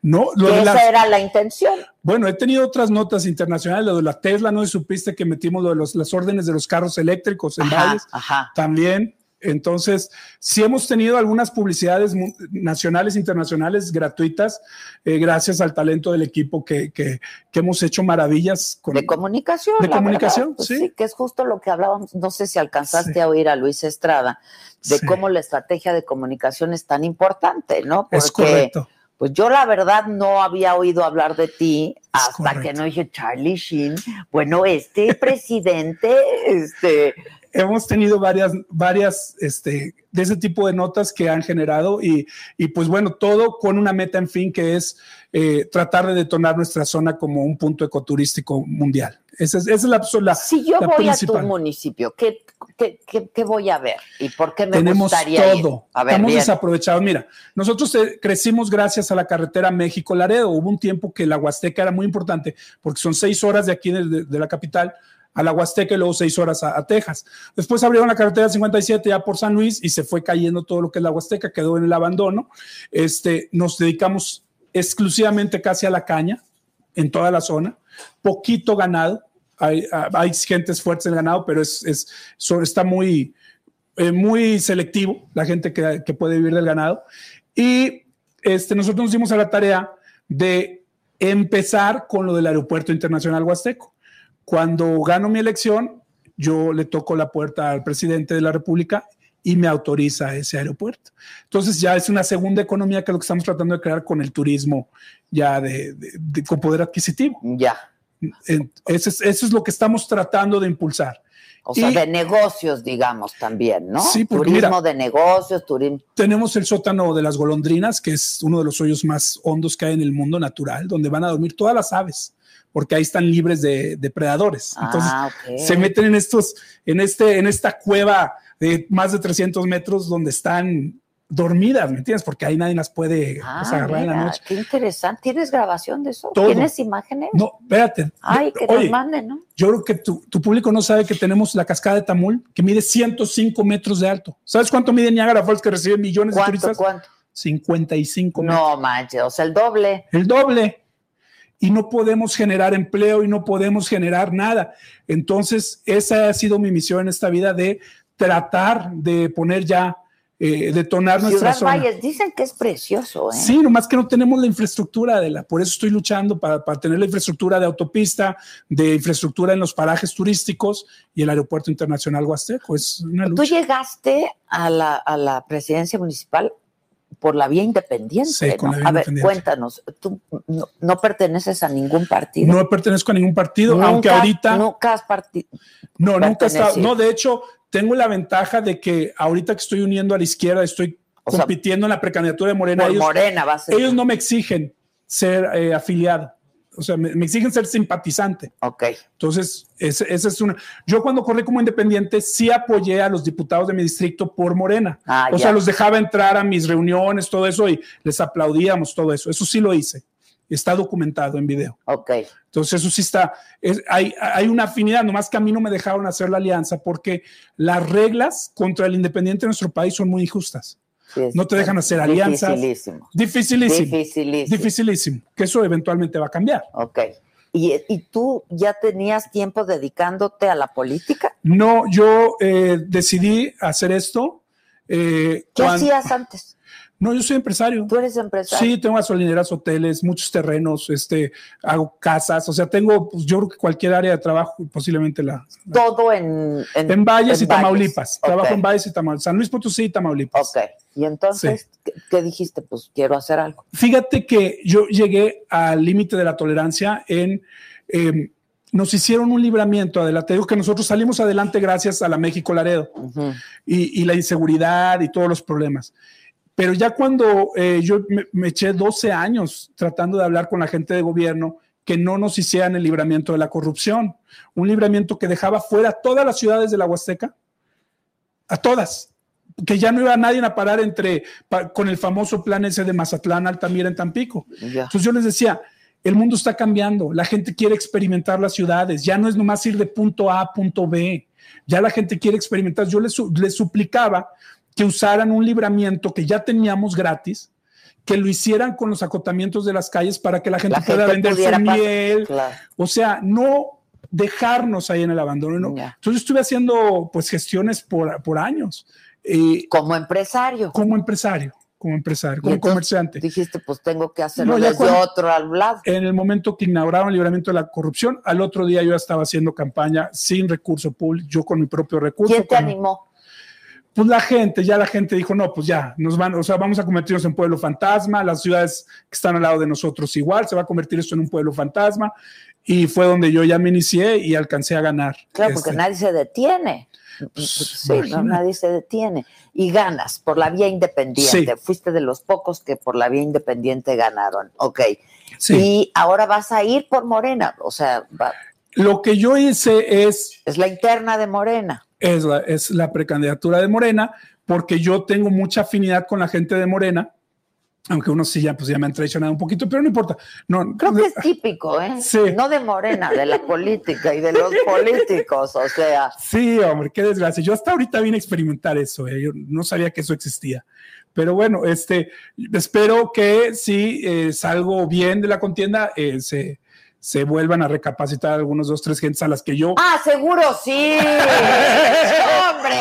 No, lo de esa era la intención. Bueno, he tenido otras notas internacionales, lo de la Tesla, no si supiste que metimos lo de los, las órdenes de los carros eléctricos en Ajá, Valles, ajá. también. Entonces, sí hemos tenido algunas publicidades nacionales, internacionales, gratuitas, eh, gracias al talento del equipo que, que- que hemos hecho maravillas con De comunicación. De la comunicación, verdad, pues sí. que es justo lo que hablábamos. No sé si alcanzaste Sí. a oír a Luis Estrada, de Sí. cómo la estrategia de comunicación es tan importante, ¿no? Es correcto. Pues yo la verdad no había oído hablar de ti Es hasta correcto. que no dije Charlie Sheen. Bueno, este presidente, este, hemos tenido varias, varias este, de ese tipo de notas que han generado y, y pues bueno, todo con una meta en fin que es eh, tratar de detonar nuestra zona como un punto ecoturístico mundial. Esa es, esa es la, la- si yo la voy principal. a tu municipio, ¿qué, qué, qué- qué voy a ver? ¿Y por qué me Tenemos gustaría ir? todo. A ver, Estamos bien. desaprovechados. Mira, nosotros eh, crecimos gracias a la carretera México-Laredo. Hubo un tiempo que la Huasteca era muy importante porque son seis horas de aquí de, de- de la capital a la Huasteca y luego seis horas a, Texas. Después abrieron la carretera 57 ya por San Luis y se fue cayendo todo lo que es la Huasteca, quedó en el abandono. Este, nos dedicamos exclusivamente casi a la caña en toda la zona, poquito ganado. Hay, hay gentes fuertes en ganado, pero es, es, está muy, eh, muy selectivo la gente que, que puede vivir del ganado. Y este, nosotros nos dimos a la tarea de empezar con lo del Aeropuerto Internacional Huasteco. Cuando gano mi elección, yo le toco la puerta al presidente de la República y me autoriza ese aeropuerto. Entonces ya es una segunda economía que lo que estamos tratando de crear con el turismo ya de, de- de- con poder adquisitivo. Ya. Eso es, eso es lo que estamos tratando de impulsar. O sea, Y- de negocios, digamos, también, ¿no? Sí, porque Turismo mira- de negocios, turismo. Tenemos el sótano de las golondrinas, que es uno de los hoyos más hondos que hay en el mundo natural, donde van a dormir todas las aves, porque ahí están libres de depredadores. Entonces, ah, ok. se meten en estos, en este, en esta cueva de más de 300 metros donde están dormidas, ¿me entiendes? Porque ahí nadie las puede Ah, agarrar en la noche. qué interesante. ¿Tienes grabación de eso? Todo. ¿Tienes imágenes? No, espérate. Ay, que Oye, nos manden, ¿no? yo creo que tu, tu público no sabe que tenemos la cascada de Tamul, que mide 105 metros de alto. ¿Sabes cuánto mide Niagara Falls, que recibe millones de ¿Cuánto, turistas? cuánto? 55 metros. No manches, o sea, el doble. el doble. Y no podemos generar empleo y no podemos generar nada. Entonces, esa ha sido mi misión en esta vida de tratar de poner ya, eh, detonar nuestra Ciudad zona. Valles, dicen que es precioso, ¿eh? Sí, nomás que no tenemos la infraestructura de la, por eso estoy luchando para, para tener la infraestructura de autopista, de infraestructura en los parajes turísticos y el aeropuerto internacional Huasteco. Es una Tú lucha. llegaste a la, a la presidencia municipal por la vía independiente. Sí, ¿no? la vía a ver, cuéntanos, tú no, no perteneces a ningún partido. No pertenezco a ningún partido, Nunca- aunque ahorita Nunca has partido. No, nunca he estado. No, de hecho, tengo la ventaja de que ahorita que estoy uniendo a la izquierda, estoy O sea, compitiendo en la precandidatura de Morena. Por Ellos, Morena va a ser. ellos no me exigen ser eh, afiliado. O sea, me, me exigen ser simpatizante. Ok. Entonces, ese es una. Yo cuando corrí como independiente, sí apoyé a los diputados de mi distrito por Morena. Ah, o ya. sea, los dejaba entrar a mis reuniones, todo eso, y les aplaudíamos todo eso. Eso sí lo hice. está documentado en video. Ok. Entonces, eso sí está, es- hay, hay una afinidad, nomás que a mí no me dejaron hacer la alianza porque las reglas contra el independiente en nuestro país son muy injustas. No te dejan hacer alianzas. Dificilísimo. Dificilísimo. Dificilísimo. Dificilísimo. Que eso eventualmente va a cambiar. Ok. ¿Y, ¿Y tú ya tenías tiempo dedicándote a la política? No, yo eh, decidí hacer esto. eh, ¿Qué hacías antes? No, yo soy empresario. ¿Tú eres empresario? Sí, tengo gasolineras, hoteles, muchos terrenos, este, hago casas, o sea, tengo, pues, yo creo que cualquier área de trabajo, posiblemente la... Todo en... En, En Valles en y Tamaulipas. Trabajo en Valles y Tamaulipas. San Luis Potosí y Tamaulipas. Ok. Y entonces, ¿qué, qué dijiste? Pues quiero hacer algo. Fíjate que yo llegué al límite de la tolerancia en... eh, nos hicieron un libramiento, adelante. Digo que nosotros salimos adelante gracias a la México Laredo y la inseguridad y todos los problemas. Pero ya cuando eh, yo me, me eché 12 años tratando de hablar con la gente de gobierno que no nos hicieran el libramiento de la corrupción, un libramiento que dejaba fuera todas las ciudades de la Huasteca, a todas, que ya no iba nadie a parar entre pa- con el famoso plan ese de Mazatlán, Altamira en Tampico. Entonces yo les decía, el mundo está cambiando, la gente quiere experimentar las ciudades, ya no es nomás ir de punto A a punto B, ya la gente quiere experimentar. Yo les suplicaba que usaran un libramiento que ya teníamos gratis, que lo hicieran con los acotamientos de las calles para que la gente La pueda gente vender su miel, Claro. o sea, no dejarnos ahí en el abandono. Entonces estuve haciendo pues gestiones por, por años eh, Como empresario. como empresario, como empresario, como comerciante. Dijiste, pues tengo que hacerlo No, desde otro al lado. En el momento que inauguraron el libramiento de la corrupción, al otro día yo ya estaba haciendo campaña sin recurso público, yo con mi propio recurso. ¿Quién te con- animó? Pues la gente, ya la gente dijo, no, pues ya, nos van, o sea, vamos a convertirnos en pueblo fantasma, las ciudades que están al lado de nosotros igual, se va a convertir esto en un pueblo fantasma. Y fue donde yo ya me inicié y alcancé a ganar. Claro, porque Este, nadie se detiene. Pues, Sí, no, nadie se detiene. Y ganas por la vía independiente. Sí. Fuiste de los pocos que por la vía independiente ganaron. Ok. sí. Y ahora vas a ir por Morena. O sea, va- Lo que yo hice es es la interna de Morena. es la, es la precandidatura de Morena, porque yo tengo mucha afinidad con la gente de Morena, aunque unos sí ya, pues ya me han traicionado un poquito, pero no importa. No, Creo que es típico, ¿eh? Sí. No de Morena, de la política y de los políticos. O sea, Sí, hombre, qué desgracia. Yo hasta ahorita vine a experimentar eso, ¿eh? yo no sabía que eso existía. Pero bueno, este, espero que si eh, salgo bien de la contienda, eh, se, se vuelvan a recapacitar algunos dos, tres gentes a las que yo... ah, seguro sí. Hombre,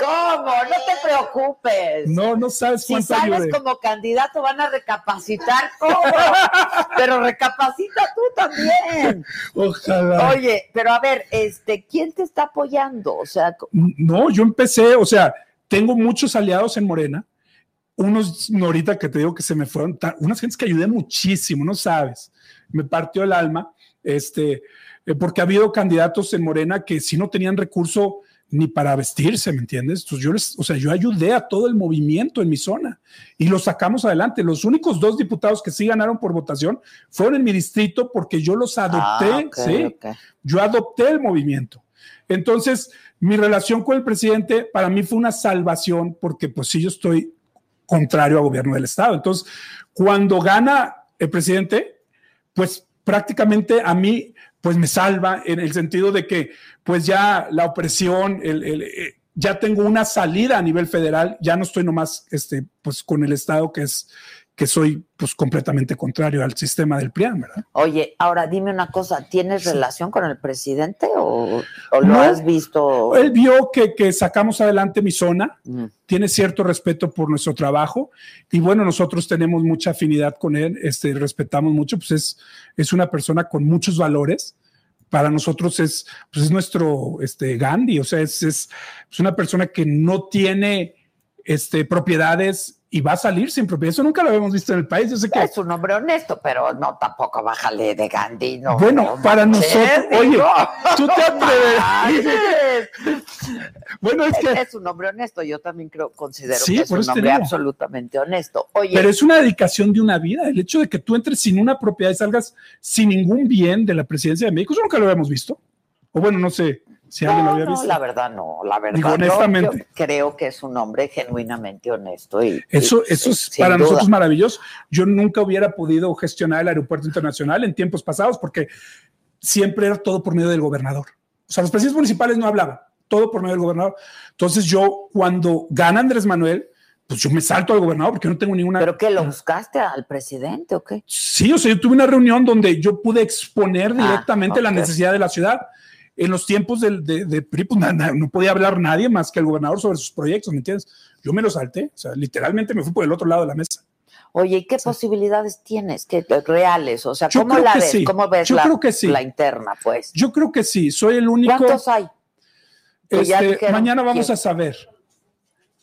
¿cómo? No te preocupes. No, no sabes Si cuánto sales ayudé. como candidato van a recapacitar ¿cómo? pero recapacita tú también. Ojalá. Oye, pero a ver, este, ¿quién te está apoyando? O sea, No, yo empecé, o sea, tengo muchos aliados en Morena, unos no, ahorita que te digo que se me fueron, unas gentes que ayudé muchísimo, no sabes, me partió el alma, este, eh, porque ha habido candidatos en Morena que si no tenían recurso ni para vestirse, ¿me entiendes? Entonces yo les, o sea, yo ayudé a todo el movimiento en mi zona y lo sacamos adelante. Los únicos dos diputados que sí ganaron por votación fueron en mi distrito porque yo los adopté, Ah, ok, sí yo adopté el movimiento. Entonces, mi relación con el presidente para mí fue una salvación porque pues sí yo estoy contrario al gobierno del estado. Entonces, cuando gana el presidente, pues prácticamente a mí pues me salva en el sentido de que pues ya la opresión, el, el, eh, ya tengo una salida a nivel federal, ya no estoy nomás este, pues con el estado que es que soy pues completamente contrario al sistema del PRIAN, ¿verdad? Oye, ahora dime una cosa, ¿tienes relación con el presidente o, o lo No. has visto? Él vio que, que sacamos adelante mi zona, Mm. tiene cierto respeto por nuestro trabajo y bueno, nosotros tenemos mucha afinidad con él, este, respetamos mucho, pues es, es una persona con muchos valores. Para nosotros es, pues es nuestro este, Gandhi, o sea, es, es, es una persona que no tiene este, propiedades y va a salir sin propiedad. Eso nunca lo habíamos visto en el país. Yo sé que Es un hombre honesto, pero no tampoco bájale de Gandhi, no. Bueno, no para manches, nosotros- oye, tú te atreves. bueno, es que Es un hombre honesto, yo también creo, considero Sí, que es un hombre absolutamente honesto. Oye, Pero es una dedicación de una vida. El hecho de que tú entres sin una propiedad y salgas sin ningún bien de la presidencia de México, eso nunca lo habíamos visto. O bueno, no sé Si alguien lo No, había no, visto. la verdad no, la verdad. Digo, yo- honestamente. yo creo que es un hombre genuinamente honesto. Y, Eso, y- eso es para duda. nosotros maravilloso. Yo nunca hubiera podido gestionar el aeropuerto internacional en tiempos pasados porque siempre era todo por medio del gobernador. O sea, los presidentes municipales no hablaban, todo por medio del gobernador. Entonces yo, cuando gana Andrés Manuel, pues yo me salto al gobernador porque no tengo ninguna... ¿Pero qué, lo buscaste al presidente o qué? Sí, o sea, yo tuve una reunión donde yo pude exponer directamente la necesidad de la ciudad. En los tiempos del- de, de PRI, pues, na- na- no podía hablar nadie más que el gobernador sobre sus proyectos, ¿me entiendes? Yo me lo salté, o sea, literalmente me fui por el otro lado de la mesa. Oye, ¿y qué posibilidades tienes? ¿Qué reales? O sea, ¿cómo la que ves? sí. ¿Cómo ves Yo la, creo que sí. la interna, pues? Yo creo que sí, soy el único. ¿Cuántos hay? Que Este, mañana vamos quién. a saber.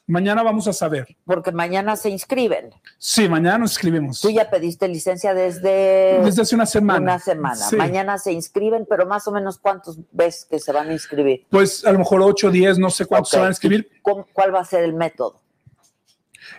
Mañana vamos a saber. Porque mañana se inscriben. Sí, mañana nos escribimos. Tú ya pediste licencia desde... Desde hace una semana. Una semana. Sí. Mañana se inscriben, pero más o menos ¿cuántos ves que se van a inscribir? Pues a lo mejor 8, 10, no sé cuántos se van a escribir. ¿Cómo- ¿Cuál va a ser el método?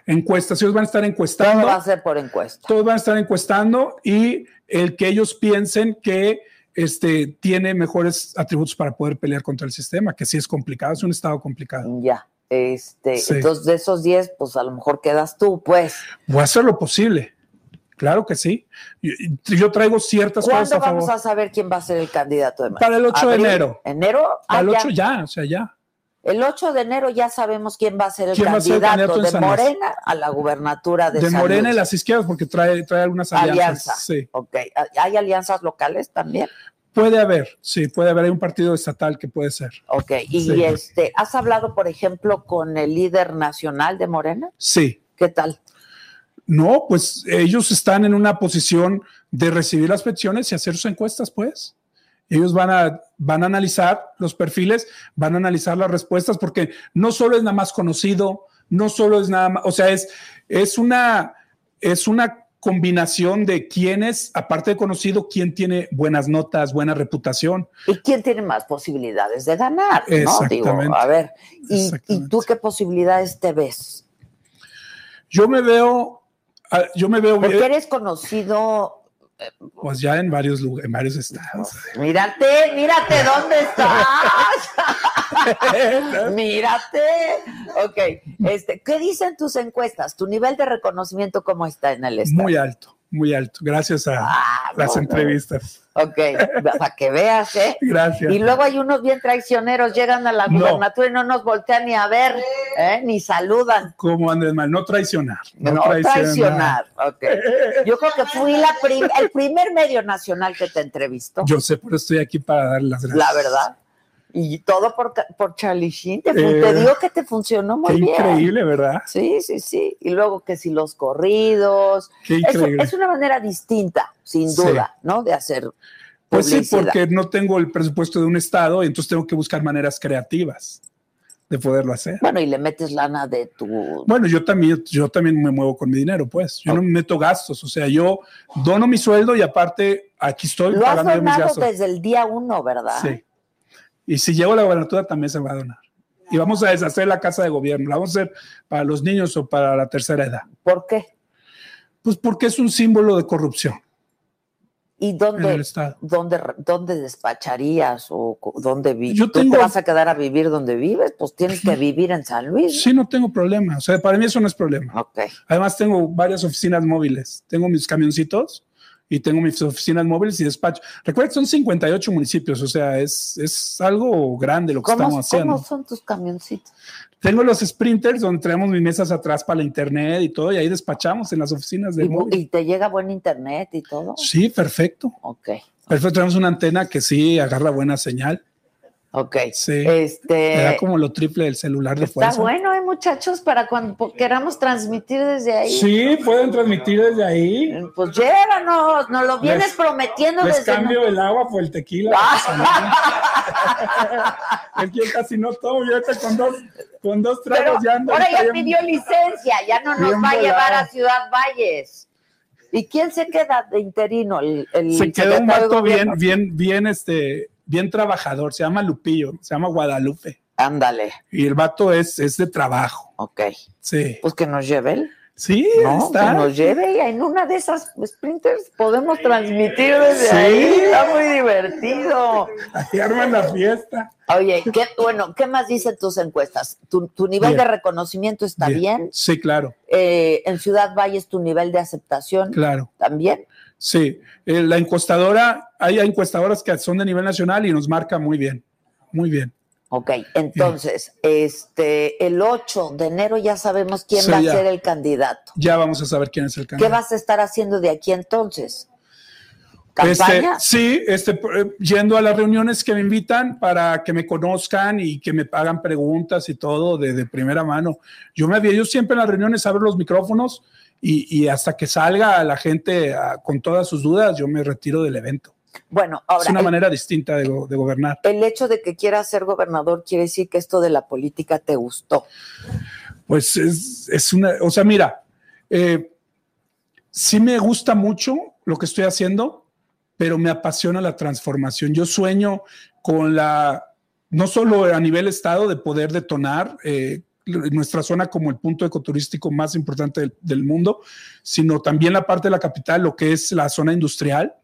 Encuestas, ellos van a estar Todo encuestando. va a ser por encuesta. Todos van a estar encuestando y el que ellos piensen que este, tiene mejores atributos para poder pelear contra el sistema, que sí es complicado, es un estado complicado. Ya. Este, Sí. Entonces, de esos 10, pues a lo mejor quedas tú, pues. Voy a hacer lo posible. Claro que sí. Yo, yo traigo ciertas cosas ¿Cuándo vamos favor. a saber quién va a ser el candidato de Para el 8 de enero. ¿Enero? Ah, Al ya. 8 ya, o sea, ya. El 8 de enero ya sabemos quién va a ser el ¿Quién va a ser el candidato, de? Morena a la gubernatura de, De San Morena y las izquierdas, porque trae, trae algunas alianzas. Alianza. Sí. Ok. ¿Hay alianzas locales también? Puede haber, sí, puede haber. Hay un partido estatal que puede ser. Ok. ¿Y Sí. este, has hablado, por ejemplo, con el líder nacional de Morena? Sí. ¿Qué tal? No, pues ellos están en una posición de recibir las peticiones y hacer sus encuestas, pues. Ellos van a, van a analizar los perfiles, van a analizar las respuestas, porque no solo es nada más conocido, no solo es nada más, o sea, es, es una, es una combinación de quién es, aparte de conocido, quién tiene buenas notas, buena reputación. ¿Y quién tiene más posibilidades de ganar? ¿no? Digo, a ver, ¿y. ¿y tú qué posibilidades te ves? Yo me veo, ah, yo me veo Porque eres conocido. pues ya en varios lugares, en varios estados. Mírate, mírate dónde estás. mírate. Ok, este, ¿qué dicen tus encuestas? ¿Tu nivel de reconocimiento cómo está en el estado? Muy alto, muy alto, gracias a Ah, las no, no. entrevistas. Ok, para que veas, ¿eh? Gracias. Y luego hay unos bien traicioneros, llegan a la No. gubernatura y no nos voltean ni a ver, ¿eh? ni saludan. Como Andrés Manuel, no traicionar. No, traicionar. ok. Yo creo que fui la prim- el primer medio nacional que te entrevistó, Yo sé, por eso estoy aquí para darle las gracias. la verdad. Y todo por, por Charlie Sheen. Te, Eh, te digo que te funcionó muy Qué bien. increíble, ¿verdad? Sí, sí, sí. Y luego que si los corridos. Qué Es, increíble. es una manera distinta, sin Sí. duda, ¿no? De hacer Pues sí, porque no tengo el presupuesto de un estado y entonces tengo que buscar maneras creativas de poderlo hacer. Bueno, y le metes lana de tu. Bueno, yo también, yo también me muevo con mi dinero, pues. Yo no me meto gastos, o sea, yo dono mi sueldo y aparte aquí estoy Lo has pagando mis donado gastos. desde el día uno, ¿verdad? Sí. Y si llego a la gobernatura también se va a donar. Y vamos a deshacer la casa de gobierno. La vamos a hacer para los niños o para la tercera edad. ¿Por qué? Pues porque es un símbolo de corrupción ¿Y dónde, dónde, dónde despacharías o dónde vives? Yo ¿Tú te tengo- vas a quedar a vivir donde vives? Pues tienes que vivir en San Luis. Sí, no tengo problema. O sea, para mí eso no es problema. Ok. Además, tengo varias oficinas móviles. Tengo mis camioncitos y tengo mis oficinas móviles y despacho. Recuerda que son 58 municipios, o sea, es, es algo grande lo que ¿Cómo, estamos haciendo. ¿Cómo son tus camioncitos? Tengo los sprinters donde traemos mis mesas atrás para la internet y todo, y ahí despachamos en las oficinas ¿Y, del bu- móvil. y te llega buen internet y todo? Sí, perfecto. Ok, Perfecto, tenemos una antena que sí agarra buena señal. Ok. Sí. Me da Este, como lo triple del celular de está fuerza. bueno, ¿eh, muchachos? Para cuando queramos transmitir desde ahí. Sí, pueden transmitir desde ahí. Pues llévanos, nos lo vienes Les- prometiendo Les desde... cambio el agua por el tequila. es que yo casi no tomo, yo ahorita con dos, con dos Pero tragos ya ando. ahora ya bien- pidió licencia, ya no nos bien va a llevar a Ciudad Valles. ¿Y quién se queda de interino? El, el Se quedó un vato bien, bien, bien, este, bien trabajador. Se llama Lupillo, se llama Guadalupe. Ándale, Y el vato es, es de trabajo. ok. Sí. Pues que nos lleve él. Sí, No, está. que nos lleve y en una de esas sprinters podemos transmitir desde Sí. ahí. Está muy divertido. Ahí arman la fiesta. Oye, qué, bueno, ¿qué más dicen tus encuestas? ¿Tu, tu nivel Bien. de reconocimiento está bien? Sí, claro, Eh, en Ciudad Valles, tu nivel de aceptación claro. también. Sí, Eh, la encuestadora, hay encuestadoras que son de nivel nacional y nos marca muy bien, muy bien. Ok, entonces, este, el 8 de enero ya sabemos quién Sí, va ya. a ser el candidato. Ya vamos a saber quién es el ¿Qué candidato. vas a estar haciendo de aquí entonces? Este, ¿Campaña? sí, este, eh, yendo a las reuniones que me invitan para que me conozcan y que me hagan preguntas y todo de, de primera mano. Yo me había, yo siempre en las reuniones abro los micrófonos y, y hasta que salga la gente ah, con todas sus dudas, yo me retiro del evento. Bueno, ahora, es una el- manera distinta de, go- de gobernar. el hecho de que quieras ser gobernador quiere decir que esto de la política te gustó. Pues es, es una, o sea, mira, eh, sí me gusta mucho lo que estoy haciendo, pero me apasiona la transformación. Yo sueño con la, no solo a nivel estado, de poder detonar eh, nuestra zona como el punto ecoturístico más importante del, mundo, sino también la parte de la capital, lo que es la zona industrial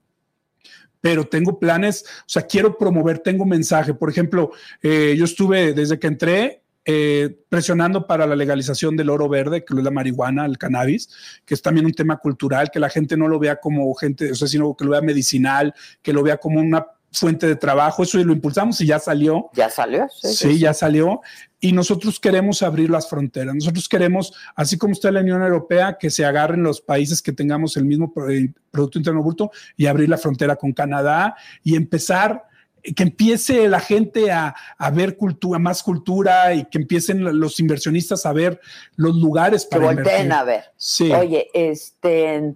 pero tengo planes, o sea, quiero promover, tengo mensaje. Por ejemplo, eh, yo estuve desde que entré eh, presionando para la legalización del oro verde, que es la marihuana, el cannabis, que es también un tema cultural, que la gente no lo vea como gente, o sea, sino que lo vea medicinal, que lo vea como una fuente de trabajo. Eso lo impulsamos y ya salió. ¿Ya salió? Sí, ya salió. Y nosotros queremos abrir las fronteras. Nosotros queremos, así como está la Unión Europea, que se agarren los países que tengamos el mismo eh, Producto Interno Bruto y abrir la frontera con Canadá y empezar, eh, que empiece la gente a, a ver cultura, más cultura y que empiecen los inversionistas a ver los lugares Que para volteen invertir. a ver. Sí. Oye, este,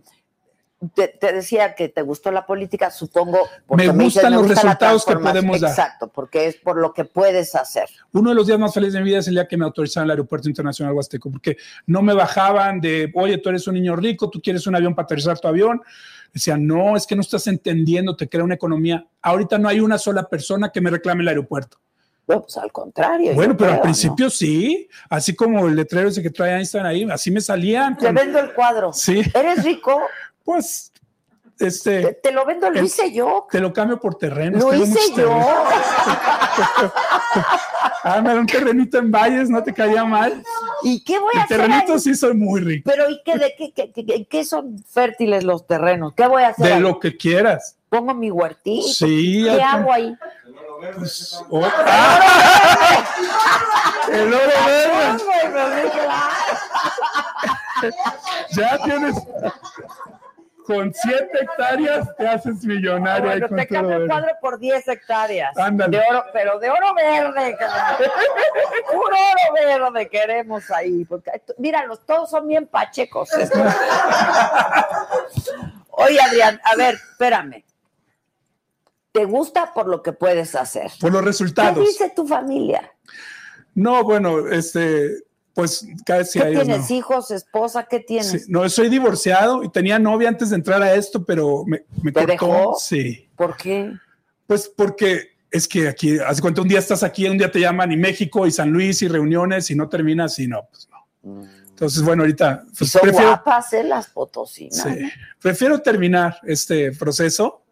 te, te decía que te gustó la política, supongo. porque Me dices, gustan los gusta resultados que transformación". podemos dar. Exacto, porque es por lo que puedes hacer. Uno de los días más felices de mi vida es el día que me autorizaron al Aeropuerto Internacional Huasteco, porque no me bajaban de, oye, tú eres un niño rico, tú quieres un avión para aterrizar tu avión. Decían, no, es que no estás entendiendo, te crea una economía. Ahorita no hay una sola persona que me reclame el aeropuerto. No, pues al contrario. Bueno, pero al creo, principio sí, así como el letrero ese que trae Einstein ahí, así me salían. Te vendo el cuadro. Sí, ¿Eres rico? Pues, Te, este, te lo vendo, lo hice yo. te lo cambio por terrenos. Lo hice yo. terrenos. Ah, me da un terrenito en Valles, no te caía mal. ¿Y qué voy a hacer? terrenito ahí? sí soy muy rico. Pero ¿y qué, de qué, qué, son fértiles los terrenos? ¿Qué voy a hacer? De ahí? lo que quieras. Pongo mi huertito. Sí, ¿Qué hago ahí? Pues, oh, ¡ah! El oro verde. Ya tienes. Con siete hectáreas te haces millonario. Bueno, con te todo cambio el cuadro por 10 hectáreas. Ándale. De oro, pero de oro verde. Puro oro verde queremos ahí. Porque, míralos, todos son bien pachecos. estos. Oye, Adrián, a ver, espérame. ¿Te gusta por lo que puedes hacer? Por los ¿Qué resultados. dice tu familia? No, bueno, este, pues casi ¿Qué ellos tienes? no. ¿Hijos, esposa? ¿Qué tienes? Sí, no, soy divorciado y tenía novia antes de entrar a esto, pero me, me ¿Te cortó. dejó? Sí. ¿Por qué? Pues porque es que aquí, hace cuenta, un día estás aquí, un día te llaman y México y San Luis y reuniones y no terminas y no, pues no. Entonces, bueno, ahorita pues, son prefiero, guapas, ¿eh? Las potosinas. sí, prefiero terminar este proceso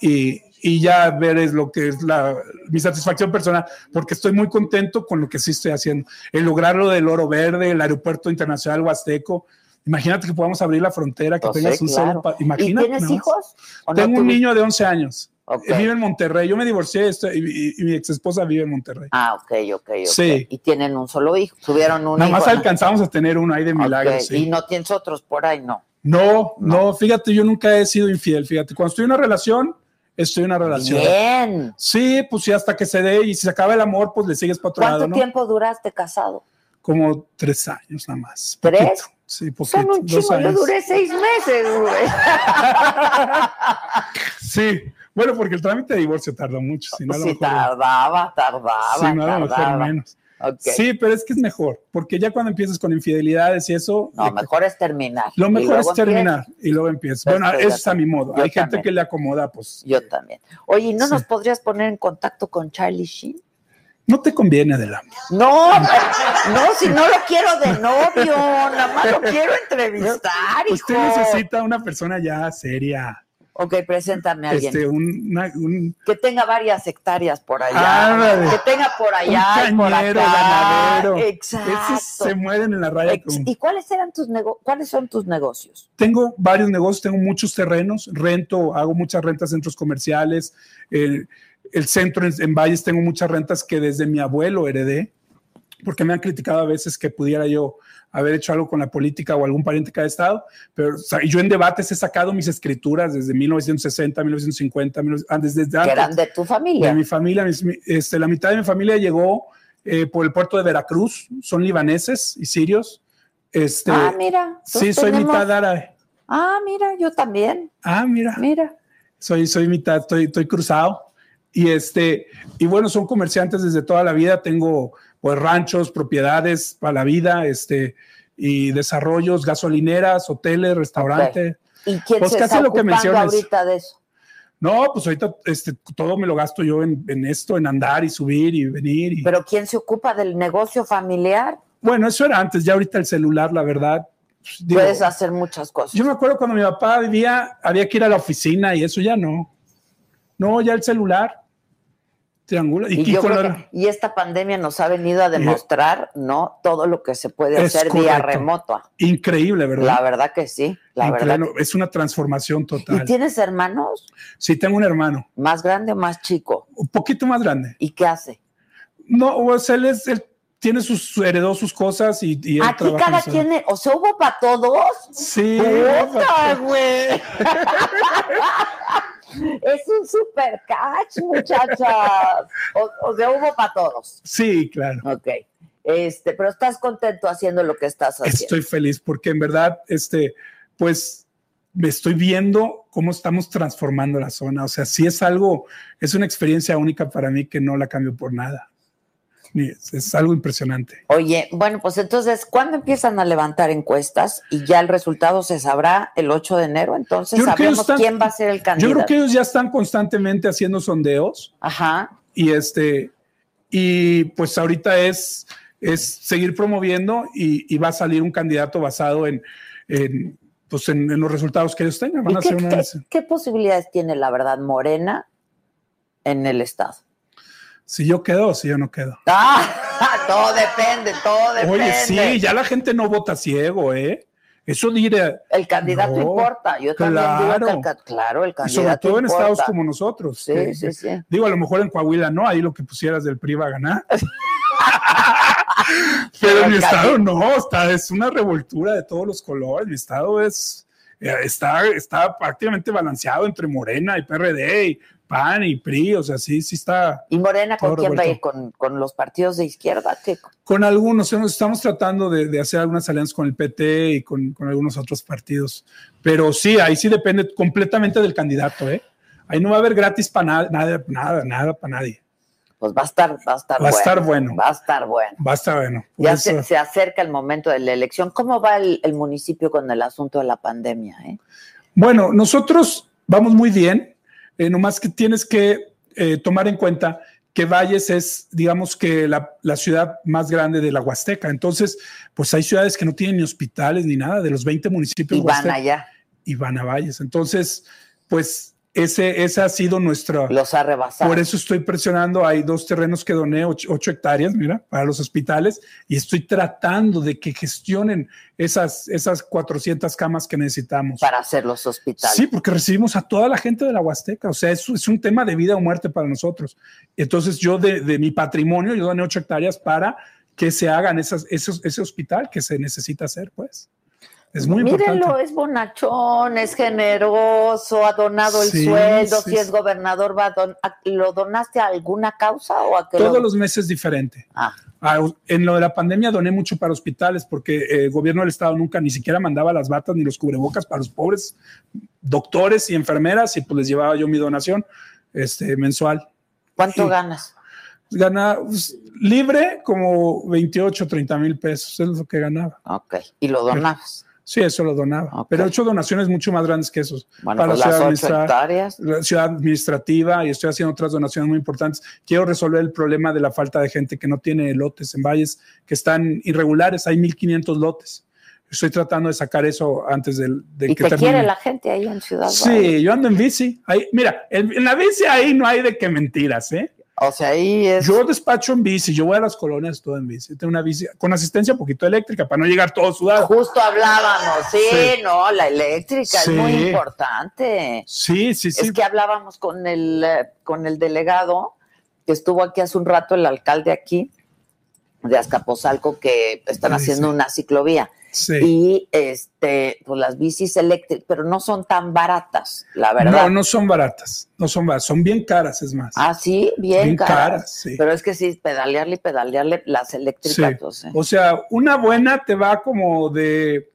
y, y ya ver es lo que es la, mi satisfacción personal, porque estoy muy contento con lo que sí estoy haciendo. El lograr lo del oro verde, el aeropuerto internacional huasteco. Imagínate que podamos abrir la frontera, que Pues tengas un claro. solo. pa- ¿Y Imagínate. tienes hijos? ¿O no Tengo un niño de 11 años. Ok. Vive en Monterrey. Yo me divorcié estoy- y, y- y mi ex esposa vive en Monterrey. Ah, ok, ok, ok. Sí. Y tienen un solo hijo. Tuvieron un Nada más alcanzamos a tener uno ahí de milagro. Ok, sí. Y no tienes otros por ahí, no. No, no, fíjate, yo nunca he sido infiel. Fíjate, cuando estoy en una relación, estoy en una relación. Bien. Sí, pues sí, hasta que se dé y si se acaba el amor, pues le sigues otro ¿Cuánto lado, ¿no? tiempo duraste casado? Como tres años nada más. ¿Tres? Poquito. Sí, poquito. Son un chingo. Yo duré seis meses, güey. Sí, bueno, porque el trámite de divorcio tardó mucho. Si no, a lo mejor, tardaba, tardaba, si no, a lo mejor tardaba. menos. Sí, pero es que es mejor, porque ya cuando empiezas con infidelidades y eso, No, mejor es terminar. lo mejor es terminar y luego empiezas. Bueno, eso es a mi modo. Yo Hay gente que le acomoda, pues. Yo también. Oye, ¿y ¿no Sí. nos podrías poner en contacto con Charlie Sheen? No te conviene, Adela. No, no, si no lo quiero de novio, nada más lo quiero entrevistar, hijo. Usted necesita una persona ya seria. Ok, preséntame a alguien. Este, un, una- un- que tenga varias hectáreas por allá, que tenga por allá y un por cañero acá. ganadero. Exacto. Esos se mueren en la raya. Con- ¿Y cuáles eran tus nego- cuáles son tus negocios? tengo varios negocios, tengo muchos terrenos, rento, hago muchas rentas en centros comerciales. el centro en, en Valles tengo muchas rentas que desde mi abuelo heredé, porque me han criticado a veces que pudiera yo haber hecho algo con la política o algún pariente que haya estado, pero o sea, yo en debates he sacado mis escrituras desde 1960, 1950, 19 ah, desde, antes eran de tu familia. de mi familia. mis- mi- este, la mitad de mi familia llegó eh, por el puerto de Veracruz, son libaneses y sirios. Este, ah, mira. sí, entonces soy tenemos- mitad árabe. Ah, mira, yo también. Ah, mira, Mira. soy, soy mitad, estoy, estoy cruzado. Y este, y bueno, son comerciantes desde toda la vida. Tengo pues ranchos, propiedades para la vida, este, y desarrollos, gasolineras, hoteles, restaurantes. ¿Y quién Pues se casi está lo que mencionas. ahorita de eso? No, pues ahorita este, todo me lo gasto yo en, en esto, en andar y subir y venir. Y, Pero ¿quién se ocupa del negocio familiar? bueno, eso era antes, ya ahorita el celular, la verdad. pues, digo, Puedes hacer muchas cosas. yo me acuerdo cuando mi papá vivía, había que ir a la oficina y eso ya no. No, ya el celular. Triangula. Y, Y, y que- y esta pandemia nos ha venido a demostrar, ¿no? Todo lo que se puede hacer vía remoto. increíble, ¿verdad? La verdad que sí, la verdad. Es una transformación ¿Y total. tienes hermanos? Sí, tengo un hermano, ¿Más grande o más chico? un poquito más grande. ¿Y qué hace? No, pues él, es, él tiene sus, heredó sus cosas y, y Aquí cada quien, o sea, hubo para todos. Sí. ¡Puta, güey! es un super catch, muchachas. O, o sea, hubo para todos. Sí, claro. Ok. Este, pero estás contento haciendo lo que estás haciendo. Estoy feliz porque en verdad, este, pues me estoy viendo cómo estamos transformando la zona. O sea, sí es algo, es una experiencia única para mí que no la cambio por nada. Es, algo impresionante. Oye, bueno, pues entonces, ¿cuándo empiezan a levantar encuestas? Y ya el resultado se sabrá el 8 de enero, entonces Yo sabemos están- quién va a ser el Yo candidato. creo que ellos ya están constantemente haciendo sondeos Ajá. y este, y pues ahorita es, es seguir promoviendo y, y va a salir un candidato basado en, en, pues en, en los resultados que ellos tengan. Van ¿Y a qué, hacer una- qué- qué posibilidades tiene la verdad Morena en el Estado? Si yo quedo o si yo no quedo. Ah, todo depende, todo depende. Oye, sí, ya la gente no vota ciego, ¿eh? Eso diré. El candidato No, importa. Yo también digo que el, claro. claro, el Y candidato sobre todo en estados como nosotros. Sí, que- sí, sí. Digo, a lo mejor en Coahuila no, ahí lo que pusieras del PRI va a ganar. Pero en mi Pero estado no, está, es una revoltura de todos los colores. Mi estado es, eh, está, está prácticamente balanceado entre Morena y PRD y PAN y PRI, o sea, sí, sí está ¿Y Morena con quién va a. ¿Con, con los partidos de izquierda? ¿Qué? con algunos, nos estamos tratando de, de hacer algunas alianzas con el PT y con, con algunos otros partidos, pero sí, ahí sí depende completamente del candidato, ¿eh? Ahí no va a haber gratis para nada, nada, nada, nada para nadie. Pues va a estar, va a estar Va a bueno. estar bueno. Va a estar bueno. Va a estar bueno. Ya se, se acerca el momento de la elección. ¿Cómo va el, el municipio con el asunto de la pandemia? eh? Bueno, nosotros vamos muy bien, eh, nomás que tienes que eh, tomar en cuenta que Valles es, digamos que la, la ciudad más grande de la Huasteca. Entonces, pues hay ciudades que no tienen ni hospitales ni nada, de los 20 municipios Y van allá. y van a Valles. Entonces, pues ese, ese ha sido nuestro... Los ha rebasado. Por eso estoy presionando. Hay dos terrenos que doné, ocho, ocho hectáreas, mira, para los hospitales, y estoy tratando de que gestionen esas, esas 400 camas que necesitamos. para hacer los hospitales. Sí, porque recibimos a toda la gente de la Huasteca. O sea, es, es un tema de vida o muerte para nosotros. Entonces, yo de, de mi patrimonio, yo doné ocho hectáreas para que se hagan esas, esos, ese hospital que se necesita hacer, pues. Es muy Mírenlo, importante. es bonachón, es generoso, ha donado el Sí, sueldo, sí, si es sí. gobernador, va a don- ¿lo donaste a alguna causa o a qué lo- Todos los meses diferente. Ah, Ah, En lo de la pandemia doné mucho para hospitales porque eh, el gobierno del estado nunca ni siquiera mandaba las batas ni los cubrebocas para los pobres doctores y enfermeras y pues les llevaba yo mi donación este, mensual. ¿Cuánto ganas? Gana pues, libre como 28, 30 mil pesos, es lo que ganaba. Ok, y lo donabas. Sí, eso lo donaba. Pero he hecho donaciones mucho más grandes que esos. Bueno, para pues la las ciudad, ocho administra- hectáreas. la ciudad administrativa y estoy haciendo otras donaciones muy importantes. Quiero resolver el problema de la falta de gente que no tiene lotes en valles que están irregulares. Hay 1.500 lotes. Estoy tratando de sacar eso antes del, de Y que te termine. quiere la gente ahí en Ciudad. Sí, yo ando en bici. Ahí, mira, en, en la bici ahí no hay de qué mentiras, ¿eh? O sea, ahí es. Yo despacho en bici, yo voy a las colonias todo en bici. Tengo una bici con asistencia un poquito eléctrica para no llegar todo sudado. Justo hablábamos, sí, Sí. no, la eléctrica Sí. es muy importante. Sí, sí, sí. Es que hablábamos con el, eh, con el delegado que estuvo aquí hace un rato, el alcalde aquí de Azcapotzalco, que están haciendo una ciclovía. Sí. Y este, pues las bicis eléctricas, pero no son tan baratas, la verdad. No, no son baratas. No son baratas. Son bien caras, es más. Ah, sí, bien, Bien caras. caras, sí. Pero es que sí, pedalearle y pedalearle las eléctricas. Sí. pues, eh. O sea, una buena te va como de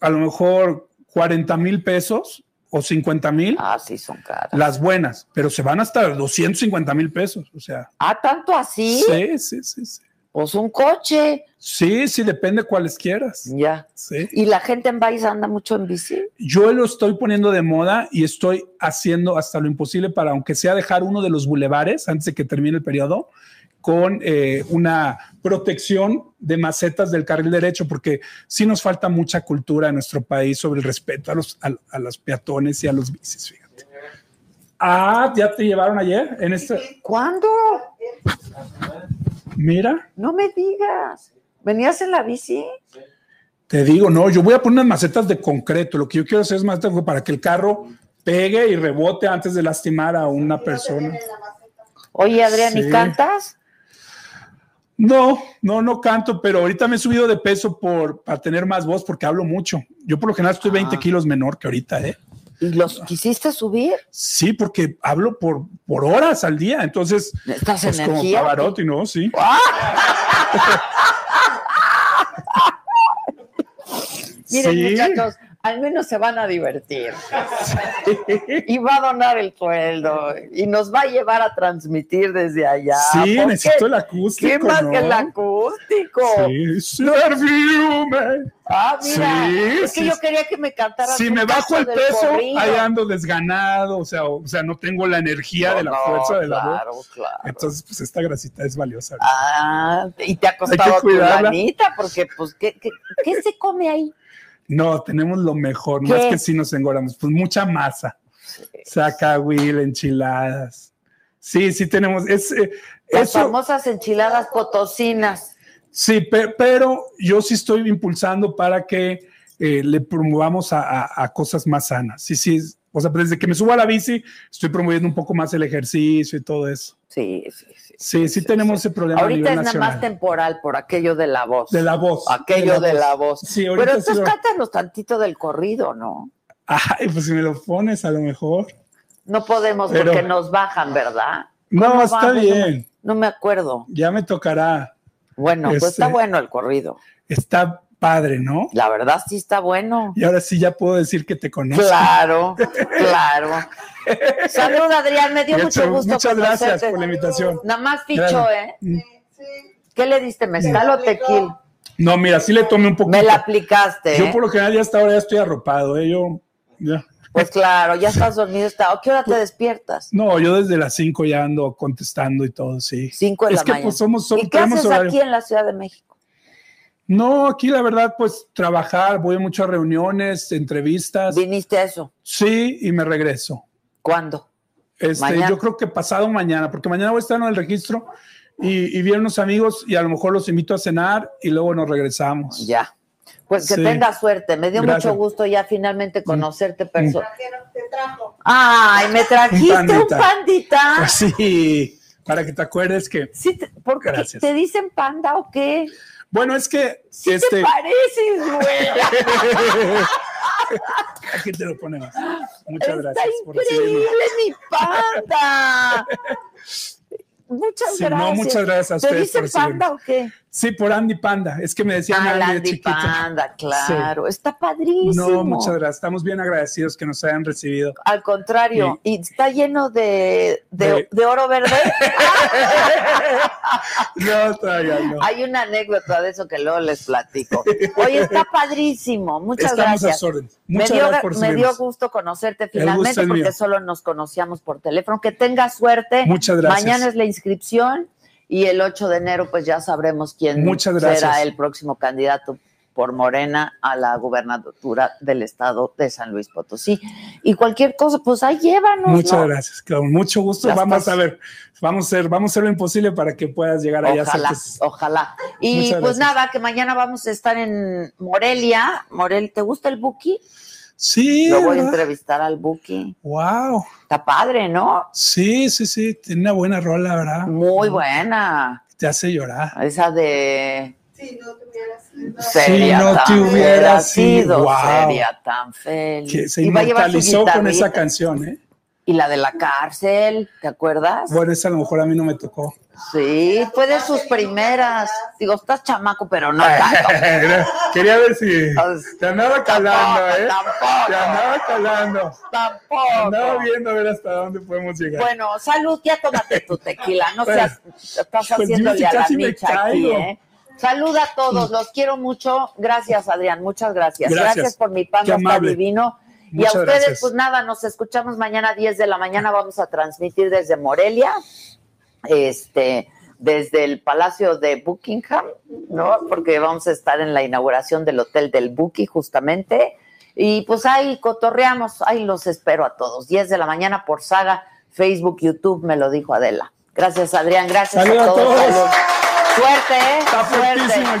a lo mejor 40 mil pesos o 50 mil. Ah, sí, son caras. Las buenas, pero se van hasta 250 mil pesos. O sea, Ah, tanto así. sí, sí, sí. Sí, Pues un coche. sí, sí, depende cuáles quieras. Ya. Sí. ¿Y la gente en Valles anda mucho en bici? Yo lo estoy poniendo de moda y estoy haciendo hasta lo imposible para, aunque sea dejar uno de los bulevares antes de que termine el periodo, con eh, una protección de macetas del carril derecho, porque sí nos falta mucha cultura en nuestro país sobre el respeto a los, a, a los peatones y a los bicis, fíjate. Ah, ¿ya te llevaron ayer? En este, ¿Cuándo? Mira, No me digas. ¿Venías en la bici? te digo, no, yo voy a poner unas macetas de concreto. Lo que yo quiero hacer es macetas para que el carro pegue y rebote antes de lastimar a una persona. Oye, Adrián, ¿y cantas? No, no, no canto, pero ahorita me he subido de peso por, para tener más voz porque hablo mucho. Yo por lo general estoy 20 Ah. kilos menor que ahorita, ¿eh? ¿Y los quisiste subir? Sí, porque hablo por, por horas al día, entonces, ¿Necesitas pues como energía? Pavarotti, ¿no? Sí. Miren, Sí. muchachos, al menos se van a divertir. Y va a donar el sueldo. Y nos va a llevar a transmitir desde allá. Sí, ¿Por necesito el acústico, ¿Qué más ¿no? que el acústico? Sí, perfume. Ah, mira, Sí, es que sí. yo quería que me cantaras Si me bajo el peso, corrido. ahí ando desganado, o sea, o sea, no tengo la energía de la No, fuerza de la claro, voz. claro. Entonces, pues esta grasita es valiosa. Ah, y te ha costado tu lanita, porque, pues, ¿qué, qué, qué se come ahí? No, tenemos lo mejor, ¿Qué? más que si nos engordamos, pues mucha masa. Sacahuil, enchiladas. Sí, sí tenemos. Es, eh, Las eso, famosas enchiladas potosinas. sí, pe- pero yo sí estoy impulsando para que eh, le promovamos a, a- a cosas más sanas. Sí, sí. O sea, desde que me subo a la bici, estoy promoviendo un poco más el ejercicio y todo eso. Sí, sí, sí. Sí, sí, tenemos ese problema Ahorita es nada más temporal por aquello de la voz. de la voz. Aquello de la voz. Sí, ahorita Pero sí entonces lo- cántanos tantito del corrido, ¿no? Ay, pues si me lo pones, a lo mejor. No podemos Pero- porque nos bajan, ¿verdad? No, ¿Cómo está vamos? bien. No me acuerdo. Ya me tocará. Bueno, pues Este- está bueno el corrido. Está padre, ¿no? La verdad sí está bueno. Y ahora sí ya puedo decir que te conozco. Claro, claro. Salud, Adrián, me dio mucho gusto muchas gracias conocerte. por la invitación. Nada más fichó. ¿eh? ¿Qué le diste, mezcal o tequil? No, mira, sí le tomé un poquito. Me la aplicaste, Yo ¿eh? por lo general ya hasta ahora ya estoy arropado, ¿eh? Yo, ya. Pues claro, ya estás dormido. Está. ¿A qué hora te despiertas? No, yo desde las 5 ya ando contestando y todo, sí. Cinco de es la que mañana. pues somos, somos ¿Y qué haces horario. aquí en la Ciudad de México? No, aquí la verdad, pues trabajar, voy a muchas reuniones, entrevistas. ¿Viniste a eso? Sí, y me regreso. ¿Cuándo? Este, Mañana. yo creo que pasado mañana, porque mañana voy a estar en el registro y, y vienen unos amigos y a lo mejor los invito a cenar y luego nos regresamos. Ya. Pues que Sí. tengas suerte. Me dio Gracias. mucho gusto ya finalmente conocerte persona. Te trajo. Ay, me trajiste un pandita. pandita. Sí, para que te acuerdes que. Sí, te- ¿por qué? Gracias. ¿Te dicen panda o qué? Bueno, es que. Sí este, te pareces, güey. Aquí te lo ponemos. Muchas Está gracias por increíble, recibirme. mi panda. Muchas Sí, no, gracias. muchas gracias a ¿Te ustedes dicen por recibirme. panda o qué? Sí, por Andy Panda. Es que me decían Ah, Andy de Landy chiquito. Panda, claro. Está padrísimo. No, muchas gracias. Estamos bien agradecidos que nos hayan recibido. Al contrario, y está lleno de, de, De- de oro verde. No, todavía no. Hay una anécdota de eso que luego les platico. Oye, está padrísimo. Muchas Estamos gracias. a orden. Me Muchas dio, gracias por me dio gusto conocerte finalmente porque mío. solo nos conocíamos por teléfono. Que tengas suerte. Muchas gracias. Mañana es la inscripción y el 8 de enero pues ya sabremos quién será el próximo candidato por Morena a la gubernatura del estado de San Luis Potosí. Y cualquier cosa, pues ahí llévanos. Muchas ¿no? gracias. Con mucho gusto. Vamos a ver. Vamos a hacer, vamos a hacer lo imposible para que puedas llegar allá. Ojalá, tus- ojalá. Y Muchas pues gracias. nada, que mañana vamos a estar en Morelia. Morel, ¿te gusta el Buki? Sí. Lo voy a entrevistar al Buki. Wow. Está padre, ¿no? Sí, sí, sí. Tiene una buena rola, ¿verdad? Muy buena. Te hace llorar. Esa de Si no tuvieras sido- sería no tan te hubiera sido. Wow. sería tan feliz. Que se Y va a llevar su inmortalizó con esa canción, ¿eh? Y la de la cárcel, ¿te acuerdas? Bueno, esa a lo mejor a mí no me tocó. Sí, fue de sus primeras. Digo, estás chamaco, pero no tanto. Quería ver si Pues, te andaba calando, ¿eh? Tampoco, Te andaba calando. tampoco. Andaba viendo a ver hasta dónde podemos llegar. Bueno, salud, ya tómate tu tequila, no Pues, seas, estás pues, haciéndole a la casi me micha aquí, caigo. ¿eh? Salud a todos, los quiero mucho. Gracias, Adrián, muchas gracias. Gracias. Gracias, por mi pan, está divino. Y a ustedes, gracias. pues nada, nos escuchamos mañana a 10 de la mañana. Vamos a transmitir desde Morelia, este, desde el Palacio de Buckingham, ¿no? Porque vamos a estar en la inauguración del Hotel del Buki, justamente. Y pues ahí cotorreamos, ahí los espero a todos. 10 de la mañana por Saga, Facebook, YouTube, me lo dijo Adela. Gracias, Adrián. Gracias a a todos. todos. Salud. Suerte, ¿eh? Está Suerte.